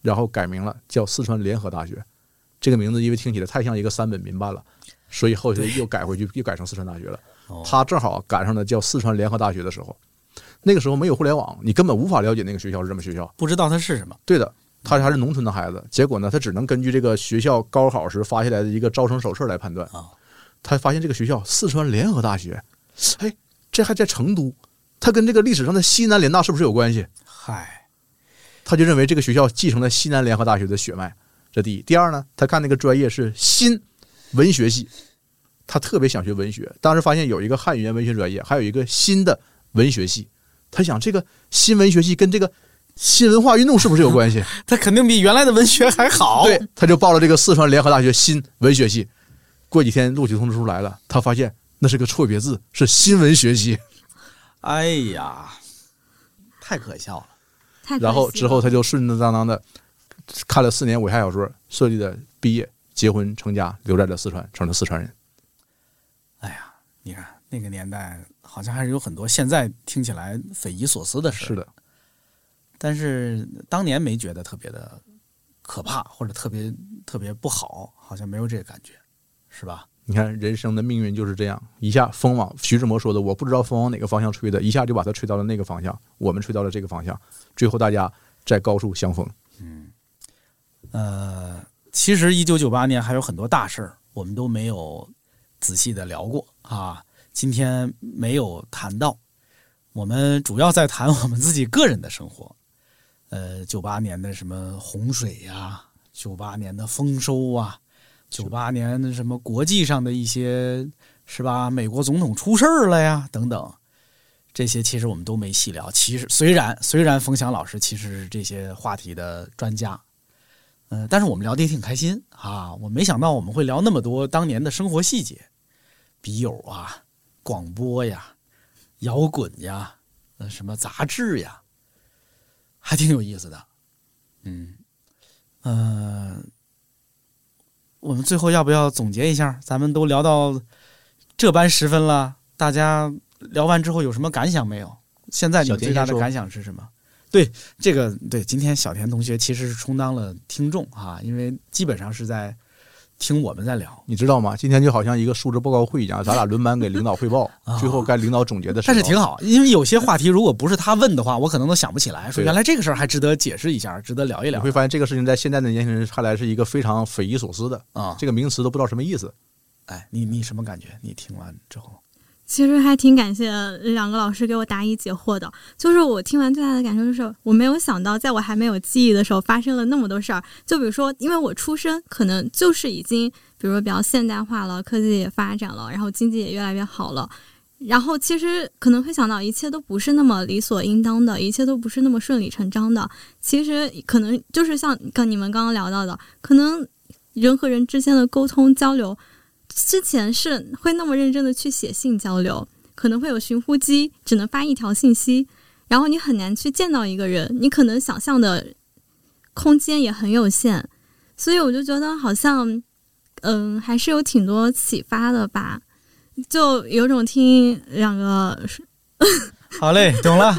Speaker 4: 然后改名了叫四川联合大学。这个名字因为听起来太像一个三本民办了，所以后续又改回去，又改成四川大学了。他正好赶上了叫四川联合大学的时候，那个时候没有互联网，你根本无法了解那个学校是什么学校，
Speaker 3: 不知道它是什么。
Speaker 4: 对的，他还是农村的孩子，结果呢，他只能根据这个学校高考时发下来的一个招生手册来判断。他发现这个学校四川联合大学，哎，这还在成都，他跟这个历史上的西南联大是不是有关系？
Speaker 3: 嗨，
Speaker 4: 他就认为这个学校继承了西南联合大学的血脉，这第一。第二呢，他看那个专业是新文学系。他特别想学文学。当时发现有一个汉语言文学专业，还有一个新的文学系，他想这个新文学系跟这个新文化运动是不是有关系？[laughs]
Speaker 3: 他肯定比原来的文学还好。
Speaker 4: 对，他就报了这个四川联合大学新文学系。过几天录取通知书来了，他发现那是个错别字，是新文学系。
Speaker 3: 哎呀，太可笑了。
Speaker 4: 然后之后他就顺顺当当的看了四年武侠小说，顺利的毕业、结婚、成家，留在了四川，成了四川人。
Speaker 3: 哎呀你看那个年代，好像还是有很多现在听起来匪夷所思的事。
Speaker 4: 是的，
Speaker 3: 但是当年没觉得特别的可怕，或者特别特别不好，好像没有这个感觉，是吧？
Speaker 4: 你看人生的命运就是这样，一下风往徐志摩说的，我不知道风往哪个方向吹的，一下就把它吹到了那个方向，我们吹到了这个方向，最后大家在高处相逢。
Speaker 3: 嗯呃，其实一九九八年还有很多大事儿，我们都没有仔细的聊过啊。今天没有谈到，我们主要在谈我们自己个人的生活。呃，九八年的什么洪水呀，九八年的丰收啊，九八年的什么国际上的一些是吧？美国总统出事儿了呀，等等，这些其实我们都没细聊。其实虽然虽然冯翔老师其实是这些话题的专家，嗯、但是我们聊的也挺开心啊！我没想到我们会聊那么多当年的生活细节，笔友啊，广播呀，摇滚呀，呃，什么杂志呀，还挺有意思的。嗯，呃，我们最后要不要总结一下？咱们都聊到这般时分了，大家聊完之后有什么感想没有？现在你最大的感想是什么？对这个，对今天小田同学其实是充当了听众啊，因为基本上是在听我们在聊。
Speaker 4: 你知道吗？今天就好像一个述职报告会一样，咱俩轮班给领导汇报，[laughs] 最后该领导总结的时候，
Speaker 3: 啊但是挺好，因为有些话题如果不是他问的话，我可能都想不起来。说原来这个事儿还值得解释一下，值得聊一聊。
Speaker 4: 你会发现这个事情在现在的年轻人看来是一个非常匪夷所思的
Speaker 3: 啊，
Speaker 4: 这个名词都不知道什么意思。
Speaker 3: 哎，你你什么感觉？你听完之后，
Speaker 5: 其实还挺感谢两个老师给我答疑解惑的。就是我听完最大的感受就是，我没有想到，在我还没有记忆的时候，发生了那么多事儿。就比如说，因为我出生可能就是已经，比如说比较现代化了，科技也发展了，然后经济也越来越好了。然后其实可能会想到，一切都不是那么理所应当的，一切都不是那么顺理成章的。其实可能就是像跟你们刚刚聊到的，可能人和人之间的沟通交流。之前是会那么认真的去写信交流，可能会有寻呼机，只能发一条信息，然后你很难去见到一个人，你可能想象的空间也很有限，所以我就觉得好像，嗯，还是有挺多启发的吧，就有种听两个
Speaker 3: 好嘞，懂了。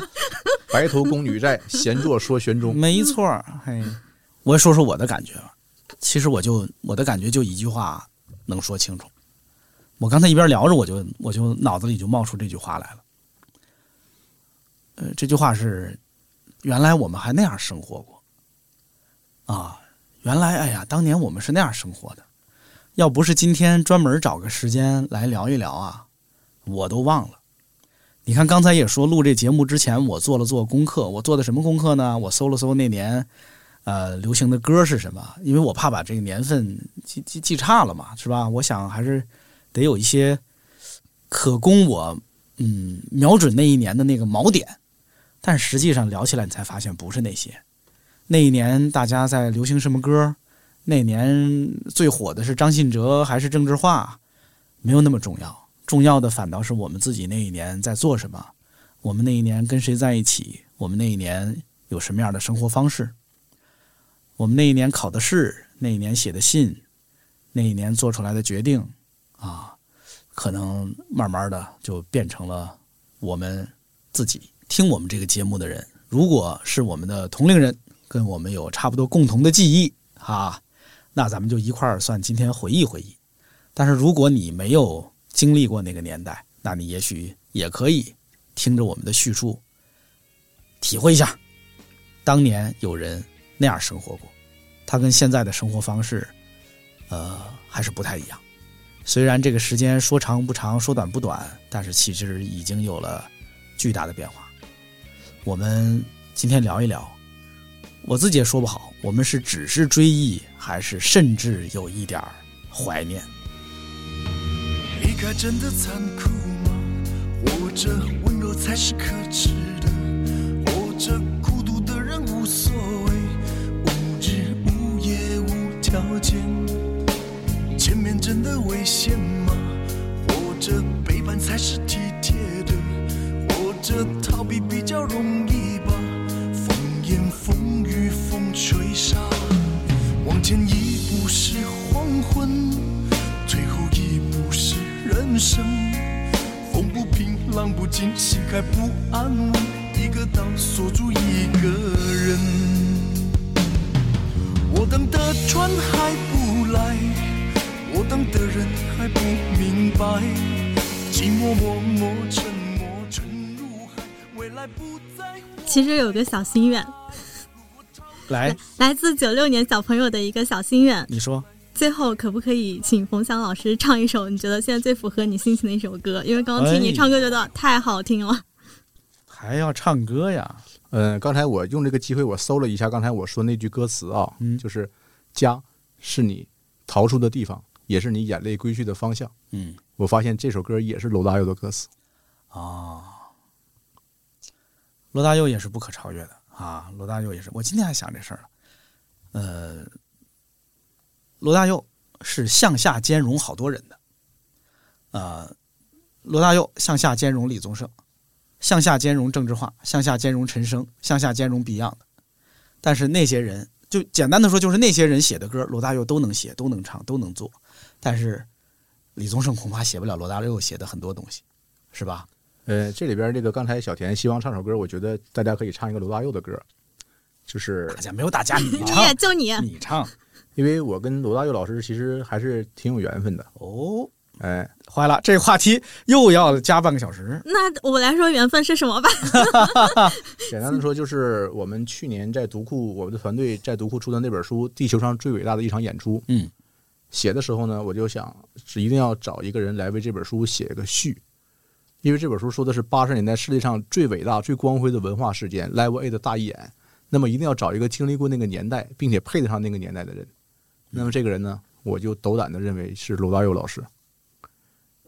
Speaker 4: 白头宫女在，闲坐说玄宗。
Speaker 3: 没错儿，嘿，我说说我的感觉吧。其实我就我的感觉就一句话能说清楚。我刚才一边聊着，我就我就脑子里就冒出这句话来了。呃，这句话是：原来我们还那样生活过啊！原来，哎呀，当年我们是那样生活的。要不是今天专门找个时间来聊一聊啊，我都忘了。你看，刚才也说录这节目之前，我做了做功课。我做的什么功课呢？我搜了搜那年，呃，流行的歌是什么？因为我怕把这个年份记记记差了嘛，是吧？我想还是得有一些可供我嗯瞄准那一年的那个锚点。但实际上聊起来，你才发现不是那些。那一年大家在流行什么歌？那年最火的是张信哲还是郑智化？没有那么重要。重要的反倒是我们自己那一年在做什么，我们那一年跟谁在一起，我们那一年有什么样的生活方式，我们那一年考的试，那一年写的信，那一年做出来的决定，啊，可能慢慢的就变成了我们自己听我们这个节目的人，如果是我们的同龄人，跟我们有差不多共同的记忆啊，那咱们就一块儿算今天回忆回忆。但是如果你没有经历过那个年代，那你也许也可以听着我们的叙述，体会一下，当年有人那样生活过，他跟现在的生活方式，呃，还是不太一样。虽然这个时间说长不长，说短不短，但是其实已经有了巨大的变化。我们今天聊一聊，我自己也说不好，我们是只是追忆，还是甚至有一点怀念。
Speaker 7: 离开真的残酷吗？或者温柔才是可耻的？或者条件？见面真的危险吗？或者背叛才是体贴的？或者逃避比较容易吧？风言风语风吹沙，往前一步是黄昏，退后一步是人生。风不平，浪不静，心还不安稳，一个岛锁住一个人。我等的船还不来，我等的人还不明白，寂寞默默沉默沉入海，未来不在。
Speaker 5: 其实有个小心愿，
Speaker 3: 来，
Speaker 5: 来自九六年小朋友的一个小心愿。
Speaker 3: 你说，
Speaker 5: 最后可不可以请冯翔老师唱一首你觉得现在最符合你心情的一首歌？因为刚刚听你唱歌觉得太好听了。
Speaker 3: 还要唱歌呀？
Speaker 4: 嗯，刚才我用这个机会，我搜了一下刚才我说那句歌词啊，
Speaker 3: 嗯
Speaker 4: 就是“家是你逃出的地方，也是你眼泪归去的方向”。
Speaker 3: 嗯，
Speaker 4: 我发现这首歌也是罗大佑的歌词。
Speaker 3: 啊，罗大佑也是不可超越的啊！罗大佑也是，我今天还想这事儿呢。呃，罗大佑是向下兼容好多人的。呃，罗大佑向下兼容李宗盛，向下兼容政治化，向下兼容陈升，向下兼容 Beyond。但是那些人，就简单的说，就是那些人写的歌，罗大佑都能写，都能唱，都能做。但是李宗盛恐怕写不了罗大佑写的很多东西，是吧？
Speaker 4: 呃，这里边这个刚才小田希望唱首歌，我觉得大家可以唱一个罗大佑的歌，就是
Speaker 3: 大家没有大家，你
Speaker 5: 你
Speaker 3: 唱，
Speaker 5: 就你，
Speaker 3: 你唱
Speaker 4: 因为我跟罗大佑老师其实还是挺有缘分的。
Speaker 3: 哦。
Speaker 4: 哎，
Speaker 3: 坏了，这个话题又要加半个小时。
Speaker 5: 那我来说缘分是什么吧。[laughs]
Speaker 4: 简单的说，就是我们去年在读库，我们的团队在读库出的那本书《地球上最伟大的一场演出》。
Speaker 3: 嗯，
Speaker 4: 写的时候呢，我就想是一定要找一个人来为这本书写个序，因为这本书说的是八十年代世界上最伟大、最光辉的文化事件 Live A 的大义演，那么一定要找一个经历过那个年代，并且配得上那个年代的人。那么这个人呢，我就斗胆的认为是罗大佑老师。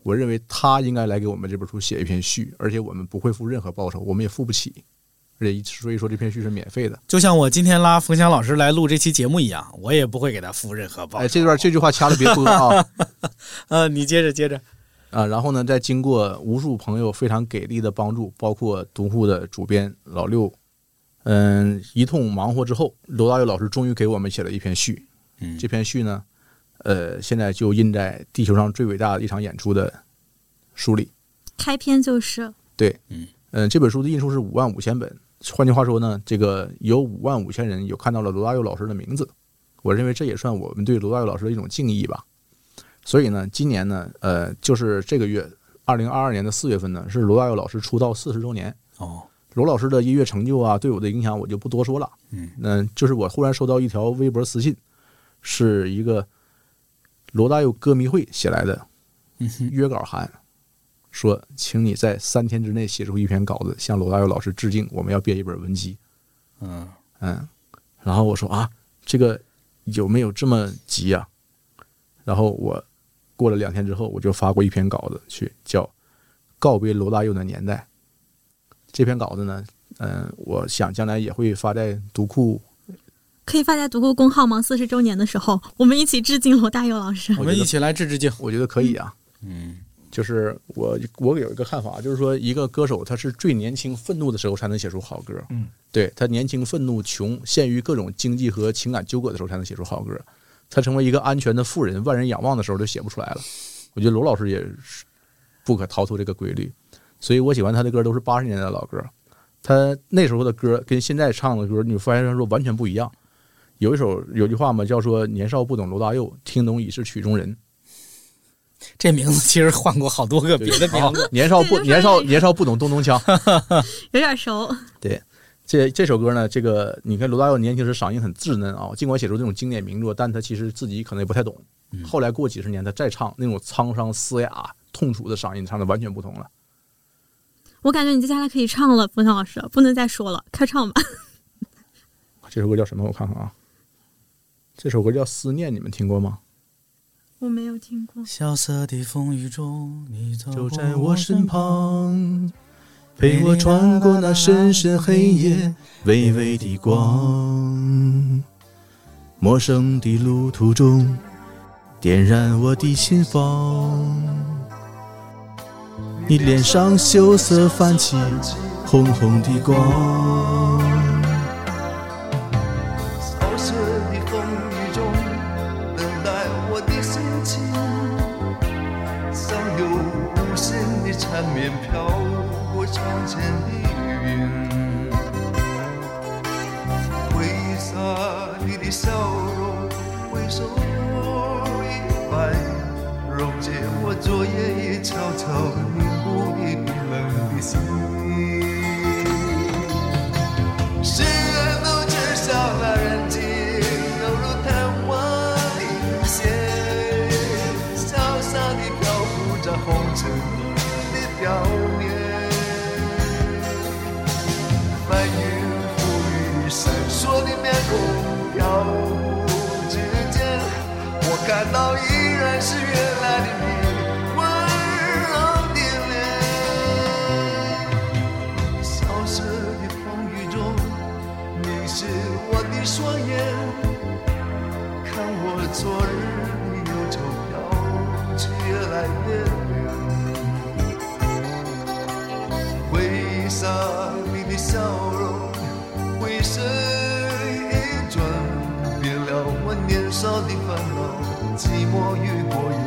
Speaker 4: 我认为他应该来给我们这本书写一篇序，而且我们不会付任何报酬，我们也付不起，而且所以说这篇序是免费的。
Speaker 3: 就像我今天拉冯翔老师来录这期节目一样，我也不会给他付任何报酬。
Speaker 4: 哎，这段这句话掐了别播啊！[laughs]
Speaker 3: 呃，你接着接着
Speaker 4: 啊，然后呢，在经过无数朋友非常给力的帮助，包括读库的主编老六，嗯，一通忙活之后，罗大佑老师终于给我们写了一篇序。
Speaker 3: 嗯，
Speaker 4: 这篇序呢，呃，现在就印在《地球上最伟大的一场演出》的书里。
Speaker 5: 开篇就是
Speaker 4: 对，
Speaker 3: 嗯
Speaker 4: 嗯，这本书的印数是五万五千本，换句话说呢，这个有五万五千人有看到了罗大佑老师的名字，我认为这也算我们对罗大佑老师的一种敬意吧。所以呢，今年呢，呃，就是这个月，二零二二年的四月份呢，是罗大佑老师出道四十周年。
Speaker 3: 哦，
Speaker 4: 罗老师的音乐成就啊，对我的影响我就不多说了。
Speaker 3: 嗯，
Speaker 4: 那就是我忽然收到一条微博私信，是一个罗大佑歌迷会写来的约稿函，说请你在三天之内写出一篇稿子，向罗大佑老师致敬。我们要编一本文集。
Speaker 3: 嗯
Speaker 4: 嗯，然后我说啊，这个有没有这么急呀、然后我过了两天之后，我就发过一篇稿子去，叫《告别罗大佑的年代》。这篇稿子呢，嗯、我想将来也会发在读库。
Speaker 5: 可以发在独库公号吗？四十周年的时候，我们一起致敬罗大佑老师。
Speaker 3: 我们一起来致致敬。
Speaker 4: 我觉得可以啊。
Speaker 3: 嗯，
Speaker 4: 就是我我有一个看法，就是说一个歌手他是最年轻、愤怒的时候才能写出好歌。
Speaker 3: 嗯，
Speaker 4: 对他年轻、愤怒、穷，陷于各种经济和情感纠葛的时候才能写出好歌。他成为一个安全的富人、万人仰望的时候就写不出来了。我觉得罗老师也是不可逃脱这个规律，所以我喜欢他的歌都是八十年代的老歌。他那时候的歌跟现在唱的歌，你发现说完全不一样。有一首有句话嘛，叫说“年少不懂罗大佑，听懂已是曲中人”。
Speaker 3: 这名字其实换过好多个别的名字。[laughs]
Speaker 4: 年少不 [laughs] 年少年少不懂咚咚锵，[laughs]
Speaker 5: 有点熟。
Speaker 4: 对，这这首歌呢，这个你看罗大佑年轻时嗓音很稚嫩啊，尽管写出这种经典名作，但他其实自己可能也不太懂。后来过几十年，他再唱那种沧桑嘶哑、痛楚的嗓音，唱的完全不同了。
Speaker 5: 我感觉你接下来可以唱了，冯强老师，不能再说了，开唱吧。
Speaker 4: 这首歌叫什么？我看看啊，这首歌叫《思念》，你们听过吗？
Speaker 5: 我没有听过。
Speaker 3: 萧瑟的风雨中，你走
Speaker 11: 在我身旁，陪我穿过那深深黑夜，微微的光。陌生的路途中，点燃我的心房。你脸上羞涩泛起红红的光。
Speaker 12: 是原来的你，温柔的脸。萧瑟的风雨中，凝视我的双眼，看我昨日的忧愁飘去越来越远。回忆上你的笑容，回首一转，变了我年少的烦恼。寂寞越过越